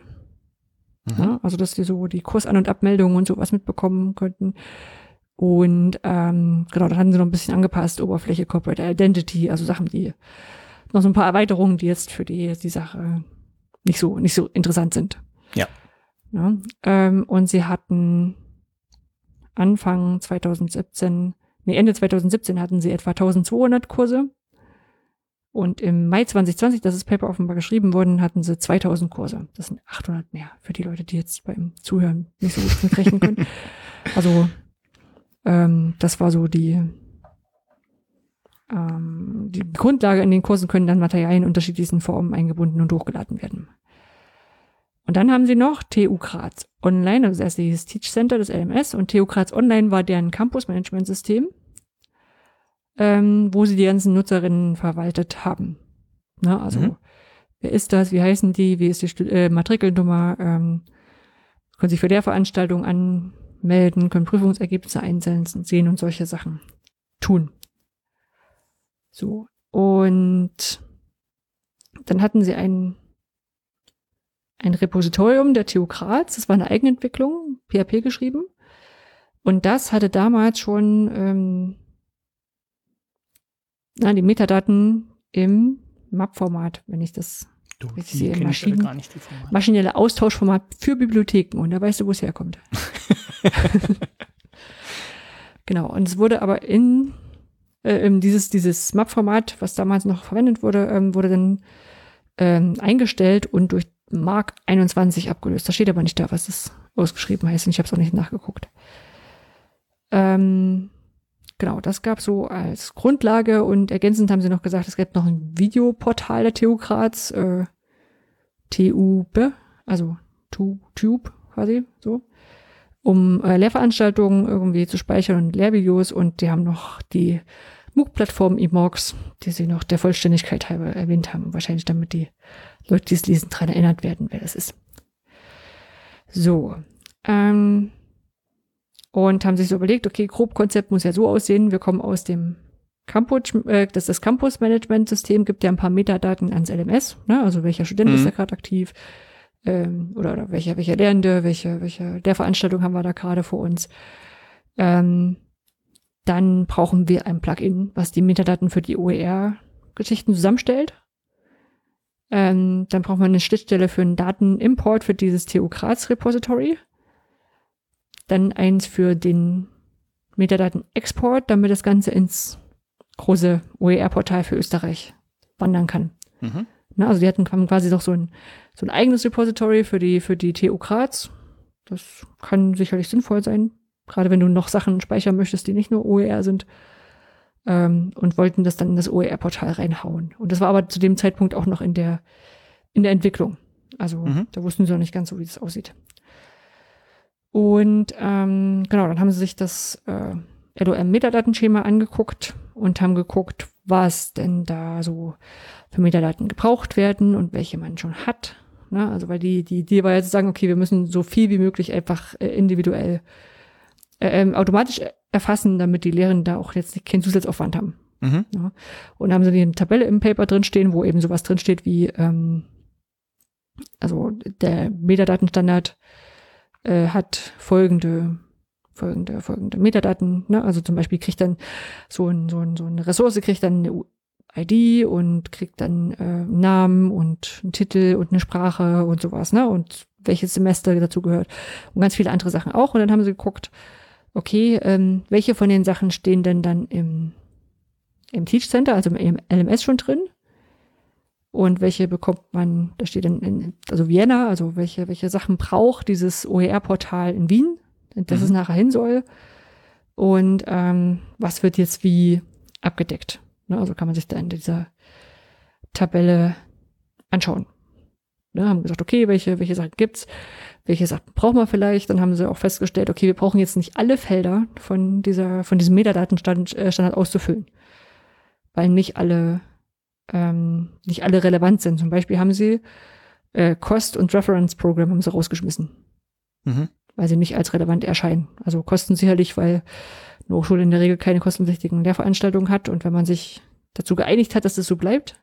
S2: Mhm.
S1: Ja, also, dass die so die Kursan- und Abmeldungen und sowas mitbekommen könnten. Und ähm, genau, dann hatten sie noch ein bisschen angepasst, Oberfläche, Corporate Identity, also Sachen, die noch so ein paar Erweiterungen, die jetzt für die, die Sache nicht so, nicht so interessant sind.
S2: Ja.
S1: ja ähm, und sie hatten Anfang 2017, nee, Ende 2017 hatten sie etwa 1200 Kurse. Und im Mai 2020, das ist Paper offenbar geschrieben worden, hatten sie 2000 Kurse. Das sind 800 mehr für die Leute, die jetzt beim Zuhören nicht so gut mitrechnen können. Also ähm, das war so die, ähm, die Grundlage in den Kursen können dann Materialien in unterschiedlichsten Formen eingebunden und hochgeladen werden. Und dann haben sie noch TU Graz Online, also das erste hieß Teach Center, das LMS, und TU Graz Online war deren Campus-Management-System, ähm, wo sie die ganzen Nutzerinnen verwaltet haben. Ne, also,
S2: Mhm.
S1: wer ist das, wie heißen die, wie ist die Stu äh, Matrikelnummer, ähm, können sich für der Veranstaltung anmelden, können Prüfungsergebnisse einsenden, sehen und solche Sachen tun. So. Und dann hatten sie ein, ein Repositorium der TU Graz, das war eine Eigenentwicklung, PHP geschrieben. Und das hatte damals schon ähm, na, die Metadaten im MAP-Format, wenn ich das
S2: Du,
S1: Ich
S2: die
S1: sehe Maschinen-
S2: gar nicht, die Formate.
S1: maschinelle Austauschformat für Bibliotheken. Und da weißt du, wo es herkommt. genau. Und es wurde aber in äh, ähm, dieses, dieses MAP-Format, was damals noch verwendet wurde, ähm, wurde dann ähm, eingestellt und durch Mark 21 abgelöst. Da steht aber nicht da, was es ausgeschrieben heißt. Und ich habe es auch nicht nachgeguckt. Ähm, genau, das gab so als Grundlage und ergänzend haben sie noch gesagt, es gibt noch ein Videoportal der TU Graz, äh, TUB, also Tube quasi so, um äh, Lehrveranstaltungen irgendwie zu speichern und Lehrvideos und die haben noch die MOOC-Plattform eMorgs, die sie noch der Vollständigkeit halber erwähnt haben, wahrscheinlich damit die Leute, die es lesen, daran erinnert werden, wer das ist. So, ähm, und haben sich so überlegt, okay, Grobkonzept muss ja so aussehen, wir kommen aus dem Campus, äh, das das Campus-Management-System gibt ja ein paar Metadaten ans LMS, ne? also welcher Student mhm. ist da gerade aktiv ähm, oder, oder welcher, welcher Lehrende, welche, welche der Veranstaltung haben wir da gerade vor uns. Ähm, dann brauchen wir ein Plugin, was die Metadaten für die OER-Geschichten zusammenstellt. Ähm, dann brauchen wir eine Schnittstelle für einen Datenimport für dieses TU Graz Repository dann eins für den Metadaten-Export, damit das Ganze ins große OER-Portal für Österreich wandern kann. Mhm. Na, also die hatten quasi doch so ein, so ein eigenes Repository für die, für die TU Graz. Das kann sicherlich sinnvoll sein, gerade wenn du noch Sachen speichern möchtest, die nicht nur OER sind. Ähm, und wollten das dann in das OER-Portal reinhauen. Und das war aber zu dem Zeitpunkt auch noch in der, in der Entwicklung. Also mhm. da wussten sie noch nicht ganz so, wie das aussieht. Und ähm, genau, dann haben sie sich das äh, LOM-Metadatenschema angeguckt und haben geguckt, was denn da so für Metadaten gebraucht werden und welche man schon hat. Ne? Also weil die, die Idee war ja zu sagen, okay, wir müssen so viel wie möglich einfach äh, individuell äh, automatisch erfassen, damit die Lehrenden da auch jetzt keinen Zusatzaufwand haben. Mhm. Ja? Und haben sie die Tabelle im Paper drinstehen, wo eben sowas drinsteht wie ähm, also der Metadatenstandard äh, hat folgende folgende, folgende Metadaten. Ne? Also zum Beispiel kriegt dann so, ein, so, ein, so eine Ressource, kriegt dann eine ID und kriegt dann äh, Namen und einen Titel und eine Sprache und sowas, ne? Und welches Semester dazu gehört. Und ganz viele andere Sachen auch. Und dann haben sie geguckt, okay, ähm, welche von den Sachen stehen denn dann im, im Teach Center, also im LMS schon drin? und welche bekommt man, da steht dann, in, also Vienna, also welche, welche Sachen braucht dieses OER-Portal in Wien, dass mhm. es nachher hin soll und ähm, was wird jetzt wie abgedeckt. Ne? Also kann man sich da in dieser Tabelle anschauen. Ne? Haben gesagt, okay, welche, welche Sachen gibt's, welche Sachen brauchen wir vielleicht. Dann haben sie auch festgestellt, okay, wir brauchen jetzt nicht alle Felder von dieser, von diesem Metadatenstandard äh, auszufüllen, weil nicht alle ähm, nicht alle relevant sind. Zum Beispiel haben sie äh, Cost- und Reference-Programm haben sie rausgeschmissen, mhm. weil sie nicht als relevant erscheinen. Also Kosten sicherlich, weil eine Hochschule in der Regel keine kostenpflichtigen Lehrveranstaltungen hat und wenn man sich dazu geeinigt hat, dass es so bleibt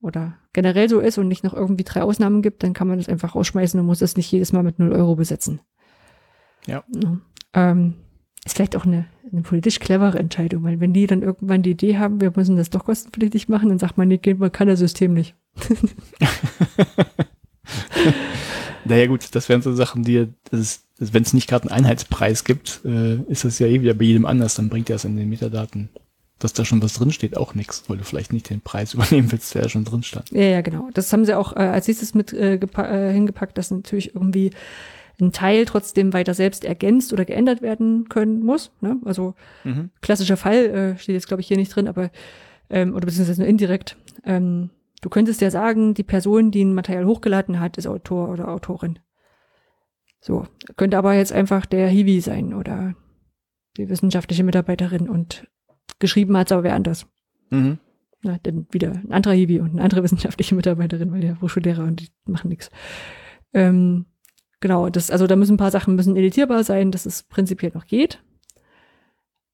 S1: oder generell so ist und nicht noch irgendwie drei Ausnahmen gibt, dann kann man das einfach rausschmeißen und muss es nicht jedes Mal mit 0 Euro besetzen.
S2: Ja.
S1: ja. Ähm, ist vielleicht auch eine, eine politisch clevere Entscheidung, weil wenn die dann irgendwann die Idee haben, wir müssen das doch kostenpflichtig machen, dann sagt man, nee, man kann das System nicht.
S2: naja gut, das wären so Sachen, die, wenn es nicht gerade einen Einheitspreis gibt, äh, ist das ja eh wieder bei jedem anders, dann bringt das in den Metadaten dass da schon was drinsteht, auch nichts, weil du vielleicht nicht den Preis übernehmen willst, der ja schon drin stand.
S1: Ja, ja, genau. Das haben sie auch äh, als nächstes mit äh, äh, hingepackt, dass natürlich irgendwie ein Teil trotzdem weiter selbst ergänzt oder geändert werden können muss. Ne? Also mhm. klassischer Fall äh, steht jetzt, glaube ich, hier nicht drin, aber ähm, oder beziehungsweise nur indirekt. Ähm, du könntest ja sagen, die Person, die ein Material hochgeladen hat, ist Autor oder Autorin. So, könnte aber jetzt einfach der Hiwi sein oder die wissenschaftliche Mitarbeiterin und geschrieben hat aber wer anders. Mhm. Na, dann wieder ein anderer Hiwi und eine andere wissenschaftliche Mitarbeiterin, weil der Hochschullehrer und die machen nichts. Ähm, genau, das, also da müssen ein paar Sachen müssen editierbar sein, dass es prinzipiell noch geht.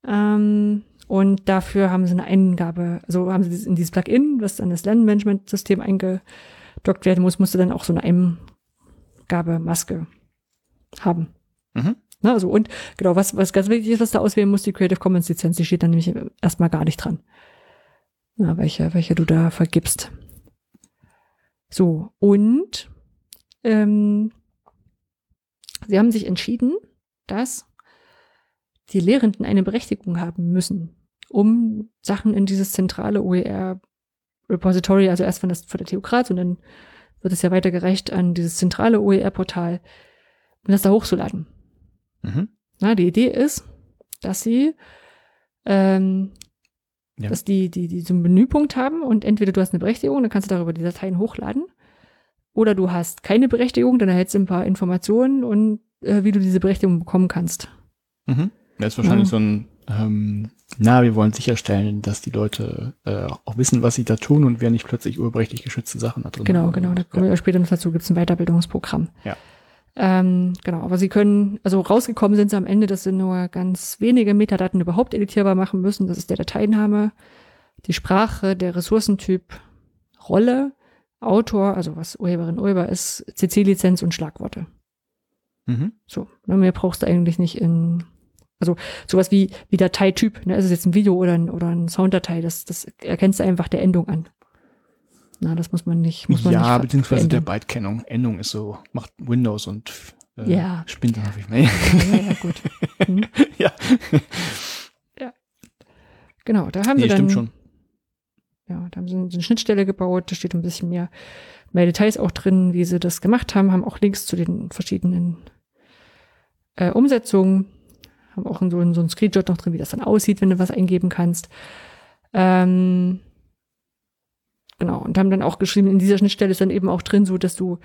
S1: Ähm, und dafür haben sie eine Eingabe, also haben sie in dieses Plugin, was an das Lernmanagement-System eingedockt werden muss, musste dann auch so eine Eingabemaske haben. Mhm. Na, also und genau, was, was ganz wichtig ist, was da auswählen muss, die Creative Commons Lizenz, die steht dann nämlich erstmal gar nicht dran. Na, welche, welche du da vergibst. So, und ähm, Sie haben sich entschieden, dass die Lehrenden eine Berechtigung haben müssen, um Sachen in dieses zentrale OER Repository, also erst von, das, von der Graz und dann wird es ja weitergereicht an dieses zentrale OER-Portal, um das da hochzuladen. Mhm. Na, die Idee ist, dass sie ähm,
S2: Ja.
S1: dass die, die, die so einen Menüpunkt haben und entweder du hast eine Berechtigung, dann kannst du darüber die Dateien hochladen. Oder du hast keine Berechtigung, dann erhältst du ein paar Informationen und äh, wie du diese Berechtigung bekommen kannst.
S2: Mhm. Das ist wahrscheinlich
S1: Ja.
S2: so ein, ähm, na, wir wollen sicherstellen, dass die Leute äh, auch wissen, was sie da tun und wer nicht plötzlich urheberrechtlich geschützte Sachen da drin
S1: Genau,
S2: haben.
S1: genau. Da kommen wir später noch dazu, gibt es ein Weiterbildungsprogramm.
S2: Ja.
S1: Ähm, genau, aber sie können, also rausgekommen sind sie am Ende, dass sie nur ganz wenige Metadaten überhaupt editierbar machen müssen. Das ist der Dateiname, die Sprache, der Ressourcentyp, Rolle, Autor, also was Urheberin Urheber ist, CC-Lizenz und Schlagworte.
S2: Mhm.
S1: So, ne, mehr brauchst du eigentlich nicht in, also sowas wie, wie Dateityp, ne, ist es jetzt ein Video oder ein, oder ein Sounddatei, das, das erkennst du einfach der Endung an. Na, das muss man nicht, muss man nicht
S2: Ja,
S1: ver-
S2: beziehungsweise der
S1: verändern.
S2: Bytekennung. Endung ist so, macht Windows und äh,
S1: Ja.
S2: spinnt dann häufig.
S1: Ja, ja, ja, gut. Hm.
S2: ja,
S1: Genau, da haben
S2: nee,
S1: sie dann,
S2: stimmt schon.
S1: ja, da haben sie eine Schnittstelle gebaut, da steht ein bisschen mehr, mehr Details auch drin, wie sie das gemacht haben, haben auch Links zu den verschiedenen äh, Umsetzungen, haben auch so, so ein Screenshot noch drin, wie das dann aussieht, wenn du was eingeben kannst. Ähm, genau, und haben dann auch geschrieben, in dieser Schnittstelle ist dann eben auch drin, so dass du,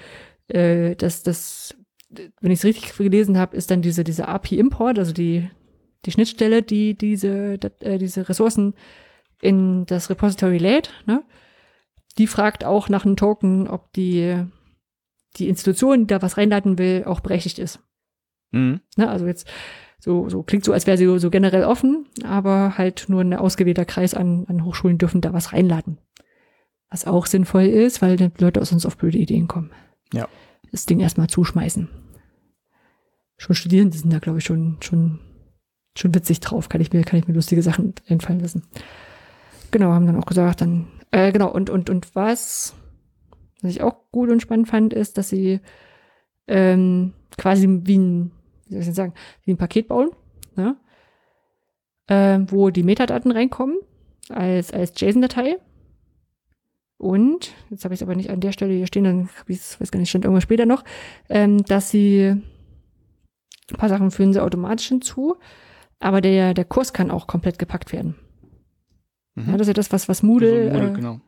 S1: äh, dass das, wenn ich es richtig gelesen habe, ist dann diese, diese API-Import, also die, die Schnittstelle, die diese, dat- äh, diese Ressourcen in das Repository lädt, ne? die fragt auch nach einem Token, ob die, die Institution, die da was reinladen will, auch berechtigt ist.
S2: Mhm.
S1: Ne? Also jetzt so, so klingt so, als wäre sie so, so generell offen, aber halt nur ein ausgewählter Kreis an, an Hochschulen dürfen da was reinladen. Was auch sinnvoll ist, weil die Leute aus uns auf blöde Ideen kommen.
S2: Ja.
S1: Das Ding erstmal zuschmeißen. Schon Studierende sind da, glaube ich, schon, schon, schon witzig drauf. Kann ich mir, kann ich mir lustige Sachen einfallen lassen. Genau, haben dann auch gesagt, dann, äh, genau, und, und, und was, was ich auch gut und spannend fand, ist, dass sie ähm, quasi wie ein, wie soll ich denn sagen, wie ein Paket bauen, ne? ähm, wo die Metadaten reinkommen als, als JSON-Datei. Und, jetzt habe ich es aber nicht an der Stelle hier stehen, dann habe ich es, weiß gar nicht, stand irgendwas später noch, ähm, dass sie ein paar Sachen führen sie automatisch hinzu, aber der, der Kurs kann auch komplett gepackt werden.
S2: Mhm.
S1: Ja, das ist ja das, was, was Moodle,
S2: Also Moodle,
S1: äh,
S2: genau.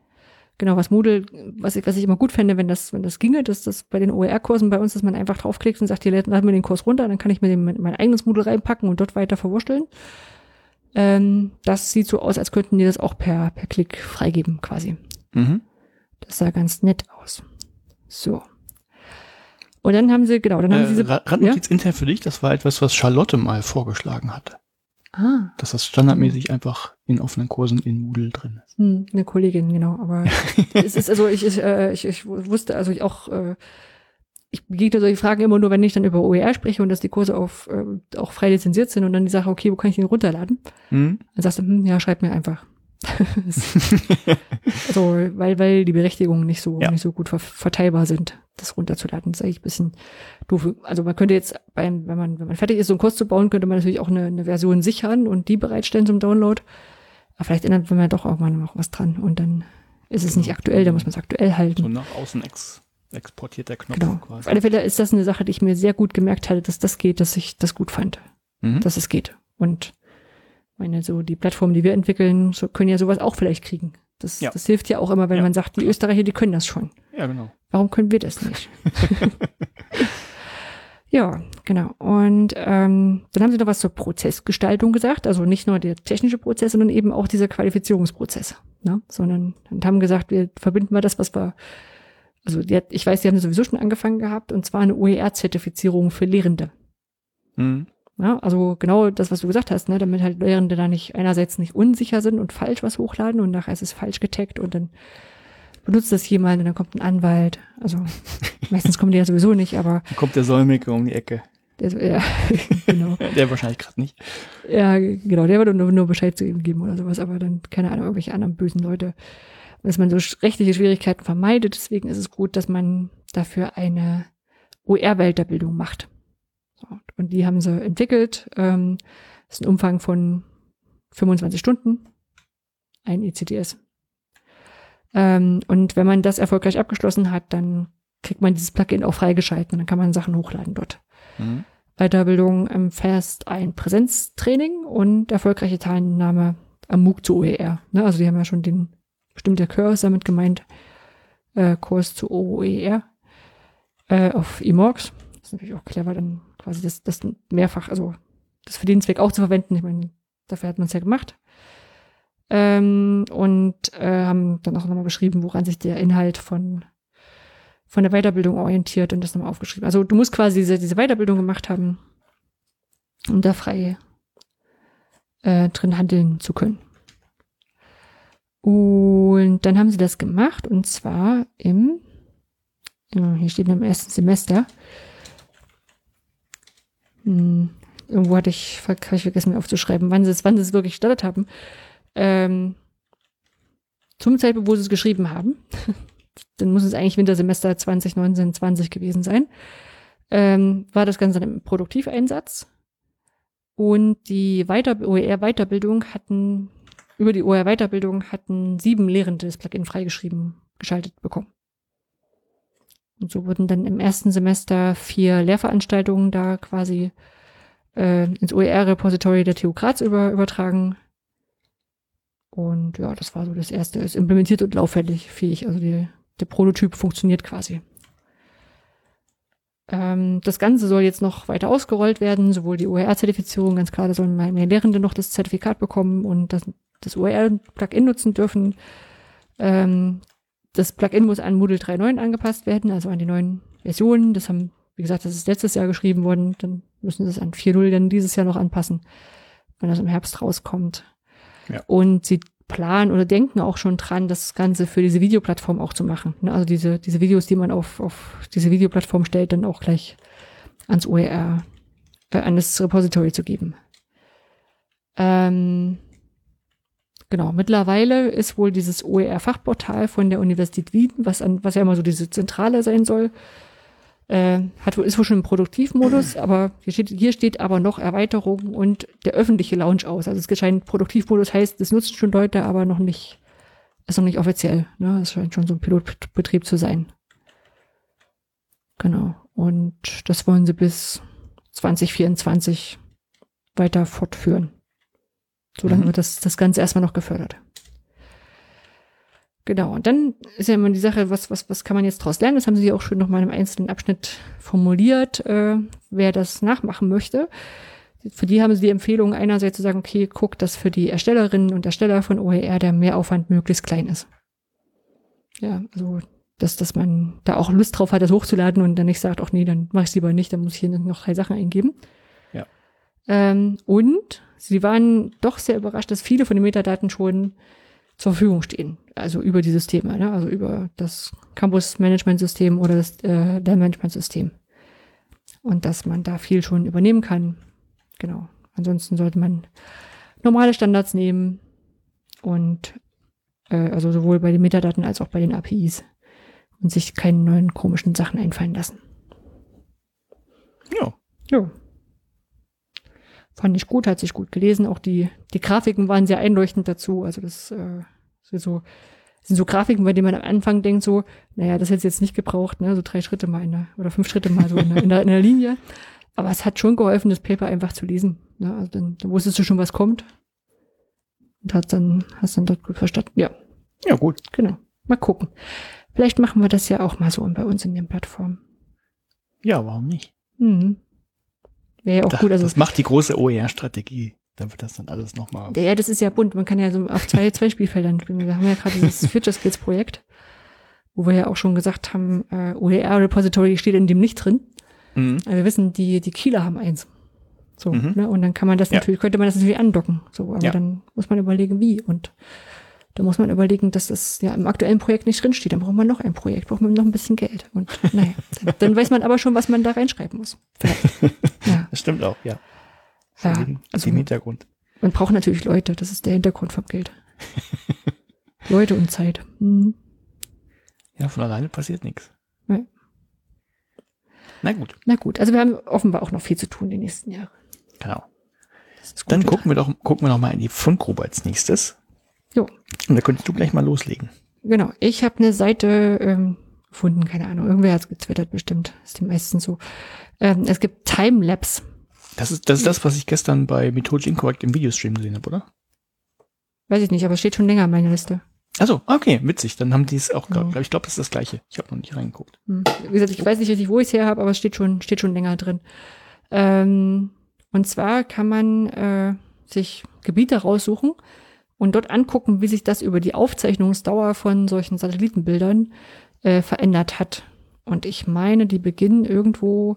S1: Genau, was Moodle, was ich, was ich immer gut fände, wenn das, wenn das ginge, dass das bei den OER-Kursen bei uns, dass man einfach draufklickt und sagt, hier laden wir den Kurs runter, dann kann ich mir den, mein eigenes Moodle reinpacken und dort weiter verwursteln. Ähm, das sieht so aus, als könnten die das auch per, per Klick freigeben, quasi.
S2: Mhm.
S1: Das sah ganz nett aus. So. Und dann haben sie, genau, dann haben sie
S2: Äh,
S1: diese,
S2: Ra- Randnotiz intern für dich, das war etwas, was Charlotte mal vorgeschlagen hatte.
S1: ah,
S2: Dass das standardmäßig einfach in offenen Kursen in Moodle drin ist.
S1: Hm, eine Kollegin, genau. Aber es ist also ich, ich, äh, ich, ich wusste, also ich auch, äh, ich begegne solche Fragen immer nur, wenn ich dann über OER spreche und dass die Kurse auf, äh, auch frei lizenziert sind und dann die Sache, okay, wo kann ich den runterladen?
S2: Mhm.
S1: Dann sagst du, hm, ja, schreib mir einfach. Also, weil, weil die Berechtigungen nicht so,
S2: Ja.
S1: nicht so gut ver verteilbar sind, das runterzuladen. Das ist eigentlich ein bisschen doof. Also man könnte jetzt beim, wenn man, wenn man fertig ist, so einen Kurs zu bauen, könnte man natürlich auch eine, eine Version sichern und die bereitstellen zum Download. Aber vielleicht ändert man doch irgendwann noch was dran und dann ist es nicht aktuell, dann muss man es aktuell halten.
S2: So nach außen ex exportiert der Knopf
S1: Genau. Auf
S2: quasi.
S1: alle Fälle ist das eine Sache, die ich mir sehr gut gemerkt hatte, dass das geht, dass ich das gut fand,
S2: Mhm.
S1: dass es geht. Und meine, so die Plattformen, die wir entwickeln, so können ja sowas auch vielleicht kriegen. Das,
S2: Ja.
S1: das hilft ja auch immer, wenn
S2: Ja,
S1: man sagt, die Österreicher, die können das schon.
S2: Ja, genau.
S1: Warum können wir das nicht? ja, genau. Und ähm, dann haben sie noch was zur Prozessgestaltung gesagt. Also nicht nur der technische Prozess, sondern eben auch dieser Qualifizierungsprozess. Ne? Sondern und haben gesagt, wir verbinden mal das, was wir, also hat, ich weiß, die haben sowieso schon angefangen gehabt, und zwar eine OER-Zertifizierung für Lehrende.
S2: Mhm.
S1: Ja, also genau das, was du gesagt hast, ne, damit halt Lehrende da nicht einerseits nicht unsicher sind und falsch was hochladen und nachher ist es falsch getaggt und dann benutzt das jemand und dann kommt ein Anwalt. Also meistens kommen die ja sowieso nicht, aber
S2: Dann kommt der Säumige um die Ecke.
S1: der, ja, genau.
S2: Der wahrscheinlich gerade nicht.
S1: Ja, genau, der würde nur, nur Bescheid zu ihm geben oder sowas, aber dann, keine Ahnung, irgendwelche anderen bösen Leute. Dass man so rechtliche Schwierigkeiten vermeidet, deswegen ist es gut, dass man dafür eine OR-Weiterbildung macht. Und die haben sie entwickelt. Ähm, das ist ein Umfang von 25 Stunden. Ein E ECTS. Ähm, und wenn man das erfolgreich abgeschlossen hat, dann kriegt man dieses Plugin auch freigeschalten und dann kann man Sachen hochladen dort.
S2: Mhm.
S1: Weiterbildung umfasst ein Präsenztraining und erfolgreiche Teilnahme am MOOC zu OER. Ne, also die haben ja schon den bestimmte Kurs damit gemeint, äh, Kurs zu OER äh, auf eMorgs. Das ist natürlich auch clever, dann quasi das, das mehrfach, also das für den Zweck auch zu verwenden. Ich meine, dafür hat man es ja gemacht. Ähm, und äh, haben dann auch nochmal beschrieben, woran sich der Inhalt von, von der Weiterbildung orientiert und das nochmal aufgeschrieben. Also du musst quasi diese, diese Weiterbildung gemacht haben, um da frei äh, drin handeln zu können. Und dann haben sie das gemacht und zwar im, hier steht im ersten Semester. Hm, irgendwo hatte ich, habe ich vergessen mir aufzuschreiben, wann sie es, wann sie es wirklich gestartet haben. Ähm, zum Zeitpunkt, wo sie es geschrieben haben, dann muss es eigentlich Wintersemester 2019, 20 gewesen sein, ähm, war das Ganze dann im Produktiveinsatz. Und die Weiter OER-Weiterbildung hatten, über die OER-Weiterbildung hatten sieben Lehrende das Plugin freigeschrieben, geschaltet bekommen. Und so wurden dann im ersten Semester vier Lehrveranstaltungen da quasi äh, ins OER-Repository der TU Graz über, übertragen. Und ja, das war so das erste. Ist implementiert und lauffähig fähig. Also die, der Prototyp funktioniert quasi. Ähm, das Ganze soll jetzt noch weiter ausgerollt werden, sowohl die OER-Zertifizierung, ganz klar, da sollen mehr Lehrende noch das Zertifikat bekommen und das, das OER-Plugin nutzen dürfen. Ähm, das Plugin muss an Moodle 3.9 angepasst werden, also an die neuen Versionen. Das haben, wie gesagt, das ist letztes Jahr geschrieben worden. Dann müssen sie es an 4.0 dann dieses Jahr noch anpassen, wenn das im Herbst rauskommt. Ja. Und sie planen oder denken auch schon dran, das Ganze für diese Videoplattform auch zu machen. Ne? Also diese, diese Videos, die man auf, auf diese Videoplattform stellt, dann auch gleich ans OER, äh, an das Repository zu geben. Ähm, genau, mittlerweile ist wohl dieses OER-Fachportal von der Universität Wien, was, an, was ja immer so diese Zentrale sein soll, äh, hat, ist wohl schon im Produktivmodus, aber hier steht, hier steht aber noch Erweiterung und der öffentliche Launch aus. Also es scheint Produktivmodus heißt, es nutzen schon Leute, aber noch nicht, ist noch nicht offiziell. Ne? Es scheint schon so ein Pilotbetrieb zu sein. Genau. Und das wollen sie bis 2024 weiter fortführen. So lange mhm. wird das, das Ganze erstmal noch gefördert. Genau, und dann ist ja immer die Sache, was, was, was kann man jetzt daraus lernen? Das haben sie auch schon noch mal im einzelnen Abschnitt formuliert, äh, wer das nachmachen möchte. Für die haben sie die Empfehlung einerseits zu sagen, okay, guck, dass für die Erstellerinnen und Ersteller von OER der Mehraufwand möglichst klein ist. Ja, also dass, dass man da auch Lust drauf hat, das hochzuladen und dann nicht sagt, ach nee, dann mach ich lieber nicht, dann muss ich hier noch drei Sachen eingeben.
S2: Ja.
S1: Ähm, und sie waren doch sehr überrascht, dass viele von den Metadaten schon zur Verfügung stehen. Also über die Systeme, ne? also über das Campus-Management-System oder das äh, Lernmanagement-System. Und dass man da viel schon übernehmen kann. Genau. Ansonsten sollte man normale Standards nehmen und äh, also sowohl bei den Metadaten als auch bei den APIs und sich keine neuen komischen Sachen einfallen lassen.
S2: Ja.
S1: Ja. Fand ich gut, hat sich gut gelesen. Auch die, die Grafiken waren sehr einleuchtend dazu. Also das äh, sind so, sind so Grafiken, bei denen man am Anfang denkt so, naja, das hätte es jetzt nicht gebraucht, ne? so drei Schritte mal in der, oder fünf Schritte mal so in der, in der, in der Linie. Aber es hat schon geholfen, das Paper einfach zu lesen. Ne? Also dann, dann wusstest du schon, was kommt. Und hat dann, hast dann dort gut verstanden. Ja.
S2: Ja, gut.
S1: Genau. Mal gucken. Vielleicht machen wir das ja auch mal so bei uns in den Plattformen.
S2: Ja, warum nicht?
S1: Mhm. Wäre ja auch
S2: das,
S1: gut. Also,
S2: das macht die große OER-Strategie. Dann wird das dann alles nochmal.
S1: Ja, das ist ja bunt. Man kann ja so auf zwei, zwei Spielfeldern spielen. Wir haben ja gerade dieses Future Skills Projekt, wo wir ja auch schon gesagt haben, äh, OER Repository steht in dem nicht drin. Mhm. Wir wissen, die, die Kieler haben eins. So, mhm. ne? Und dann kann man das ja. natürlich, könnte man das natürlich andocken. So, aber ja. dann muss man überlegen, wie. Und da muss man überlegen, dass das ja im aktuellen Projekt nicht drinsteht. Dann braucht man noch ein Projekt, braucht man noch ein bisschen Geld. Und naja, dann, dann weiß man aber schon, was man da reinschreiben muss.
S2: Ja. Das stimmt auch, ja.
S1: Ja, den,
S2: also den Hintergrund.
S1: Man braucht natürlich Leute, das ist der Hintergrund vom Geld. Leute und Zeit. Mhm.
S2: Ja, von alleine passiert nichts.
S1: Ja.
S2: Na gut.
S1: Na gut, also wir haben offenbar auch noch viel zu tun die nächsten Jahre.
S2: Genau. Dann gucken wir doch, gucken wir noch mal in die Fundgrube als nächstes.
S1: Jo.
S2: Und da könntest du gleich mal loslegen.
S1: Genau. Ich habe eine Seite ähm, gefunden, keine Ahnung. Irgendwer hat es getwittert bestimmt. Ist die meisten so. Ähm, es gibt Timelapse
S2: Das ist, das ist das, was ich gestern bei Methodisch Incorrect im Videostream gesehen habe, oder?
S1: Weiß ich nicht, aber es steht schon länger in meiner Liste.
S2: Also, okay, witzig. Dann haben die es auch,
S1: Ja.
S2: glaub, ich glaube, das ist das gleiche. Ich habe noch nicht reingeguckt.
S1: Hm. Wie gesagt, ich weiß nicht richtig, wo ich es her habe, aber es steht schon, steht schon länger drin. Ähm, und zwar kann man äh, sich Gebiete raussuchen und dort angucken, wie sich das über die Aufzeichnungsdauer von solchen Satellitenbildern äh, verändert hat. Und ich meine, die beginnen irgendwo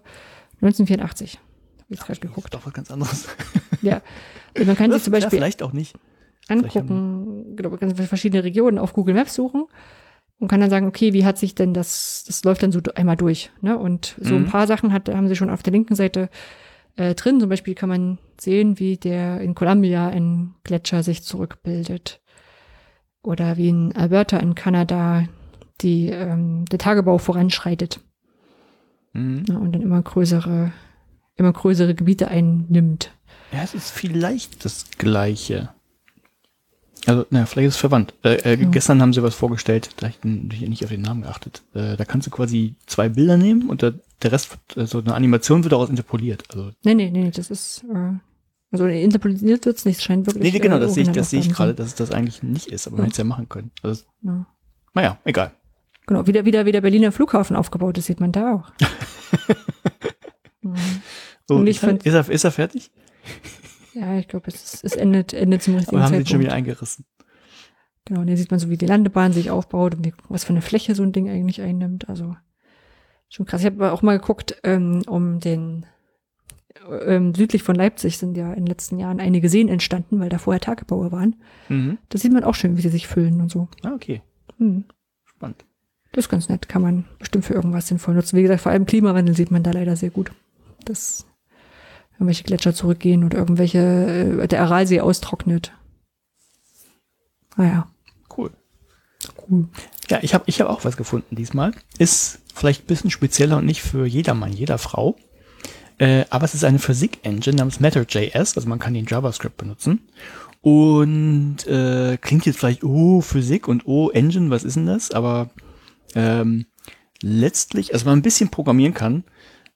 S1: 1984. Hab ich jetzt gerade
S2: Das
S1: geguckt.
S2: ist doch was ganz anderes.
S1: Ja. Und man kann sich zum
S2: Ja,
S1: Beispiel
S2: vielleicht auch nicht.
S1: angucken, genau, man kann verschiedene Regionen auf Google Maps suchen und kann dann sagen, okay, wie hat sich denn das, das läuft dann so einmal durch, ne? Und so ein
S2: Mhm.
S1: paar Sachen hat, haben sie schon auf der linken Seite äh, drin. Zum Beispiel kann man sehen, wie der in Columbia ein Gletscher sich zurückbildet. Oder wie in Alberta in Kanada die, ähm, der Tagebau voranschreitet
S2: Mhm.
S1: ne? und dann immer größere, immer größere Gebiete einnimmt.
S2: Ja, es ist vielleicht das Gleiche. Also, naja, vielleicht ist es verwandt. Äh, äh,
S1: Ja.
S2: Gestern haben sie was vorgestellt, da hab ich nicht auf den Namen geachtet. Äh, da kannst du quasi zwei Bilder nehmen und da, der Rest, wird, äh, so eine Animation wird daraus interpoliert. Also,
S1: Nee, nee, nee, das ist, äh, also interpoliert nicht, es scheint wirklich.
S2: nee, nee, genau,
S1: äh,
S2: das sehe ich, das sehe ich gerade, dass es das eigentlich nicht ist, aber
S1: Ja.
S2: man hätte es ja machen können. Also,
S1: Ja.
S2: naja, egal.
S1: Genau, wieder, wieder, wie der Berliner Flughafen aufgebaut ist, sieht man da auch. Mhm.
S2: So,
S1: Und ich
S2: ist, er, ist, er, ist er fertig?
S1: ja, ich glaube, es, es endet, endet zum richtigen
S2: Aber haben sie ihn schon
S1: Zeitpunkt.
S2: wieder eingerissen?
S1: Genau, und hier sieht man so, wie die Landebahn sich aufbaut und wie, was für eine Fläche so ein Ding eigentlich einnimmt. Also schon krass. Ich habe auch mal geguckt, ähm, um den ähm, südlich von Leipzig sind ja in den letzten Jahren einige Seen entstanden, weil da vorher Tagebaue waren.
S2: Mhm.
S1: Da sieht man auch schön, wie sie sich füllen und so.
S2: Ah, okay.
S1: Hm.
S2: Spannend.
S1: Das ist ganz nett, kann man bestimmt für irgendwas sinnvoll nutzen. Wie gesagt, vor allem Klimawandel sieht man da leider sehr gut. Dass irgendwelche Gletscher zurückgehen oder irgendwelche, äh, der Aralsee austrocknet. Naja,
S2: Cool.
S1: cool.
S2: Ja, ich habe ich hab auch was gefunden diesmal. Ist vielleicht ein bisschen spezieller und nicht für jedermann, jeder Frau. Äh, aber es ist eine Physik-Engine namens Matter.js, also man kann den JavaScript benutzen. Und äh, klingt jetzt vielleicht, oh, Physik und oh, Engine, was ist denn das? Aber ähm, letztlich, also wenn man ein bisschen programmieren kann,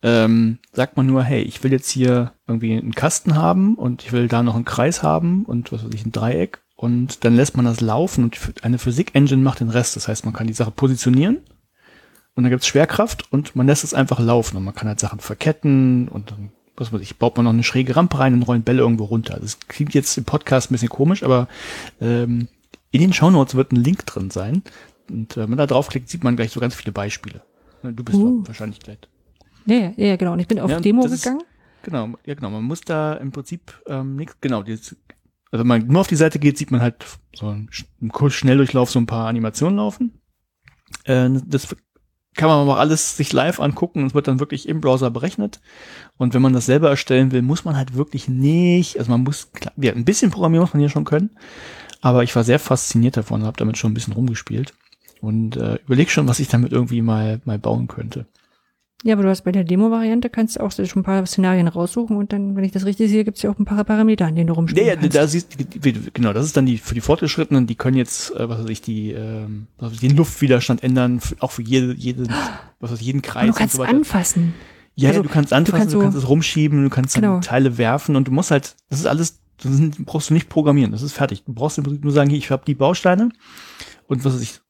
S2: ähm, sagt man nur, hey, ich will jetzt hier irgendwie einen Kasten haben und ich will da noch einen Kreis haben und was weiß ich, ein Dreieck. Und dann lässt man das laufen und eine Physik-Engine macht den Rest. Das heißt, man kann die Sache positionieren und dann gibt's Schwerkraft und man lässt es einfach laufen und man kann halt Sachen verketten und dann, was weiß ich, baut man noch eine schräge Rampe rein und rollen Bälle irgendwo runter. Das klingt jetzt im Podcast ein bisschen komisch, aber ähm, in den Shownotes wird ein Link drin sein. Und äh, wenn man da draufklickt, sieht man gleich so ganz viele Beispiele. Du bist
S1: Uh.
S2: wahrscheinlich gleich.
S1: Ja, ja, ja, genau. Und ich bin auf
S2: Ja,
S1: Demo
S2: das ist-
S1: gegangen.
S2: Genau, ja genau. Man muss da im Prinzip ähm, nichts, genau, dieses, also wenn man nur auf die Seite geht, sieht man halt so ein- im Kurs Schnelldurchlauf so ein paar Animationen laufen. Äh, das kann man aber alles sich live angucken und es wird dann wirklich im Browser berechnet. Und wenn man das selber erstellen will, muss man halt wirklich nicht, also man muss, klar, ja, ein bisschen programmieren muss man hier schon können, aber ich war sehr fasziniert davon und habe damit schon ein bisschen rumgespielt und äh, überleg schon, was ich damit irgendwie mal, mal bauen könnte.
S1: Ja, aber du hast bei der Demo-Variante kannst du auch so schon ein paar Szenarien raussuchen und dann, wenn ich das richtig sehe, gibt's ja auch ein paar Parameter, an denen du
S2: Ja,
S1: rumspielen
S2: ja,
S1: kannst.
S2: da siehst genau, das ist dann die für die Fortgeschrittenen, die können jetzt, äh, was weiß ich, die, ähm, was weiß ich, den Luftwiderstand ändern, auch für jede, jede, was weiß ich, jeden Kreis
S1: Aber du
S2: und
S1: kannst
S2: so weiter.
S1: anfassen.
S2: Ja,
S1: also,
S2: du kannst anfassen,
S1: kannst
S2: du
S1: so-
S2: kannst es rumschieben, du kannst dann
S1: Genau.
S2: Teile werfen und du musst halt, das ist alles, das brauchst du nicht programmieren, das ist fertig. Du brauchst im Prinzip nur sagen, hier, ich habe die Bausteine und was weiß ich,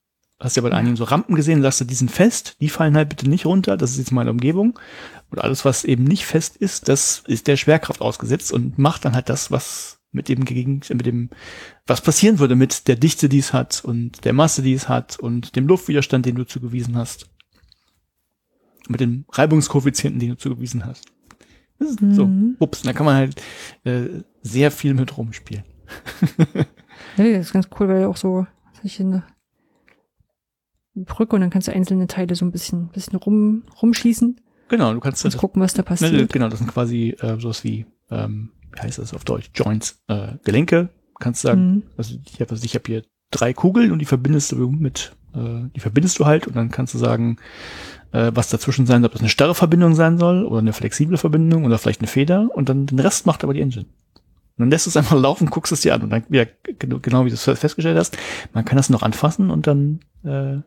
S2: hast ja bei einigen so Rampen gesehen, sagst du, die sind fest, die fallen halt bitte nicht runter, das ist jetzt meine Umgebung. Und alles, was eben nicht fest ist, das ist der Schwerkraft ausgesetzt und macht dann halt das, was mit dem gegen, mit dem, was passieren würde mit der Dichte, die es hat und der Masse, die es hat und dem Luftwiderstand, den du zugewiesen hast. Mit dem Reibungskoeffizienten, den du zugewiesen hast. Das ist so,
S1: Mhm.
S2: ups, da kann man halt äh, sehr viel mit rumspielen.
S1: Ja, das ist ganz cool, weil auch so, was hab ich hier eine Brücke und dann kannst du einzelne Teile so ein bisschen, bisschen rum, rumschießen
S2: Genau, du kannst
S1: und
S2: das,
S1: gucken, was da
S2: ne,
S1: passiert.
S2: genau, das sind quasi äh, sowas wie, ähm, wie heißt das auf Deutsch? Joints, äh, Gelenke. Kannst sagen,
S1: Mhm.
S2: also ich habe ich hab hier drei Kugeln und die verbindest du mit, äh, die verbindest du halt und dann kannst du sagen, äh, was dazwischen sein soll, ob das eine starre Verbindung sein soll oder eine flexible Verbindung oder vielleicht eine Feder und dann den Rest macht aber die Engine. Und dann lässt du es einfach laufen, guckst es dir an und dann, ja, genau, genau wie du es festgestellt hast, man kann das noch anfassen und dann, äh,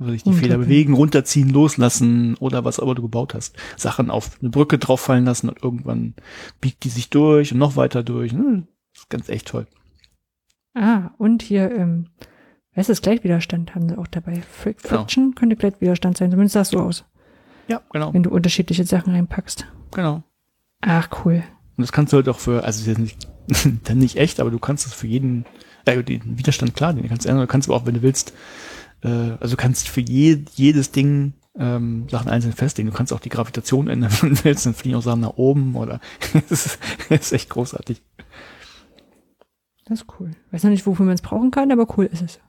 S2: wo sich die Feder bewegen, runterziehen, loslassen oder was aber du gebaut hast. Sachen auf eine Brücke drauffallen lassen und irgendwann biegt die sich durch und noch weiter durch. Hm, das ist ganz echt toll.
S1: Ah, und hier, ähm, was ist Gleitwiderstand haben sie auch dabei.
S2: Genau.
S1: Friction könnte Gleitwiderstand sein, zumindest sah es so aus,
S2: Ja, genau,
S1: wenn du unterschiedliche Sachen reinpackst.
S2: genau.
S1: Ach, cool.
S2: Und das kannst du halt auch für, also ist jetzt nicht, dann nicht echt, aber du kannst das für jeden, äh, den Widerstand klar, den kannst du ändern. Du kannst aber auch, wenn du willst, äh, also du kannst für je, jedes Ding ähm, Sachen einzeln festlegen. Du kannst auch die Gravitation ändern, wenn du willst, dann fliegen auch Sachen nach oben oder das ist, das ist echt großartig.
S1: Das ist cool. Weiß noch nicht, wofür man es brauchen kann, aber cool ist es.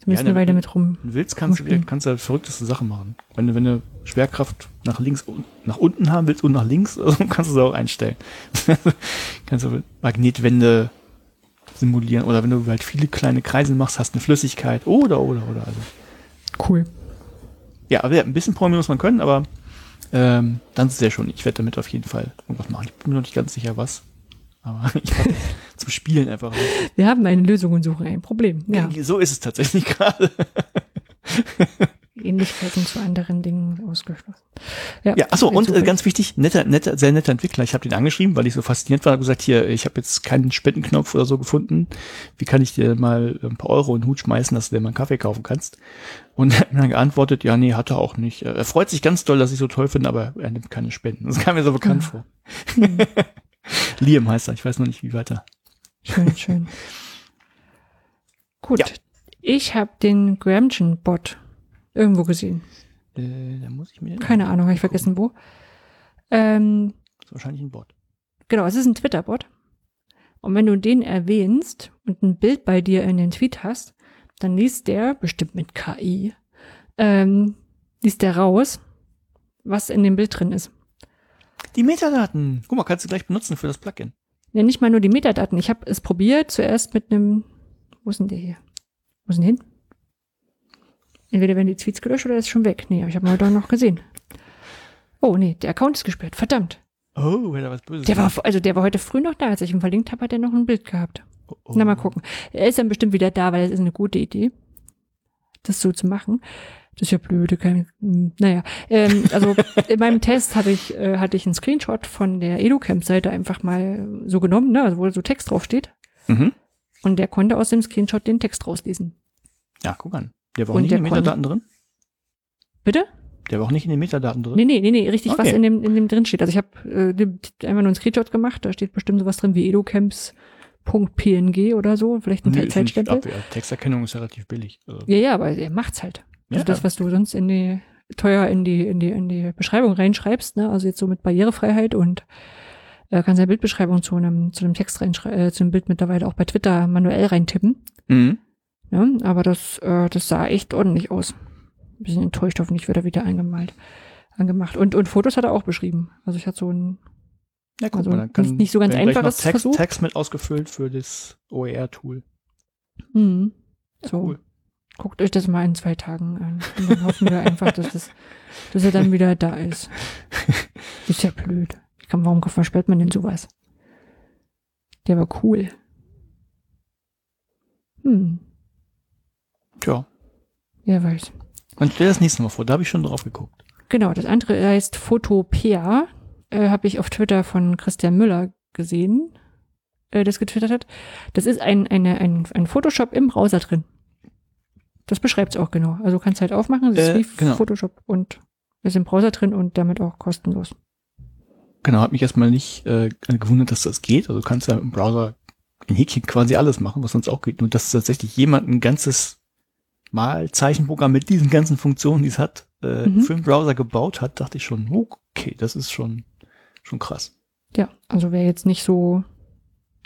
S1: Zumindest
S2: Ja,
S1: eine Weile mit rum.
S2: Wenn du willst, kannst du, kannst du halt verrückteste Sachen machen. Wenn du, wenn du Schwerkraft nach links und nach unten haben willst und nach links, also kannst du es auch einstellen. kannst du Magnetwände simulieren oder wenn du halt viele kleine Kreise machst, hast eine Flüssigkeit oder, oder, oder. Also.
S1: Cool.
S2: Ja, aber ja, ein bisschen Programmieren muss man können, aber ähm, dann ist es sehr schon. Ich werde damit auf jeden Fall irgendwas machen. Ich bin mir noch nicht ganz sicher, was. Aber ich zum Spielen einfach.
S1: Wir haben eine Lösung und suchen ein Problem. Ja,
S2: So ist es tatsächlich gerade.
S1: Ähnlichkeiten zu anderen Dingen ausgeschlossen. Ja,
S2: Ja, achso, und äh, ganz wichtig, netter, netter, sehr netter Entwickler. Ich habe den angeschrieben, weil ich so fasziniert war, hab gesagt, hier, ich habe jetzt keinen Spendenknopf oder so gefunden. Wie kann ich dir mal ein paar Euro in den Hut schmeißen, dass du dir mal einen Kaffee kaufen kannst? Und er hat mir dann geantwortet, ja, nee, hat er auch nicht. Er freut sich ganz doll, dass ich so toll finde, aber er nimmt keine Spenden. Das kam mir so bekannt vor. Liam heißt er, ich weiß noch nicht, wie weiter.
S1: Schön, schön. Gut.
S2: Ja.
S1: Ich habe den Gramgen-Bot irgendwo gesehen.
S2: Äh, da muss ich mir
S1: Keine Ahnung, habe ich vergessen wo. Ähm,
S2: Das ist wahrscheinlich ein Bot.
S1: genau, es ist ein Twitter-Bot. Und wenn du den erwähnst und ein Bild bei dir in den Tweet hast, dann liest der, bestimmt mit KI, ähm, liest der raus, was in dem Bild drin ist.
S2: Die Metadaten. Guck mal, kannst du gleich benutzen für das Plugin.
S1: Ja, nicht mal nur die Metadaten. Ich habe es probiert, zuerst mit einem, wo ist denn der hier? Wo ist denn hin? Entweder werden die Tweets gelöscht oder ist schon weg. Nee, aber ich habe heute auch noch gesehen. Oh, nee, der Account ist gesperrt. Verdammt.
S2: Oh, hätte er was Böses
S1: Der war, also der war heute früh noch da. Als ich ihn verlinkt habe, hat er noch ein Bild gehabt.
S2: Oh, oh.
S1: Na, mal gucken. Er ist dann bestimmt wieder da, weil es ist eine gute Idee, das so zu machen. Das ist ja blöde, keine, hm, naja. Ähm, also in meinem Test hatte ich, äh, hatte ich einen Screenshot von der EduCamp-Seite einfach mal so genommen, ne, also wo so Text draufsteht.
S2: Mhm.
S1: Und der konnte aus dem Screenshot den Text rauslesen.
S2: Ja, guck an. Der war auch nicht in den Metadaten drin?
S1: Bitte?
S2: Der war auch nicht in den Metadaten drin?
S1: Nee, nee, nee, nee, richtig, was
S2: Okay.
S1: in dem, in dem drin steht. Also ich habe äh, einfach nur einen Screenshot gemacht, da steht bestimmt sowas drin wie educamps.png oder so, vielleicht ein
S2: Nee,
S1: Zeitstempel.
S2: ab, ja. Texterkennung ist relativ billig. Also,
S1: Ja, ja, aber er macht's halt. Also
S2: Ja.
S1: das, was du sonst in die teuer in die in die in die Beschreibung reinschreibst, ne? Also jetzt so mit Barrierefreiheit und äh, kannst ja Bildbeschreibung zu einem zu einem Text reinschreiben, äh, zu einem Bild mittlerweile auch bei Twitter manuell reintippen.
S2: Mhm.
S1: Ne? Aber das äh, das sah echt ordentlich aus. Ein bisschen enttäuscht, hoffentlich wird er wieder eingemalt, angemacht. Und und Fotos hat er auch beschrieben. Also ich hatte so ein
S2: Ja, guck
S1: Also
S2: mal, dann kann
S1: nicht- nicht so ganz einfaches
S2: Text,
S1: Versuch.
S2: Text mit ausgefüllt für das OER-Tool.
S1: hm, so
S2: Cool.
S1: guckt euch das mal in zwei Tagen an. Und dann hoffen wir einfach, dass es dass er dann wieder da ist. Ist ja blöd. Ich kann, warum versperrt man denn sowas? Der war cool. Hm,
S2: Tja,
S1: wer weiß.
S2: dann stell das nächste Mal vor, da habe ich schon drauf geguckt.
S1: Genau, das andere heißt Photopea. Äh, Habe ich auf Twitter von Christian Müller gesehen, äh, das getwittert hat. Das ist ein, eine, ein, ein Photoshop im Browser drin. Das beschreibt es auch genau. Also du kannst halt aufmachen, es ist
S2: Äh,
S1: wie
S2: genau.
S1: Photoshop und ist im Browser drin und damit auch kostenlos.
S2: Genau, hat mich erstmal nicht äh, gewundert, dass das geht. Also du kannst ja im Browser in Häkchen quasi alles machen, was sonst auch geht. Nur dass tatsächlich jemand ein ganzes Malzeichenprogramm mit diesen ganzen Funktionen, die es hat, äh,
S1: Mhm.
S2: für den Browser gebaut hat, dachte ich schon, okay, das ist schon, schon krass.
S1: Ja, also wer jetzt nicht so,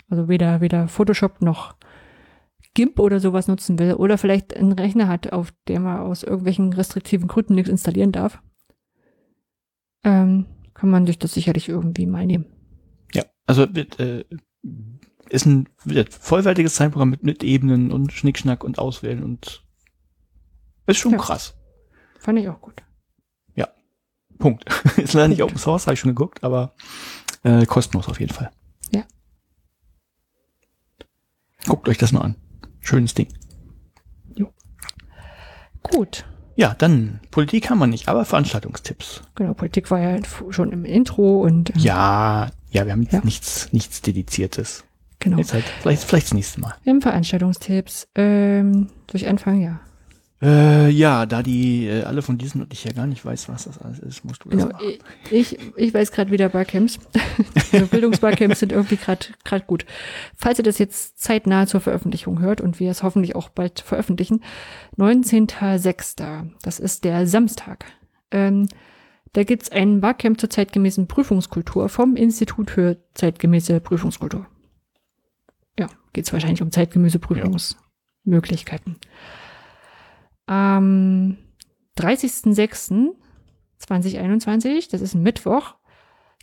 S1: also weder, weder Photoshop noch GIMP oder sowas nutzen will oder vielleicht einen Rechner hat, auf dem er aus irgendwelchen restriktiven Gründen nichts installieren darf, ähm, kann man sich das sicherlich irgendwie mal nehmen.
S2: Ja, also wird, äh, ist ein vollwertiges Zeichenprogramm mit, mit Ebenen und Schnickschnack und Auswählen und ist schon
S1: Ja.
S2: krass.
S1: Fand ich auch gut.
S2: Punkt. ist leider nicht. Open Source, habe ich schon geguckt, aber äh, kostenlos auf jeden Fall.
S1: Ja.
S2: Guckt euch das mal an. Schönes Ding.
S1: Gut.
S2: Ja, dann Politik haben wir nicht, aber Veranstaltungstipps.
S1: Genau, Politik war ja schon im Intro und äh,
S2: Ja, ja, wir haben
S1: Ja.
S2: nichts, nichts Dediziertes.
S1: genau.
S2: Jetzt halt, vielleicht, vielleicht das nächste Mal.
S1: Wir haben Veranstaltungstipps. Ähm, soll ich anfangen? Ja.
S2: Äh, ja, da die äh, alle von diesen und ich ja gar nicht weiß, was das alles ist, musst du das
S1: Genau.
S2: machen.
S1: Ich, ich weiß gerade wieder Barcamps. Bildungsbarcamps sind irgendwie gerade gerade gut. Falls ihr das jetzt zeitnah zur Veröffentlichung hört und wir es hoffentlich auch bald veröffentlichen, 19.06. Das ist der Samstag. Ähm, da gibt's ein Barcamp zur zeitgemäßen Prüfungskultur vom Institut für zeitgemäße Prüfungskultur. Ja, geht's wahrscheinlich um zeitgemäße Prüfungsmöglichkeiten. Am 30.06.2021, das ist ein Mittwoch,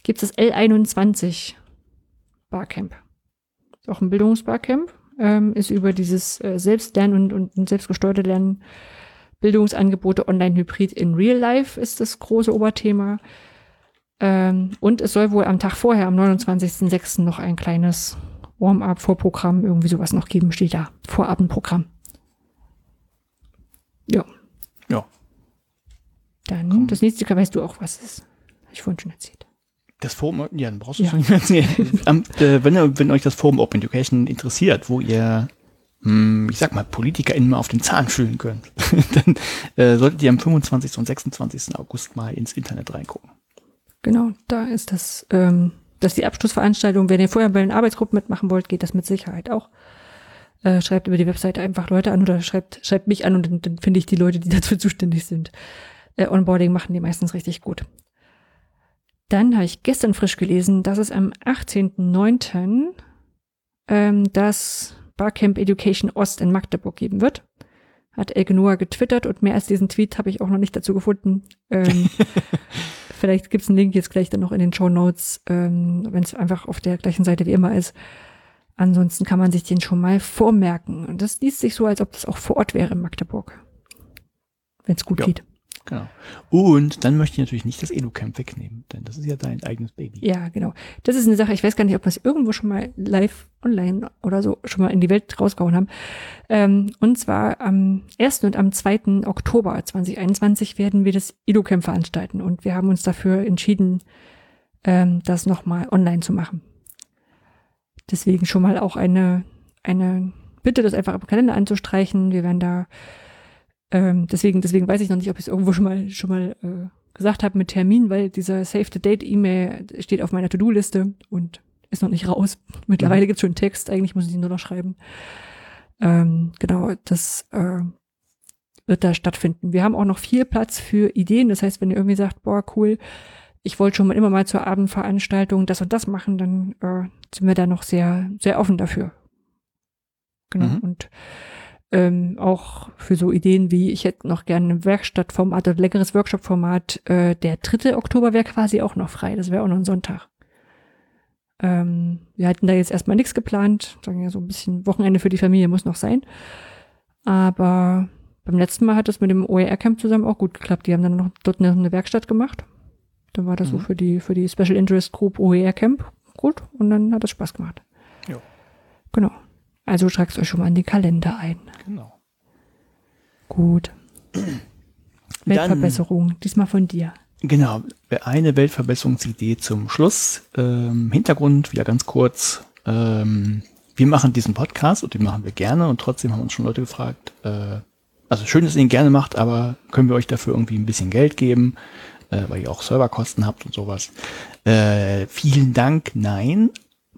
S1: gibt es das L21 Barcamp. Ist auch ein Bildungsbarcamp, ähm, ist über dieses äh, Selbstlernen und, und selbstgesteuerte Lernen Bildungsangebote online hybrid in real life ist das große Oberthema. Ähm, und es soll wohl am Tag vorher, am 29.06. noch ein kleines Warm-up-Vorprogramm, irgendwie sowas noch geben, steht da. Vorabendprogramm. Ja.
S2: Ja.
S1: Dann,
S2: Komm.
S1: das nächste weißt du auch, was es ist. Habe ich vorhin schon erzählt.
S2: Das Forum, ja, dann brauchst du
S1: Ja.
S2: es nicht mehr erzählen. Am, äh, wenn, wenn euch das Forum Open Education interessiert, wo ihr, hm, ich sag mal, PolitikerInnen mal auf den Zahn fühlen könnt, dann äh, solltet ihr am 25. und 26. August mal ins Internet reingucken.
S1: Genau, da ist das, ähm, das ist die Abschlussveranstaltung. Wenn ihr vorher bei den Arbeitsgruppen mitmachen wollt, geht das mit Sicherheit auch. Äh, schreibt über die Webseite einfach Leute an oder schreibt, schreibt mich an und dann, dann finde ich die Leute, die dafür zuständig sind. Äh, Onboarding machen die meistens richtig gut. Dann habe ich gestern frisch gelesen, dass es am 18.09. Ähm, das Barcamp Education Ost in Magdeburg geben wird. Hat Elke Noah getwittert und mehr als diesen Tweet habe ich auch noch nicht dazu gefunden. Ähm, Vielleicht gibt's einen Link jetzt gleich dann noch in den Show Notes, ähm, wenn es einfach auf der gleichen Seite wie immer ist. Ansonsten kann man sich den schon mal vormerken. Und das liest sich so, als ob das auch vor Ort wäre in Magdeburg. Wenn es gut
S2: Ja.
S1: geht.
S2: Genau. Und dann möchte ich natürlich nicht das EduCamp wegnehmen, denn das ist ja dein eigenes Baby.
S1: Ja, genau. Das ist eine Sache, ich weiß gar nicht, ob wir es irgendwo schon mal live online oder so schon mal in die Welt rausgehauen haben. Ähm, und zwar am 1. und am 2. Oktober 2021 werden wir das EduCamp veranstalten und wir haben uns dafür entschieden, ähm, das nochmal online zu machen. Deswegen schon mal auch eine, eine Bitte, das einfach im Kalender anzustreichen. Wir werden da, ähm, deswegen, deswegen weiß ich noch nicht, ob ich es irgendwo schon mal, schon mal äh, gesagt habe mit Termin, weil dieser Save the Date E-Mail steht auf meiner To-Do-Liste und ist noch nicht raus. Mittlerweile gibt's schon einen Text, eigentlich muss ich ihn nur noch schreiben. Ähm, genau, das äh, wird da stattfinden. Wir haben auch noch viel Platz für Ideen. Das heißt, wenn ihr irgendwie sagt, boah, cool, ich wollte schon mal immer mal zur Abendveranstaltung das und das machen, dann äh, sind wir da noch sehr, sehr offen dafür. Genau.
S2: Mhm.
S1: Und ähm, auch für so Ideen wie, ich hätte noch gerne ein Werkstattformat oder leckeres Workshop-Format. Äh, der 3. Oktober wäre quasi auch noch frei. Das wäre auch noch ein Sonntag. Ähm, wir hatten da jetzt erstmal nichts geplant. Sagen ja so ein bisschen Wochenende für die Familie muss noch sein. Aber beim letzten Mal hat es mit dem OER-Camp zusammen auch gut geklappt. Die haben dann noch dort eine, eine Werkstatt gemacht. Dann war das so
S2: Mhm.
S1: für die, für die Special Interest Group OER Camp gut und dann hat es Spaß gemacht.
S2: Ja.
S1: Genau. Also tragt euch schon mal in den Kalender ein.
S2: Genau.
S1: Gut.
S2: Dann-
S1: Weltverbesserung, diesmal von dir.
S2: Genau, eine Weltverbesserungsidee zum Schluss. Ähm, Hintergrund wieder ganz kurz. Ähm, wir machen diesen Podcast und den machen wir gerne und trotzdem haben uns schon Leute gefragt, äh, also schön, dass ihr ihn gerne macht, aber können wir euch dafür irgendwie ein bisschen Geld geben, äh, weil ihr auch Serverkosten habt und sowas. Äh, vielen Dank, nein,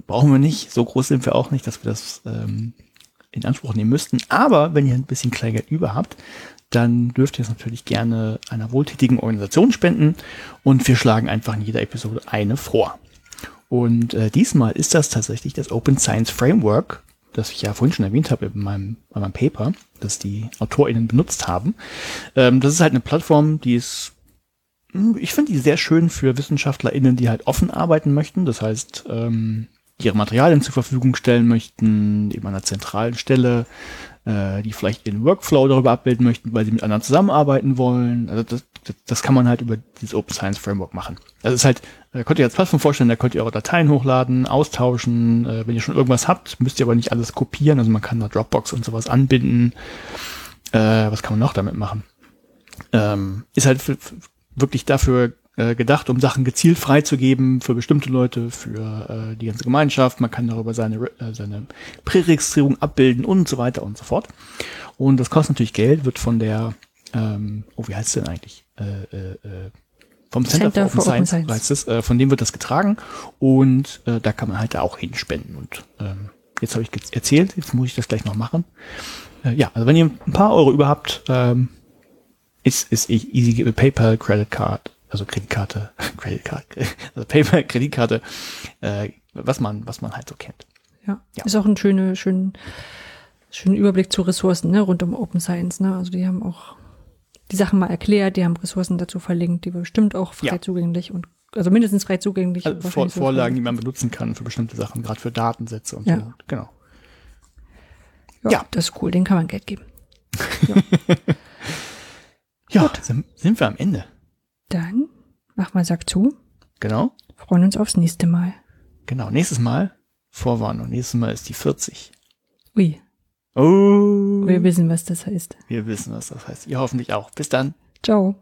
S2: brauchen wir nicht. So groß sind wir auch nicht, dass wir das ähm, in Anspruch nehmen müssten. Aber wenn ihr ein bisschen Kleingeld über habt, dann dürft ihr es natürlich gerne einer wohltätigen Organisation spenden und wir schlagen einfach in jeder Episode eine vor. Und äh, diesmal ist das tatsächlich das Open Science Framework, das ich ja vorhin schon erwähnt habe in meinem, in meinem Paper, das die AutorInnen benutzt haben. Ähm, das ist halt eine Plattform, die ist, ich finde die sehr schön für WissenschaftlerInnen, die halt offen arbeiten möchten. Das heißt, ähm, ihre Materialien zur Verfügung stellen möchten, eben an einer zentralen Stelle, äh, die vielleicht ihren Workflow darüber abbilden möchten, weil sie mit anderen zusammenarbeiten wollen. Also das, das, das kann man halt über dieses Open Science Framework machen. Also es ist halt, da könnt ihr als Plattform vorstellen, da könnt ihr eure Dateien hochladen, austauschen. Äh, wenn ihr schon irgendwas habt, müsst ihr aber nicht alles kopieren. Also man kann da Dropbox und sowas anbinden. Äh, was kann man noch damit machen? ähm, ist halt für, für wirklich dafür äh, gedacht, um Sachen gezielt freizugeben für bestimmte Leute, für äh, die ganze Gemeinschaft. Man kann darüber seine, äh, seine Präregistrierung abbilden und so weiter und so fort. Und das kostet natürlich Geld, wird von der, ähm, oh, wie heißt es denn eigentlich? Äh, äh, äh vom Center, Center for Open, Science, Science. Es, äh, von dem wird das getragen und äh, da kann man halt auch hinspenden. Und ähm, jetzt habe ich erzählt, jetzt muss ich das gleich noch machen. Äh, ja, also wenn ihr ein paar Euro über habt, ähm, ist, ist easy PayPal, Credit Card, also Kreditkarte, Kreditkarte, also PayPal, Kreditkarte, äh, was man, was man halt so kennt.
S1: Ja, ja. ist auch ein schöner, schön, schöner Überblick zu Ressourcen, ne, rund um Open Science, ne, also die haben auch die Sachen mal erklärt, die haben Ressourcen dazu verlinkt, die bestimmt auch frei ja. zugänglich und also mindestens frei zugänglich.
S2: Also Vor Vorlagen, die man benutzen kann für bestimmte Sachen, gerade für Datensätze und
S1: ja.
S2: so. Genau.
S1: Ja, ja, das ist cool, den kann man Geld geben.
S2: Ja, ja sind, sind wir am Ende.
S1: Dann mach mal Sack zu.
S2: Genau.
S1: Freuen uns aufs nächste Mal.
S2: Genau, nächstes Mal, Vorwarnung, nächstes Mal ist die 40.
S1: Ui.
S2: Oh.
S1: Wir wissen, was das heißt.
S2: Wir wissen, was das heißt. Ihr hoffentlich auch. Bis dann.
S1: Ciao.